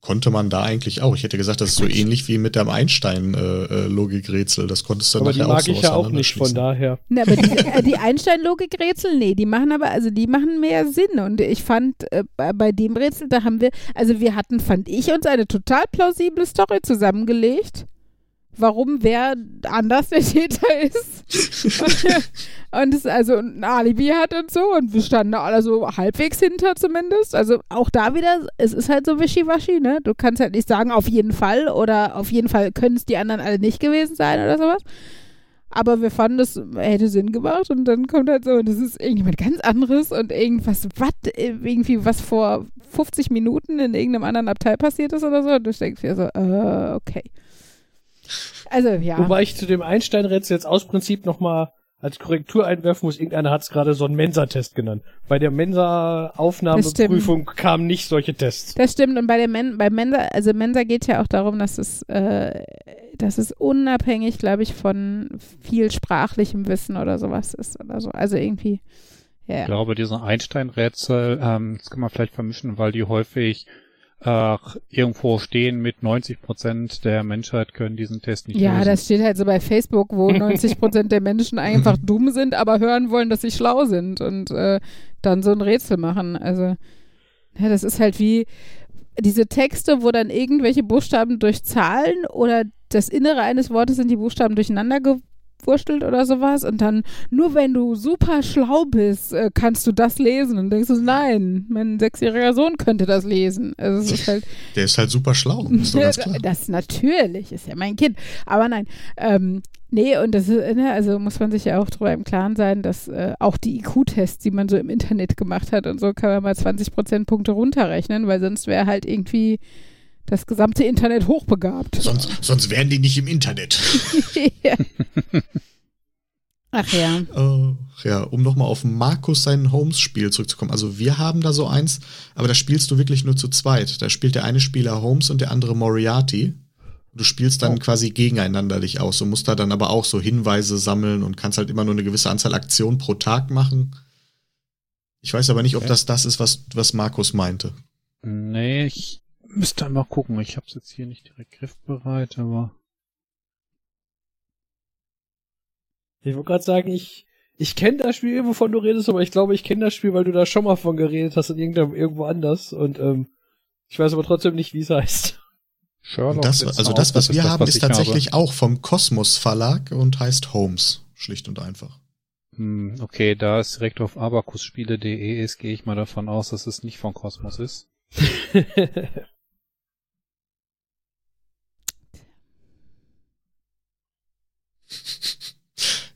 konnte man da eigentlich auch. Ich hätte gesagt, das ist so ähnlich wie mit dem Einstein-Logikrätsel. das konntest du Aber die nachher auch mag so ich ja auch nicht, von daher. Ne, aber die, äh, die Einstein-Logik-Rätsel, nee, die machen aber, also die machen mehr Sinn. Und ich fand, äh, bei dem Rätsel, da haben wir, also wir hatten, fand ich, uns eine total plausible Story zusammengelegt. Warum wer anders der Täter ist. und es also ein Alibi hat und so. Und wir standen da alle so halbwegs hinter zumindest. Also auch da wieder, es ist halt so wischiwaschi, ne? Du kannst halt nicht sagen, auf jeden Fall oder auf jeden Fall können es die anderen alle nicht gewesen sein oder sowas. Aber wir fanden, das hätte Sinn gemacht und dann kommt halt so, und das ist irgendjemand ganz anderes und irgendwas, was, irgendwie was vor 50 Minuten in irgendeinem anderen Abteil passiert ist oder so. Und du denkst dir so, äh, okay. Also, ja. Wobei ich zu dem Einstein-Rätsel jetzt aus Prinzip nochmal als Korrektur einwerfen muss, irgendeiner hat es gerade so einen Mensa-Test genannt. Bei der Mensa-Aufnahmeprüfung kamen nicht solche Tests. Das stimmt. Und bei der Men bei Mensa, also Mensa geht ja auch darum, dass es, äh, dass es unabhängig, glaube ich, von viel sprachlichem Wissen oder sowas ist oder so. Also irgendwie, ja. Ich glaube, diese Einstein-Rätsel, ähm, das kann man vielleicht vermischen, weil die häufig äh, irgendwo stehen mit 90 Prozent der Menschheit können diesen Test nicht Ja, lösen. das steht halt so bei Facebook, wo 90 Prozent der Menschen einfach dumm sind, aber hören wollen, dass sie schlau sind und äh, dann so ein Rätsel machen. Also, ja, das ist halt wie diese Texte, wo dann irgendwelche Buchstaben durch Zahlen oder das Innere eines Wortes sind die Buchstaben durcheinander gewurstelt oder sowas und dann nur wenn du super schlau bist, äh, kannst du das lesen und denkst du, nein, mein sechsjähriger Sohn könnte das lesen. Also es ist halt Der ist halt super schlau, ist das natürlich ist ja mein Kind. Aber nein, ähm, nee, und das ist, ne, also muss man sich ja auch darüber im Klaren sein, dass äh, auch die IQ-Tests, die man so im Internet gemacht hat und so, kann man mal 20 Prozentpunkte runterrechnen, weil sonst wäre halt irgendwie das gesamte Internet hochbegabt. Sonst, sonst wären die nicht im Internet. ja. Ach ja. Äh, ja, um nochmal auf Markus sein Holmes-Spiel zurückzukommen. Also wir haben da so eins, aber da spielst du wirklich nur zu zweit. Da spielt der eine Spieler Holmes und der andere Moriarty. Du spielst dann Oh. quasi gegeneinander dich aus. Du musst da dann aber auch so Hinweise sammeln und kannst halt immer nur eine gewisse Anzahl Aktionen pro Tag machen. Ich weiß aber nicht, ob Okay. das das ist, was, was Markus meinte. Nee, ich müsste einmal gucken. Ich habe es jetzt hier nicht direkt griffbereit, aber Ich wollte gerade sagen, ich, ich kenne das Spiel, wovon du redest, aber ich glaube, ich kenne das Spiel, weil du da schon mal von geredet hast in irgendeinem, irgendwo anders. Und ähm, ich weiß aber trotzdem nicht, wie es heißt. Sherlock. Das, also das, was wir das, haben, was ist ich habe. tatsächlich auch vom Kosmos Verlag und heißt Holmes. Schlicht und einfach. Hm, okay, da es direkt auf abakusspiele.de ist, gehe ich mal davon aus, dass es nicht von Kosmos ist.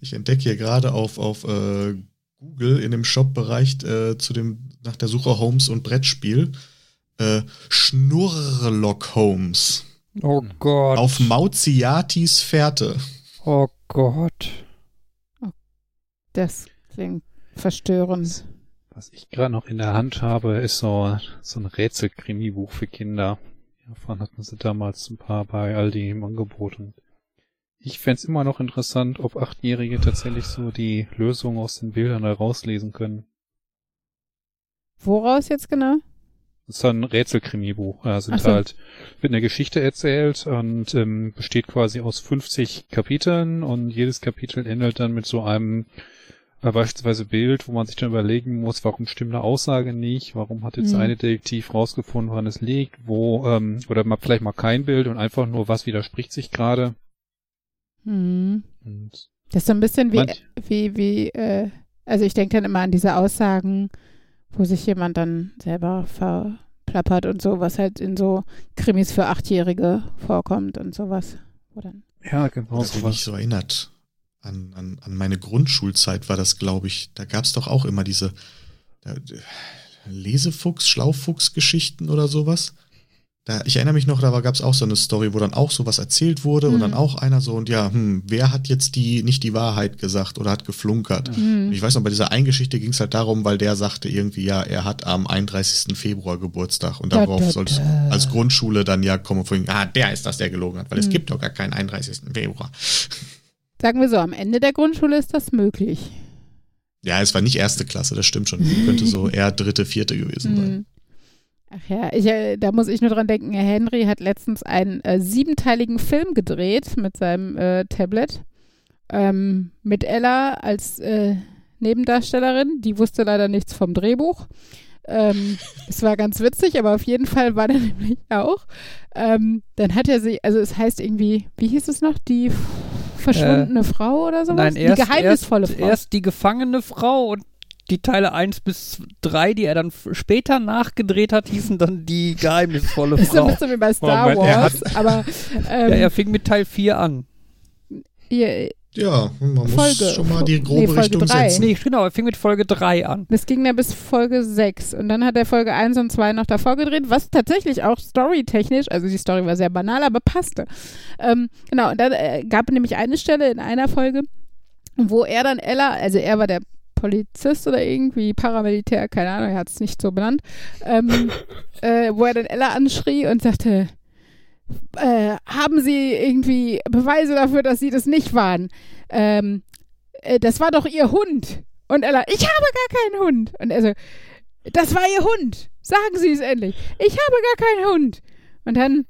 Ich entdecke hier gerade auf, auf äh, Google in dem Shop-Bereich äh, zu dem, nach der Suche Holmes und Brettspiel äh, Schnurrlock Holmes. Oh Gott. Auf Mauziatis Fährte. oh Gott. Das klingt verstörend. Was ich gerade noch in der Hand habe, ist so, so ein Rätsel-Krimi-Buch für Kinder. Davon hatten sie damals ein paar bei Aldi im Angebot. Und ich fänd's immer noch interessant, ob Achtjährige tatsächlich so die Lösung aus den Bildern da rauslesen können. Woraus jetzt genau? Das ist ein Rätselkrimi-Buch. Da sind so. halt, wird eine Geschichte erzählt und ähm, besteht quasi aus 50 Kapiteln und jedes Kapitel endet dann mit so einem äh, beispielsweise Bild, wo man sich dann überlegen muss, warum stimmt eine Aussage nicht, warum hat jetzt Mhm. eine Detektiv rausgefunden, woran es liegt, wo, ähm, oder mal vielleicht mal kein Bild und einfach nur, was widerspricht sich gerade. Hm. Und Das ist so ein bisschen wie, Manch- wie, wie, äh, also ich denke dann immer an diese Aussagen, wo sich jemand dann selber verplappert und so, was halt in so Krimis für Achtjährige vorkommt und sowas. Wo dann, ja, genau Das sowas. so erinnert. An, an, an meine Grundschulzeit war das, glaube ich. Da gab es doch auch immer diese da, Lesefuchs, Schlaufuchs-Geschichten oder sowas. Da, ich erinnere mich noch, da gab es auch so eine Story, wo dann auch sowas erzählt wurde und Hm. dann auch einer so und ja, hm, wer hat jetzt die nicht die Wahrheit gesagt oder hat geflunkert? Und hm. ich weiß noch, bei dieser einen Geschichte ging es halt darum, weil der sagte irgendwie, ja, er hat am 31. Februar Geburtstag und Da, darauf da, da. als Grundschule dann ja kommen von, ah, der ist das, der gelogen hat, weil es Hm. gibt doch gar keinen 31. Februar. Sagen wir so, am Ende der Grundschule ist das möglich. Ja, es war nicht erste Klasse, das stimmt schon. Könnte so eher dritte, vierte gewesen sein. Ach ja, ich, äh, da muss ich nur dran denken, Herr Henry hat letztens einen äh, siebenteiligen Film gedreht mit seinem äh, Tablet. Ähm, mit Ella als äh, Nebendarstellerin. Die wusste leider nichts vom Drehbuch. Ähm, es war ganz witzig, aber auf jeden Fall war der nämlich auch. Ähm, dann hat er sich, also es heißt irgendwie, wie hieß es noch? Die f- verschwundene Frau oder sowas? Nein, erst, die geheimnisvolle erst, Frau. erst die gefangene Frau und die Teile 1 bis 3, die er dann später nachgedreht hat, hießen dann die geheimnisvolle ist so ein Frau. bisschen wie bei Star Moment, er Wars, aber ähm, Ja, er fing mit Teil 4 an. ihr, Ja, man muss Folge. schon mal die grobe Nee, Folge Richtung drei. setzen. Nee, genau, er fing mit Folge 3 an. Das ging ja bis Folge 6 und dann hat er Folge 1 und 2 noch davor gedreht, was tatsächlich auch storytechnisch, also die Story war sehr banal, aber passte. Ähm, genau, und dann äh, gab es nämlich eine Stelle in einer Folge, wo er dann Ella, also er war der Polizist oder irgendwie Paramilitär, keine Ahnung, er hat es nicht so benannt, ähm, äh, wo er dann Ella anschrie und sagte, äh, haben Sie irgendwie Beweise dafür, dass Sie das nicht waren? Ähm, äh, das war doch Ihr Hund. Und Ella, ich habe gar keinen Hund. Und er so, das war Ihr Hund. sagen Sie es endlich. Ich habe gar keinen Hund. Und dann,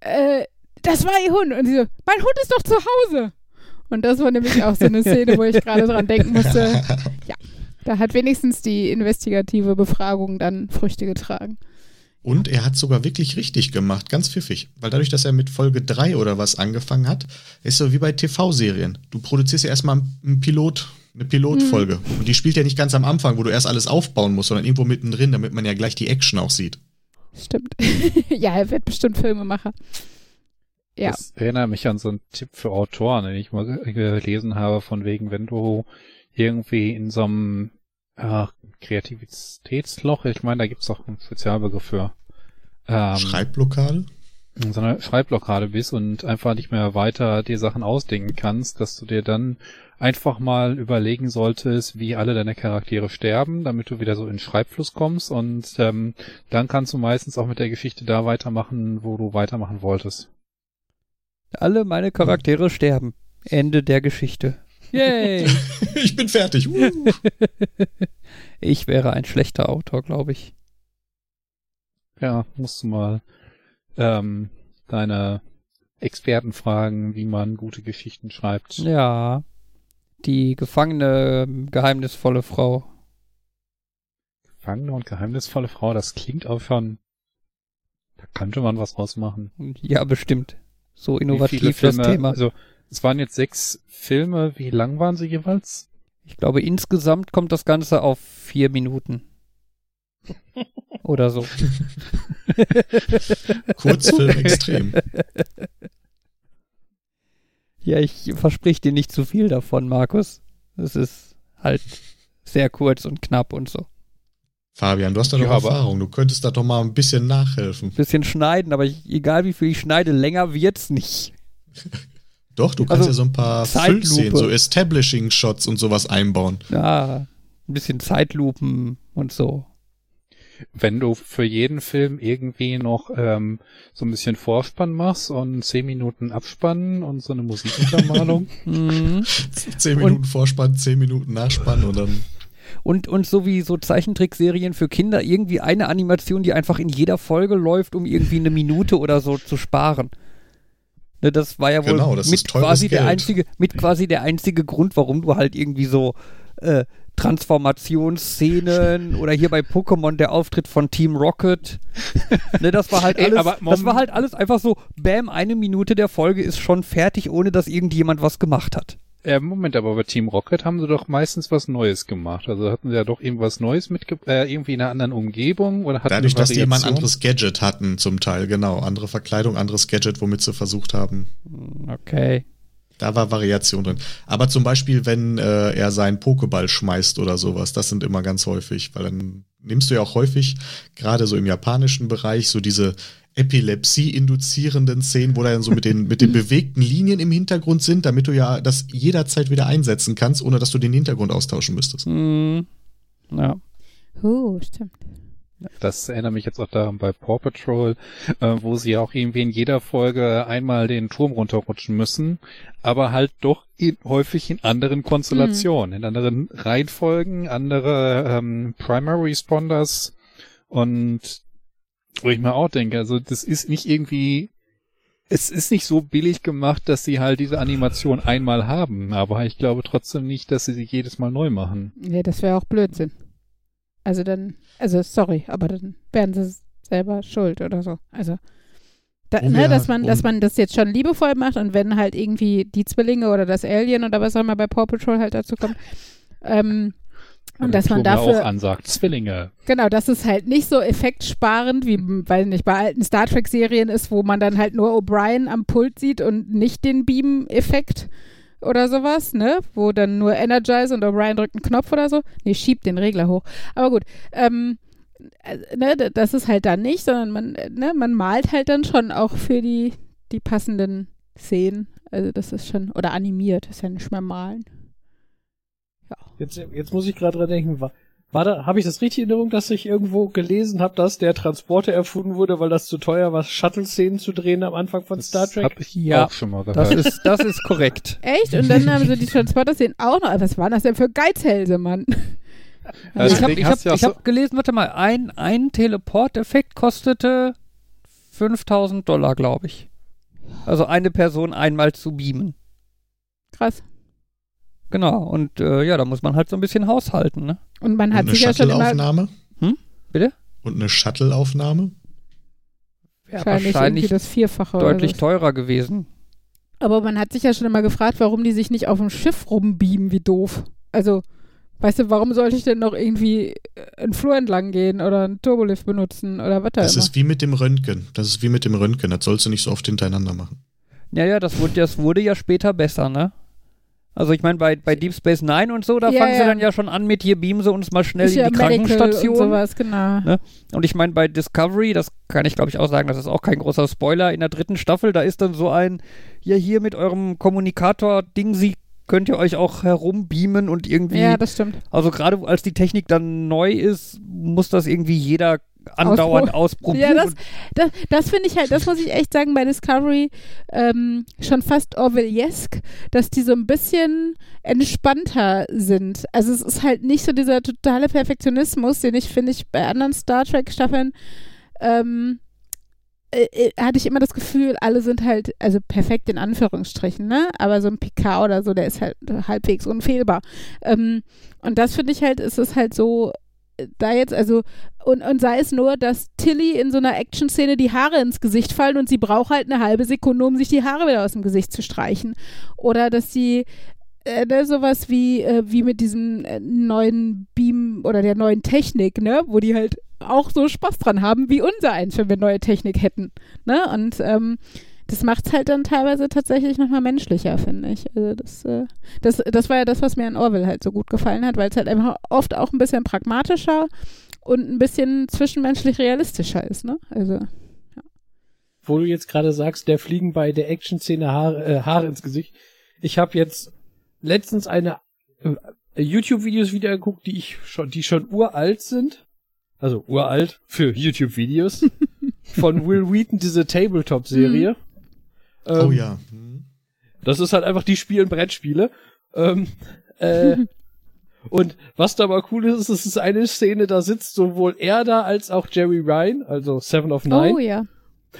äh, das war Ihr Hund. Und sie so, mein Hund ist doch zu Hause. Und das war nämlich auch so eine Szene, wo ich gerade dran denken musste. Ja, da hat wenigstens die investigative Befragung dann Früchte getragen. Und er hat sogar wirklich richtig gemacht, ganz pfiffig. Weil dadurch, dass er mit Folge 3 oder was angefangen hat, ist so wie bei TV-Serien. Du produzierst ja erstmal einen Pilot, eine Pilotfolge. Mhm. Und die spielt ja nicht ganz am Anfang, wo du erst alles aufbauen musst, sondern irgendwo mittendrin, damit man ja gleich die Action auch sieht. Stimmt. ja, er wird bestimmt Filmemacher. Ja. Das erinnert mich an so einen Tipp für Autoren, den ich mal gelesen habe, von wegen, wenn du irgendwie in so einem äh, Kreativitätsloch, ich meine, da gibt's auch einen Spezialbegriff für. Ähm, Schreibblockade? So eine Schreibblockade bist und einfach nicht mehr weiter dir Sachen ausdenken kannst, dass du dir dann einfach mal überlegen solltest, wie alle deine Charaktere sterben, damit du wieder so in Schreibfluss kommst und ähm, dann kannst du meistens auch mit der Geschichte da weitermachen, wo du weitermachen wolltest. Alle meine Charaktere hm. sterben. Ende der Geschichte. Yay! ich bin fertig. ich wäre ein schlechter Autor, glaube ich. Ja, musst du mal ähm, deine Experten fragen, wie man gute Geschichten schreibt. Ja. Die gefangene, geheimnisvolle Frau. Gefangene und geheimnisvolle Frau, das klingt auch schon. Da könnte man was rausmachen. Ja, bestimmt. So innovativ das Thema. Also, es waren jetzt sechs Filme. Wie lang waren sie jeweils? Ich glaube, insgesamt kommt das Ganze auf vier Minuten. Oder so. Kurzfilm extrem. Ja, ich versprich dir nicht zu viel davon, Markus. Es ist halt sehr kurz und knapp und so. Fabian, du hast da ja, doch Erfahrung. Du könntest da doch mal ein bisschen nachhelfen. Ein bisschen schneiden, aber ich, egal wie viel ich schneide, länger wird's nicht. doch, du kannst also, ja so ein paar Füllszenen, so Establishing-Shots und sowas einbauen. Ja, ein bisschen Zeitlupen und so wenn du für jeden Film irgendwie noch ähm, so ein bisschen Vorspann machst und zehn Minuten Abspannen und so eine Musikuntermalung. Mhm. zehn Minuten und, Vorspann, zehn Minuten Nachspann und dann. Und, und so wie so Zeichentrickserien für Kinder, irgendwie eine Animation, die einfach in jeder Folge läuft, um irgendwie eine Minute oder so zu sparen. Ne, das war ja wohl genau, mit quasi Geld. der einzige, mit quasi der einzige Grund, warum du halt irgendwie so äh, Transformationsszenen oder hier bei Pokémon der Auftritt von Team Rocket. ne, das war halt alles, Ey, das war halt alles einfach so, bam, eine Minute der Folge ist schon fertig, ohne dass irgendjemand was gemacht hat. Äh, Moment, aber bei Team Rocket haben sie doch meistens was Neues gemacht. Also hatten sie ja doch irgendwas Neues mit, äh, irgendwie in einer anderen Umgebung oder hatten Dadurch, dass die immer ein anderes Gadget hatten, zum Teil, genau. Andere Verkleidung, anderes Gadget, womit sie versucht haben. Okay. Da war Variation drin. Aber zum Beispiel, wenn äh, er seinen Pokéball schmeißt oder sowas, das sind immer ganz häufig, weil dann nimmst du ja auch häufig, gerade so im japanischen Bereich, so diese Epilepsie-induzierenden Szenen, wo dann so mit den, mit den bewegten Linien im Hintergrund sind, damit du ja das jederzeit wieder einsetzen kannst, ohne dass du den Hintergrund austauschen müsstest. Mm, ja. Oh, stimmt. Das erinnert mich jetzt auch daran bei Paw Patrol, äh, wo sie ja auch irgendwie in jeder Folge einmal den Turm runterrutschen müssen, aber halt doch in, häufig in anderen Konstellationen, mhm. in anderen Reihenfolgen, andere ähm, Primary Responders und wo ich mir auch denke, also das ist nicht irgendwie es ist nicht so billig gemacht, dass sie halt diese Animation einmal haben, aber ich glaube trotzdem nicht, dass sie sie jedes Mal neu machen. Ja, das wäre auch Blödsinn. Also dann, also sorry, aber dann wären sie selber schuld oder so. Also, da, ne, dass man, dass man das jetzt schon liebevoll macht und wenn halt irgendwie die Zwillinge oder das Alien oder was auch immer bei Paw Patrol halt dazu kommt, ähm, und dass man dafür auch ansagt, Zwillinge. Genau, dass es halt nicht so effektsparend wie, weil nicht bei alten Star Trek Serien ist, wo man dann halt nur O'Brien am Pult sieht und nicht den Beam-Effekt oder sowas, ne? Wo dann nur Energize und O'Brien drückt einen Knopf oder so. Nee, schiebt den Regler hoch. Aber gut, ähm, äh, ne, das ist halt dann nicht, sondern man, ne, man malt halt dann schon auch für die, die passenden Szenen. Also das ist schon, oder animiert, ist ja nicht mehr malen. Jetzt, jetzt muss ich gerade dran denken, war, war da, habe ich das richtig in Erinnerung, dass ich irgendwo gelesen habe, dass der Transporter erfunden wurde, weil das zu teuer war, Shuttle-Szenen zu drehen am Anfang von das Star Trek? Hab ich ja, auch schon mal gehört. Das ist, das ist korrekt. Echt? Und dann haben sie die Transporter-Szenen auch noch. Was waren das denn für Geizhälse, Mann? Also ich habe deswegen hab, ja ich so- hab gelesen, warte mal, ein, ein Teleport-Effekt kostete 5000 Dollar, glaube ich. Also eine Person einmal zu beamen. Krass. Genau, und äh, ja, da muss man halt so ein bisschen haushalten, ne? Und man Und hat eine sich ja schon immer Shuttle-Aufnahme? Hm? Bitte? Und eine Shuttle-Aufnahme? Ja, wahrscheinlich, das Vierfache. deutlich oder so. teurer gewesen. Aber man hat sich ja schon immer gefragt, warum die sich nicht auf dem Schiff rumbeamen, wie doof. Also, weißt du, warum sollte ich denn noch irgendwie äh, einen Flur entlang gehen oder einen Turbolift benutzen oder was da Das immer? ist wie mit dem Röntgen. Das ist wie mit dem Röntgen. Das sollst du nicht so oft hintereinander machen. Ja, ja, das wurde, das wurde ja später besser, ne? Also ich meine, bei, bei Deep Space Nine und so, da Ja, fangen sie ja. dann ja schon an mit hier beamen sie uns mal schnell Ist in die Medical Krankenstation. Und sowas, genau. Ne? Und ich meine, bei Discovery, das kann ich glaube ich auch sagen, das ist auch kein großer Spoiler, in der dritten Staffel, da ist dann so ein, ja hier mit eurem Kommunikator-Ding, sie könnt ihr euch auch herumbeamen und irgendwie, Ja, das stimmt. also gerade als die Technik dann neu ist, muss das irgendwie jeder andauernd ausprobieren. Ja, das- Das, das finde ich halt, das muss ich echt sagen, bei Discovery ähm, schon fast Orwelliesk, dass die so ein bisschen entspannter sind. Also es ist halt nicht so dieser totale Perfektionismus, den ich, finde ich, bei anderen Star Trek-Staffeln ähm, äh, äh, hatte ich immer das Gefühl, alle sind halt, also perfekt in Anführungsstrichen, ne? Aber so ein Picard oder so, der ist halt halbwegs unfehlbar. Ähm, und das finde ich halt, ist es halt so, da jetzt, also, und, und sei es nur, dass Tilly in so einer Action-Szene die Haare ins Gesicht fallen und sie braucht halt eine halbe Sekunde, um sich die Haare wieder aus dem Gesicht zu streichen. Oder dass sie äh, ne, sowas wie, äh, wie mit diesem äh, neuen Beam oder der neuen Technik, ne, wo die halt auch so Spaß dran haben, wie unser eins, wenn wir neue Technik hätten. Ne? Und ähm, das macht es halt dann teilweise tatsächlich nochmal menschlicher, finde ich. Also das, äh, das, das war ja das, was mir an Orwell halt so gut gefallen hat, weil es halt einfach oft auch ein bisschen pragmatischer und ein bisschen zwischenmenschlich realistischer ist, ne? Also, Wo du jetzt gerade sagst, der fliegen bei der Action-Szene Haare, äh, Haare ins Gesicht. Ich habe jetzt letztens eine äh, YouTube-Videos wieder geguckt, die ich schon, die schon uralt sind. Also uralt für YouTube-Videos. von Will Wheaton, diese Tabletop-Serie. oh Ähm, ja. Hm. Das ist halt einfach, die spielen Brettspiele. Ähm, äh, und was da aber cool ist, ist, es ist eine Szene, da sitzt sowohl er da als auch Jerry Ryan, also Seven of Nine. oh ja.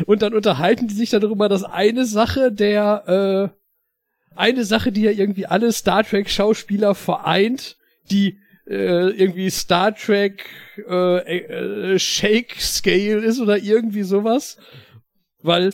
Und dann unterhalten die sich darüber, dass eine Sache der, äh, eine Sache, die ja irgendwie alle Star Trek Schauspieler vereint, die äh, irgendwie Star Trek äh, äh, Shake Scale ist oder irgendwie sowas. Weil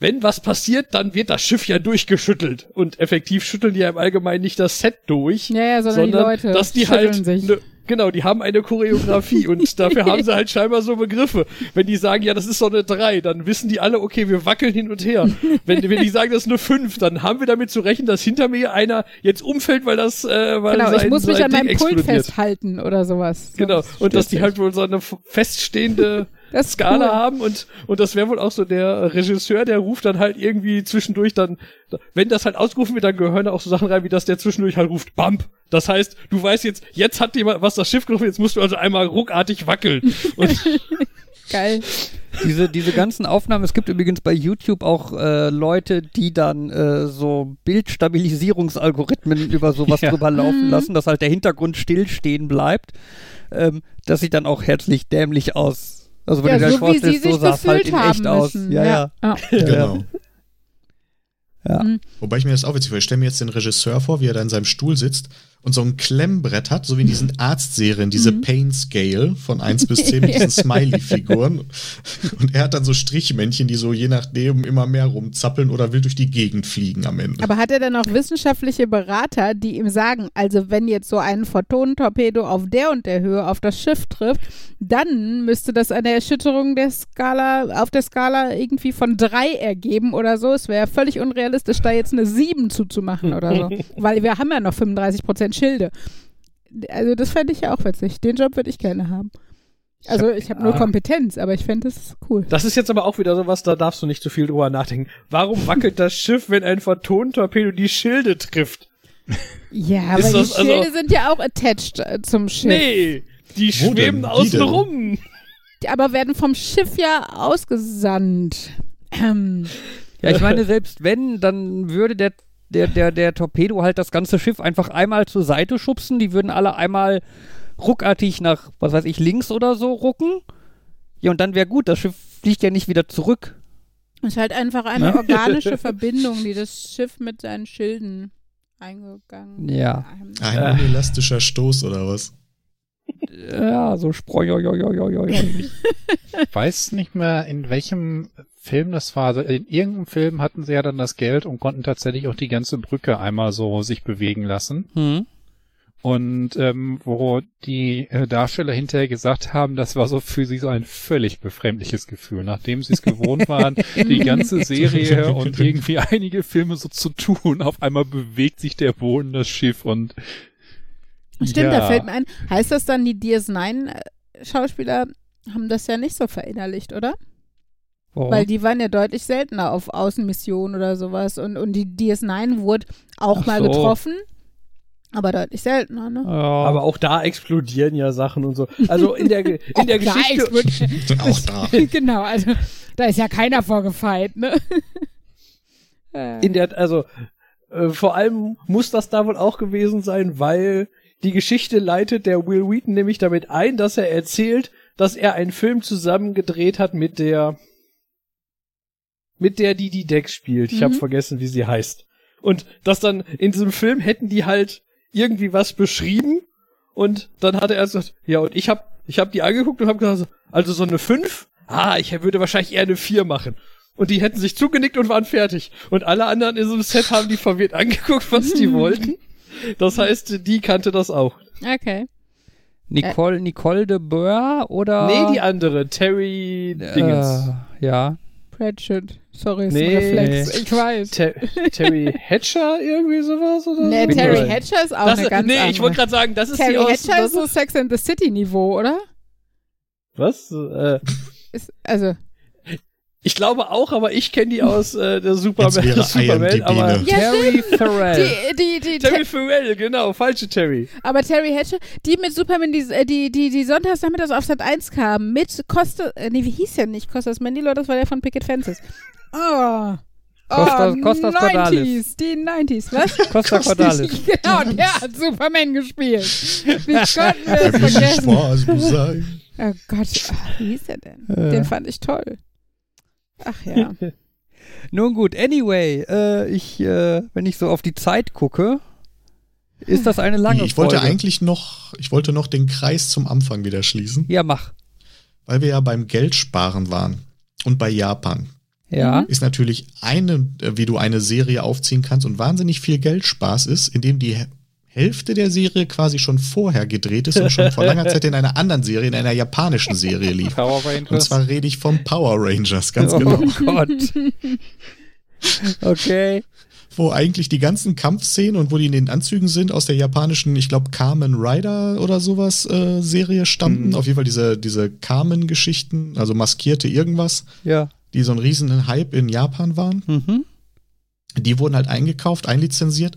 wenn was passiert, dann wird das Schiff ja durchgeschüttelt. Und effektiv schütteln die ja im Allgemeinen nicht das Set durch, Ja, ja, sondern, sondern die Leute dass die halt sich. ne, genau, die haben eine Choreografie und dafür haben sie halt scheinbar so Begriffe. Wenn die sagen, ja, das ist so eine 3, dann wissen die alle, okay, wir wackeln hin und her. Wenn, wenn die sagen, das ist eine 5, dann haben wir damit zu rechnen, dass hinter mir einer jetzt umfällt, weil das äh, weil genau, sein, ich muss mich an Ding meinem Pult explodiert. festhalten oder sowas. Genau, und dass die halt wohl so eine feststehende Das ist Skala cool. haben und, und das wäre wohl auch so der Regisseur, der ruft dann halt irgendwie zwischendurch dann, wenn das halt ausgerufen wird, dann gehören da auch so Sachen rein, wie dass der zwischendurch halt ruft, Bump. Das heißt, du weißt jetzt, jetzt hat jemand was das Schiff gerufen, jetzt musst du also einmal ruckartig wackeln. Und Geil. Diese, diese ganzen Aufnahmen, es gibt übrigens bei YouTube auch äh, Leute, die dann äh, so Bildstabilisierungsalgorithmen über sowas Ja. drüber laufen Mhm. lassen, dass halt der Hintergrund stillstehen bleibt. Ähm, das sieht dann auch herzlich dämlich aus. Also wenn Ja, du dir das so wie sie vorstellst, so sich sah es halt in echt aus. müssen. Ja, ja. ja. ja. Genau. Ja. Mhm. Wobei ich mir das auch witzig vorstelle. Ich stelle mir jetzt den Regisseur vor, wie er da in seinem Stuhl sitzt und so ein Klemmbrett hat, so wie in diesen Arztserien, diese Mhm. Pain Scale von 1 bis 10 mit diesen Smiley-Figuren. Und er hat dann so Strichmännchen, die so je nachdem immer mehr rumzappeln oder will durch die Gegend fliegen am Ende. Aber hat er dann auch wissenschaftliche Berater, die ihm sagen, also wenn jetzt so ein Photonentorpedo auf der und der Höhe auf das Schiff trifft, dann müsste das eine Erschütterung der Skala, auf der Skala irgendwie von drei ergeben oder so. Es wäre völlig unrealistisch, da jetzt eine sieben zuzumachen oder so. Weil wir haben ja noch 35 Prozent Schilde. Also das fände ich ja auch witzig. Den Job würde ich gerne haben. Also ich habe nur Ja. Kompetenz, aber ich fände das cool. das ist jetzt aber auch wieder sowas, da darfst du nicht zu viel drüber nachdenken. Warum wackelt das Schiff, wenn ein Photonentorpedo die Schilde trifft? Ja, aber Ist die das also- Schilde sind ja auch attached äh, zum Schiff. Nee, die Wo schweben außen rum. Die aber werden vom Schiff ja ausgesandt. Ähm, Ja, ich meine, selbst wenn, dann würde der der, der, der Torpedo halt das ganze Schiff einfach einmal zur Seite schubsen. Die würden alle einmal ruckartig nach, was weiß ich, links oder so rucken. Ja, und dann wäre gut. Das Schiff fliegt ja nicht wieder zurück. Es ist halt einfach eine organische Verbindung, die das Schiff mit seinen Schilden eingegangen Ja. Ein unelastischer Stoß oder was? Ja, so Spreu. Ich weiß nicht mehr, in welchem Film das war. Also in irgendeinem Film hatten sie ja dann das Geld und konnten tatsächlich auch die ganze Brücke einmal so sich bewegen lassen. Hm. Und ähm, wo die äh, Darsteller hinterher gesagt haben, das war so für sie so ein völlig befremdliches Gefühl, nachdem sie es gewohnt waren, die ganze Serie und irgendwie einige Filme so zu tun. Auf einmal bewegt sich der Boden, das Schiff und Stimmt, ja. da fällt mir ein. Heißt das dann, die DS9-Schauspieler haben das ja nicht so verinnerlicht, oder? Warum? Weil die waren ja deutlich seltener auf Außenmissionen oder sowas. Und, und die DS9 wurde auch Ach mal so. getroffen, aber deutlich seltener, ne? ja. Aber auch da explodieren ja Sachen und so. Also in der, in der Auch da Geschichte. explodiert- Auch da. genau, also da ist ja keiner vorgefeit, ne? In der, also äh, vor allem muss das da wohl auch gewesen sein, weil die Geschichte leitet der Will Wheaton nämlich damit ein, dass er erzählt, dass er einen Film zusammen gedreht hat mit der mit der die die Dex spielt. Ich habe Mhm. vergessen, wie sie heißt. Und dass dann in diesem Film hätten die halt irgendwie was beschrieben und dann hat er erst gesagt, ja und ich habe ich habe die angeguckt und habe gesagt, also so eine 5? Ah, ich würde wahrscheinlich eher eine 4 machen. Und die hätten sich zugenickt und waren fertig. Und alle anderen in so einem Set haben die verwirrt angeguckt, was die wollten. Das heißt, die kannte das auch. okay. Nicole, Nicole de Boer oder? Nee, die andere, Terry Dingens. Äh, ja. Pratchett. Sorry, ist Nee. ein Reflex. Ich weiß. Ter Terry Hatcher, irgendwie sowas oder Nee, so? Terry. Hatcher ist auch das, eine ganz Nee, andere. ich wollte gerade sagen, das ist Terry die aus... Hatcher das ist so Sex and the City Niveau, oder? was? Äh, Ist, also, ich glaube auch, aber ich kenne die aus äh, der Superman. Jetzt wäre Superman IMDb aber Ja, Terry Farrell. die, die, die, Terry Farrell, genau, falsche Terry. aber Terry Hatcher, die mit Superman, die, äh, die, die, die sonntags nachmittags auf Sat 1 kamen, mit Costa, äh, nee, wie hieß der nicht? Costas Mandylor, das war der von Picket Fences. Oh. Costas- oh, Costas 90s, Cordalis. die 90s, was? Costa Cordalis. genau, der hat Superman gespielt. Wie konnten wir das vergessen? Spaß muss sein. Oh Gott, ach, wie hieß der denn? Äh. Den fand ich toll. Ach ja. Nun gut, anyway, äh, ich, äh, wenn ich so auf die Zeit gucke, ist das eine lange Ich wollte Folge. eigentlich noch, ich wollte noch den Kreis zum Anfang wieder schließen, Ja, mach. weil wir ja beim Geldsparen waren. Und bei Japan Ja. ist natürlich eine, äh, wie du eine Serie aufziehen kannst und wahnsinnig viel Geldspaß ist, indem die Hälfte der Serie quasi schon vorher gedreht ist und schon vor langer Zeit in einer anderen Serie, in einer japanischen Serie lief. Power Und Rangers. zwar rede ich vom Power Rangers, ganz oh genau. Gott. Okay. Wo eigentlich die ganzen Kampfszenen und wo die in den Anzügen sind aus der japanischen, ich glaube, Kamen Rider oder sowas äh, Serie stammten. Mhm. Auf jeden Fall diese, diese Kamen-Geschichten, also maskierte irgendwas, Ja. die so ein riesen Hype in Japan waren. Mhm. Die wurden halt eingekauft, einlizenziert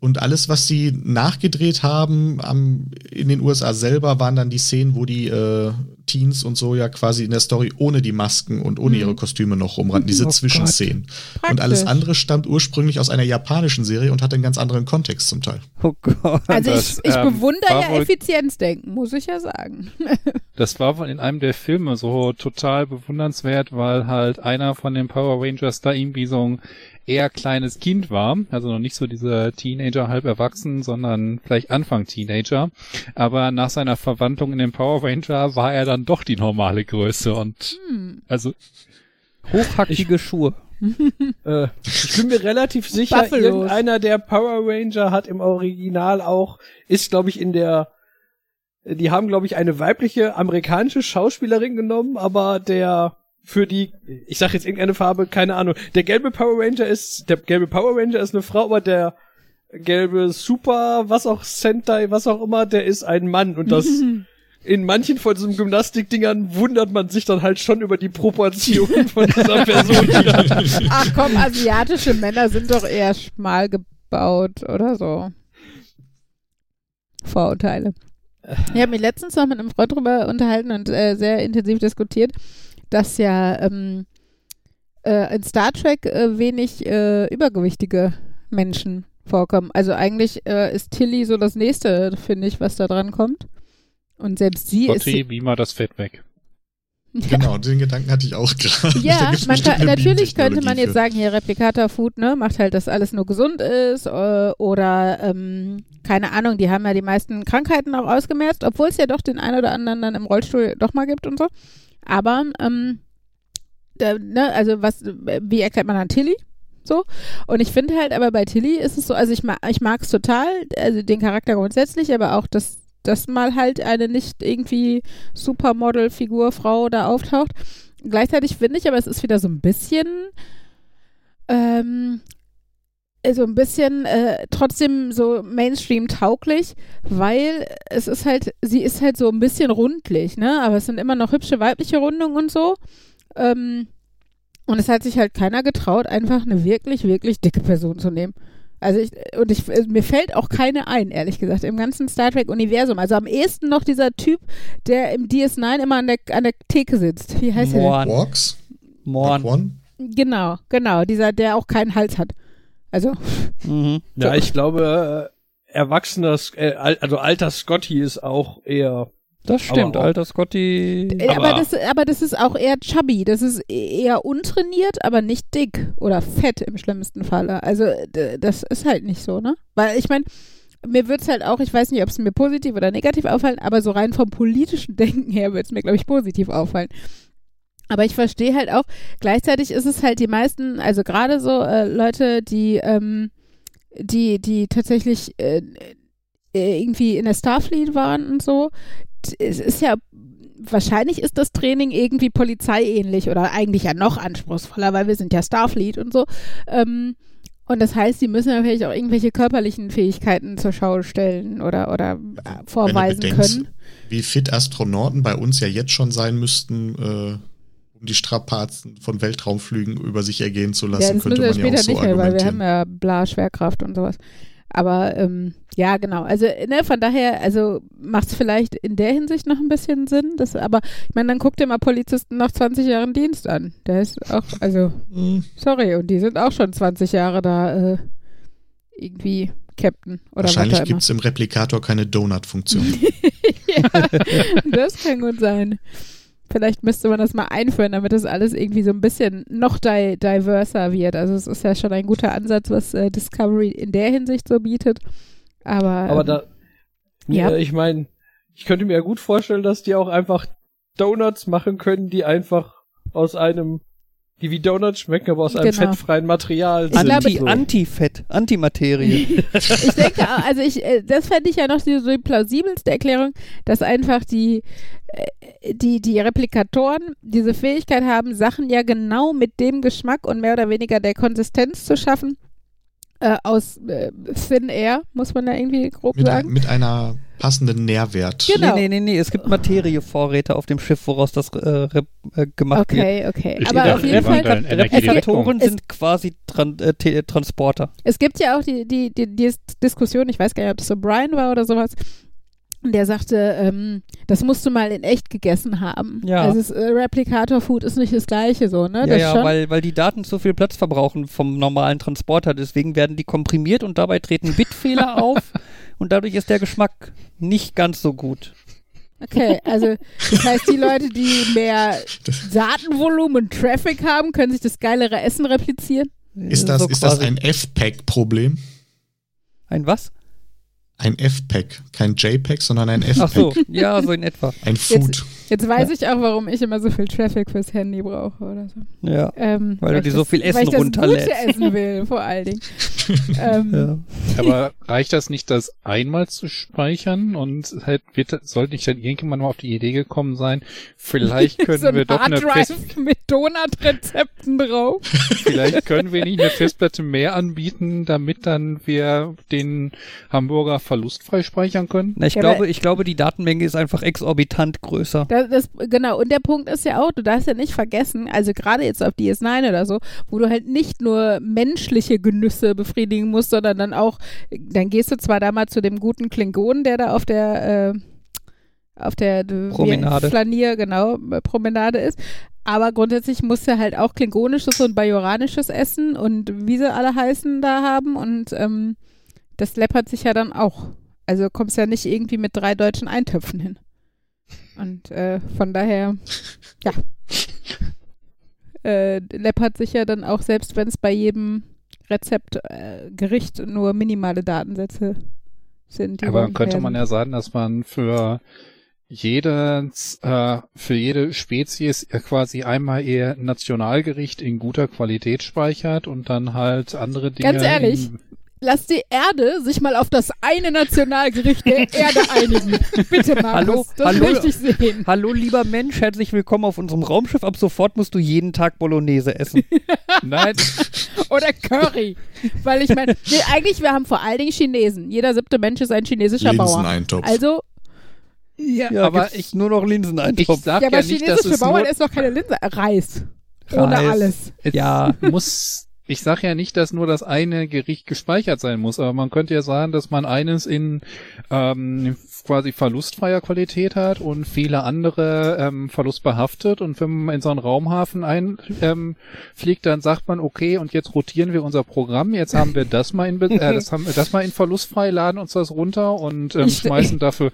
und alles, was sie nachgedreht haben am, in den USA selber, waren dann die Szenen, wo die äh, Teens und so ja quasi in der Story ohne die Masken und ohne Mhm. ihre Kostüme noch rumrannten, diese Oh Zwischenszenen. Und alles andere stammt ursprünglich aus einer japanischen Serie und hat einen ganz anderen Kontext zum Teil. Oh Gott. Also Das, ich, ich ähm, bewundere war ja wohl- Effizienzdenken, muss ich ja sagen. Das war wohl in einem der Filme so total bewundernswert, weil halt einer von den Power Rangers da irgendwie so ein eher kleines Kind war, also noch nicht so dieser Teenager halb erwachsen, sondern vielleicht Anfang Teenager. Aber nach seiner Verwandlung in den Power Ranger war er dann doch die normale Größe und Hm. also Hochhackige Schuhe. Äh, ich bin mir relativ sicher, Buffalos. irgendeiner der Power Ranger hat im Original auch, ist glaube ich in der, die haben glaube ich eine weibliche amerikanische Schauspielerin genommen, aber der für die, ich sag jetzt irgendeine Farbe, keine Ahnung, der gelbe Power Ranger ist, der gelbe Power Ranger ist eine Frau, aber der gelbe Super, was auch Sentai, was auch immer, der ist ein Mann und das in manchen von diesen Gymnastikdingern wundert man sich dann halt schon über die Proportionen von dieser Person. Die Ach komm, asiatische Männer sind doch eher schmal gebaut oder so. Vorurteile. Ich habe mich letztens noch mit einem Freund drüber unterhalten und äh, sehr intensiv diskutiert, dass ja ähm, äh, in Star Trek äh, wenig äh, übergewichtige Menschen vorkommen. Also eigentlich äh, ist Tilly so das nächste, finde ich, was da dran kommt. Und selbst sie Gotti, ist. wie mal das Fett weg. Genau, den Gedanken hatte ich auch gerade. Ja, man kann, natürlich könnte man jetzt für. sagen, hier Replikator Food, ne, macht halt, dass alles nur gesund ist äh, oder ähm, keine Ahnung, die haben ja die meisten Krankheiten auch ausgemerzt, obwohl es ja doch den einen oder anderen dann im Rollstuhl doch mal gibt und so. Aber, ähm, da, ne, also was, wie erklärt man dann Tilly? So. Und ich finde halt, aber bei Tilly ist es so, also ich, ma ich mag es total, also den Charakter grundsätzlich, aber auch, dass, dass mal halt eine nicht irgendwie Supermodel-Figur, Frau da auftaucht. Gleichzeitig finde ich, aber es ist wieder so ein bisschen, ähm, so ein bisschen äh, trotzdem so Mainstream-tauglich, weil es ist halt, sie ist halt so ein bisschen rundlich, ne? Aber es sind immer noch hübsche weibliche Rundungen und so. Ähm, und es hat sich halt keiner getraut, einfach eine wirklich, wirklich dicke Person zu nehmen. Also ich, und ich, mir fällt auch keine ein, ehrlich gesagt, im ganzen Star Trek-Universum. Also am ehesten noch dieser Typ, der im DS9 immer an der, an der Theke sitzt. Wie heißt er Morn. Quarks? Morn. One? denn? Genau, genau, dieser, der auch keinen Hals hat. Also, Mhm. Ja, ich glaube, äh, erwachsener, äh, al- also alter Scotty ist auch eher Das stimmt, Aber auch- alter Scotty. äh, aber, Aber- das, aber das ist auch eher chubby. Das ist eher untrainiert, aber nicht dick oder fett im schlimmsten Falle. Also, das ist halt nicht so, ne? Weil ich meine, mir wird es halt auch, ich weiß nicht, ob es mir positiv oder negativ auffallen, aber so rein vom politischen Denken her wird es mir, glaube ich, positiv auffallen. Aber ich verstehe halt auch, gleichzeitig ist es halt die meisten, also gerade so äh, Leute, die, ähm, die, die tatsächlich äh, irgendwie in der Starfleet waren und so, es ist ja, wahrscheinlich ist das Training irgendwie polizeiähnlich oder eigentlich ja noch anspruchsvoller, weil wir sind ja Starfleet und so. Ähm, und das heißt, sie müssen vielleicht auch irgendwelche körperlichen Fähigkeiten zur Schau stellen oder, oder äh, vorweisen bedenkst, können. Wie fit Astronauten bei uns ja jetzt schon sein müssten, äh, die Strapazen von Weltraumflügen über sich ergehen zu lassen, Ja, das könnte man ja später auch so nicht mehr, weil wir haben ja bla Schwerkraft und sowas. Aber ähm, ja, genau. Also ne, von daher, also macht es vielleicht in der Hinsicht noch ein bisschen Sinn. Das, aber ich meine, dann guck dir mal Polizisten nach 20 Jahren Dienst an. Der ist auch, also Hm, sorry, und die sind auch schon 20 Jahre da äh, irgendwie Captain oder was Wahrscheinlich auch immer. gibt es im Replikator keine Donut-Funktion. ja, das kann gut sein. Vielleicht müsste man das mal einführen, damit das alles irgendwie so ein bisschen noch di diverser wird. Also es ist ja schon ein guter Ansatz, was äh, Discovery in der Hinsicht so bietet. Aber, Aber ähm, da, ja. ja. ich meine, ich könnte mir ja gut vorstellen, dass die auch einfach Donuts machen können, die einfach aus einem, die wie Donuts schmecken, aber aus einem Genau. fettfreien Material Ich sind. glaube, Anti, so. Antifett, Antimaterie. ich denke, auch, also ich, äh, das fände ich ja noch die, so die plausibelste Erklärung, dass einfach die, äh, die, die Replikatoren diese Fähigkeit haben, Sachen ja genau mit dem Geschmack und mehr oder weniger der Konsistenz zu schaffen. Äh, aus äh, Thin Air, muss man da irgendwie grob mit, sagen. mit einer passenden Nährwert. Genau. Nee, nee, nee, nee, es gibt Materievorräte auf dem Schiff, woraus das äh, äh, gemacht wird. Okay, okay. Aber dachte, auf jeden Fall, um. sind quasi Tran äh, Te- Transporter. es gibt ja auch die, die, die, die Diskussion, ich weiß gar nicht, ob das so Brian war oder sowas, der sagte, ähm, das musst du mal in echt gegessen haben. Ja. Also es, äh, Replikator-Food ist nicht das gleiche so, ne? Ja, das ja, schon. weil, weil die Daten zu viel Platz verbrauchen vom normalen Transporter. Deswegen werden die komprimiert und dabei treten Bitfehler auf und dadurch ist der Geschmack nicht ganz so gut. Okay, also das heißt, die Leute, die mehr Datenvolumen und Traffic haben, können sich das geilere Essen replizieren. Ist das, So ist das ein F-Pack-Problem? ein was? Ein F-Pack. Kein JPEG, sondern ein F-Pack. Ach so, ja, so in etwa. Ein Food. Jetzt weiß ich auch, warum ich immer so viel Traffic fürs Handy brauche oder so. Ja. Ähm, Weil du ich dir so das- viel Essen weil ich das runterlädst. gute Essen will, vor allen Dingen. ähm, ja. Aber reicht das nicht, das einmal zu speichern und halt wird, sollte nicht dann irgendjemand mal auf die Idee gekommen sein, vielleicht können so ein wir doch eine Fest, Harddrive mit Donutrezepten drauf. vielleicht können wir nicht eine Festplatte mehr anbieten, damit dann wir den Hamburger verlustfrei speichern können? Na, ich, Ja, glaube, ich glaube, die Datenmenge ist einfach exorbitant größer. Das, das, genau, und der Punkt ist ja auch, du darfst ja nicht vergessen, also gerade jetzt auf DS9 oder so, wo du halt nicht nur menschliche Genüsse befriedigen musst, sondern dann auch, dann gehst du zwar da mal zu dem guten Klingonen, der da auf der, äh, auf der Promenade. Flanier, genau, äh, Promenade ist. Aber grundsätzlich musst du halt auch klingonisches und bajoranisches Essen und wie sie alle heißen da haben und ähm, das läppert sich ja dann auch. Also kommst ja nicht irgendwie mit drei deutschen Eintöpfen hin. Und äh, von daher, ja. äh, läppert sich ja dann auch, selbst wenn es bei jedem Rezept äh, Gericht nur minimale Datensätze sind. die Aber könnte man ja sagen, dass man für jedes, äh, für jede Spezies quasi einmal ihr Nationalgericht in guter Qualität speichert und dann halt andere Dinge. Ganz ehrlich, Lass die Erde sich mal auf das eine Nationalgericht der Erde einigen. Bitte, Markus. Hallo, das hallo. möchte ich sehen. Hallo, lieber Mensch, herzlich willkommen auf unserem Raumschiff. Ab sofort musst du jeden Tag Bolognese essen. Nein, Oder Curry. Weil ich meine, nee, eigentlich, wir haben vor allen Dingen Chinesen. Jeder siebte Mensch ist ein chinesischer Bauer. Linseneintopf. Also, ja, Ja, aber ich, nur noch ich Linseneintopf. sag ja, ja, aber nicht, dass chinesische es Bauern ist doch keine Linse. Reis. Ohne Reis. alles. es Ja. muss, ich sag ja nicht, dass nur das eine Gericht gespeichert sein muss, aber man könnte ja sagen, dass man eines in ähm, quasi verlustfreier Qualität hat und viele andere ähm, verlustbehaftet. Und wenn man in so einen Raumhafen einfliegt, ähm, fliegt, dann sagt man, okay, und jetzt rotieren wir unser Programm, jetzt haben wir das mal in, Be- äh, das haben wir das mal in verlustfrei, laden uns das runter und ähm, Ich schmeißen dafür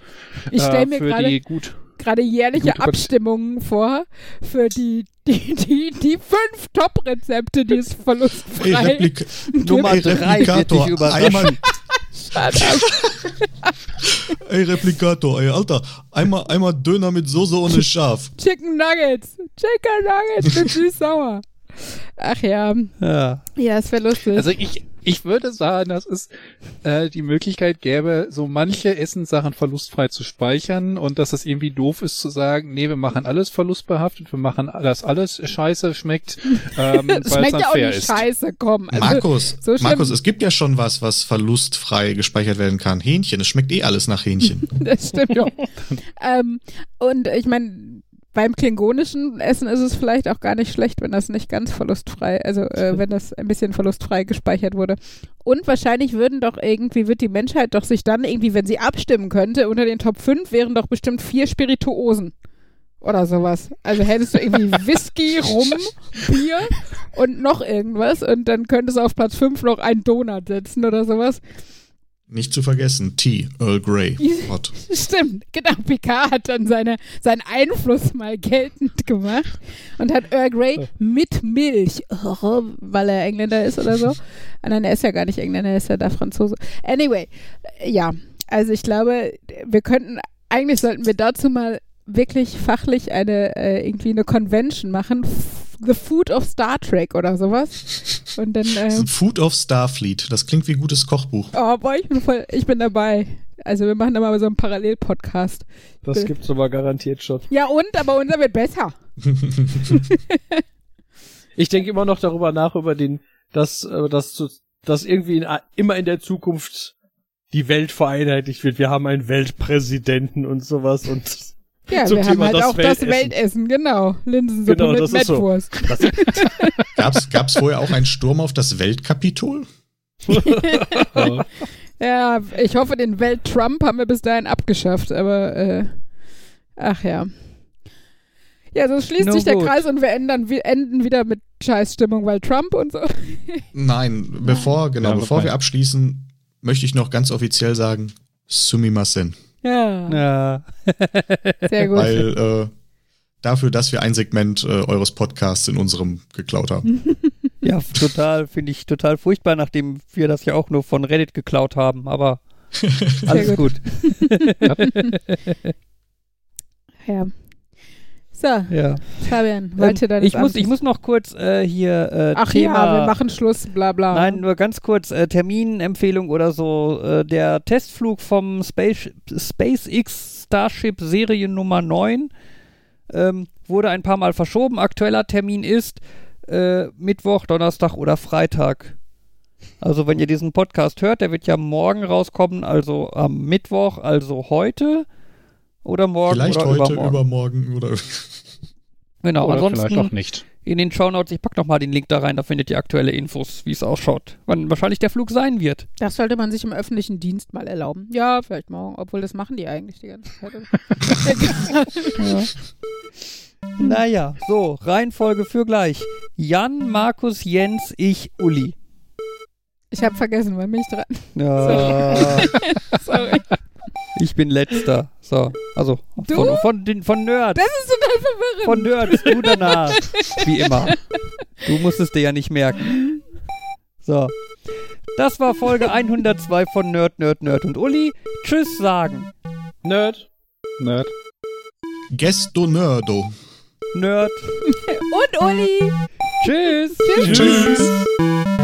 äh, für die gut gerade jährliche Kon- Abstimmungen vor für die, die, die, die fünf Top-Rezepte, die es verlustfrei Replik Nummer Ey, drei wird dich Replikator, überraschen. einmal, ey, Replikator, ey, Alter, einmal, einmal Döner mit Soße ohne Schaf. Chicken Nuggets. Chicken Nuggets mit süß-sauer. Ach ja. Ja. Ja, es wäre lustig. Also ich, ich würde sagen, dass es äh, die Möglichkeit gäbe, so manche Essenssachen verlustfrei zu speichern und dass es irgendwie doof ist zu sagen, nee, wir machen alles verlustbehaftet, wir machen, dass alles scheiße schmeckt, ähm, weil es es schmeckt dann ja auch fair nicht ist. scheiße, komm. Also, Markus, so Markus, es gibt ja schon was, was verlustfrei gespeichert werden kann. Hähnchen, es schmeckt eh alles nach Hähnchen. Das stimmt. ähm, und ich meine, beim klingonischen Essen ist es vielleicht auch gar nicht schlecht, wenn das nicht ganz verlustfrei, also äh, wenn das ein bisschen verlustfrei gespeichert wurde. Und wahrscheinlich würden doch irgendwie, wird die Menschheit doch sich dann irgendwie, wenn sie abstimmen könnte, unter den Top 5 wären doch bestimmt vier Spirituosen. Oder sowas. Also hättest du irgendwie Whisky, Rum, Bier und noch irgendwas und dann könntest du auf Platz 5 noch einen Donut setzen oder sowas. Nicht zu vergessen, Tea, Earl Grey, hot. Stimmt, genau. Picard hat dann seine, seinen Einfluss mal geltend gemacht und hat Earl Grey mit Milch, weil er Engländer ist oder so. Ah, Nein, er ist ja gar nicht Engländer, er ist ja da Franzose. Anyway, ja, also ich glaube, wir könnten, eigentlich sollten wir dazu mal wirklich fachlich eine, äh, irgendwie eine Convention machen. The Food of Star Trek oder sowas. Und dann, äh, Food of Starfleet, das klingt wie gutes Kochbuch. oh boah, ich bin voll, ich bin dabei. Also wir machen da mal so einen Parallel-Podcast. Das gibt's aber garantiert schon. Ja und, aber unser wird besser. Ich denke immer noch darüber nach, über den, dass, äh, dass, zu- dass irgendwie in, immer in der Zukunft die Welt vereinheitlicht wird. Wir haben einen Weltpräsidenten und sowas und Ja, Zum wir Thema haben halt das auch das Weltessen. Weltessen, genau. Linsensuppe Genau, mit das ist so. Mettwurst. das, Gab's, gab's vorher auch einen Sturm auf das Weltkapitol? Ja, ich hoffe, den Welt-Trump haben wir bis dahin abgeschafft, aber äh, ach ja. Ja, so schließt No sich der gut. Kreis und wir ändern, wir enden wieder mit Scheißstimmung, weil Trump und so. Nein, bevor, genau, Ja, bevor wir abschließen, möchte ich noch ganz offiziell sagen, Sumimasen. Ja, Ja. sehr gut. Weil äh, dafür, dass wir ein Segment äh, eures Podcasts in unserem geklaut haben. Ja, total, finde ich total furchtbar, nachdem wir das ja auch nur von Reddit geklaut haben, aber alles gut. gut. Ja. So, Ja. Fabian, wollte Ähm, dann ich, muss, ich muss noch kurz äh, hier äh, Ach Thema. ja, wir machen Schluss, bla bla. Nein, nur ganz kurz äh, Terminempfehlung oder so. Äh, der Testflug vom Space, SpaceX Starship Serie Nummer 9 ähm, wurde ein paar Mal verschoben. Aktueller Termin ist äh, Mittwoch, Donnerstag oder Freitag. Also wenn ihr diesen Podcast hört, der wird ja morgen rauskommen, also am Mittwoch, also heute oder morgen Vielleicht oder heute, übermorgen. übermorgen oder. Genau, Oder vielleicht ansonsten auch nicht. in den Shownotes, ich pack noch mal den Link da rein, da findet ihr aktuelle Infos, wie es ausschaut. Wann wahrscheinlich der Flug sein wird. Das sollte man sich im öffentlichen Dienst mal erlauben. Ja, vielleicht morgen, obwohl das machen die eigentlich die ganze Zeit. Egal. Naja, so, Reihenfolge für gleich. Jan, Markus, Jens, ich, Uli. ich habe vergessen, wann bin ich dran? Ja, Sorry. ich bin letzter. So, also Du? von, von, den, von Nerds. Das ist total verwirrend. Von Nerds, du danach. Wie immer. Du musst es dir ja nicht merken. So. Das war Folge 102 von Nerd, Nerd, Nerd und Uli. Tschüss sagen. Nerd. Nerd. Gesto Nerdo. Nerd. Und Uli. Tschüss. Tschüss. Tschüss.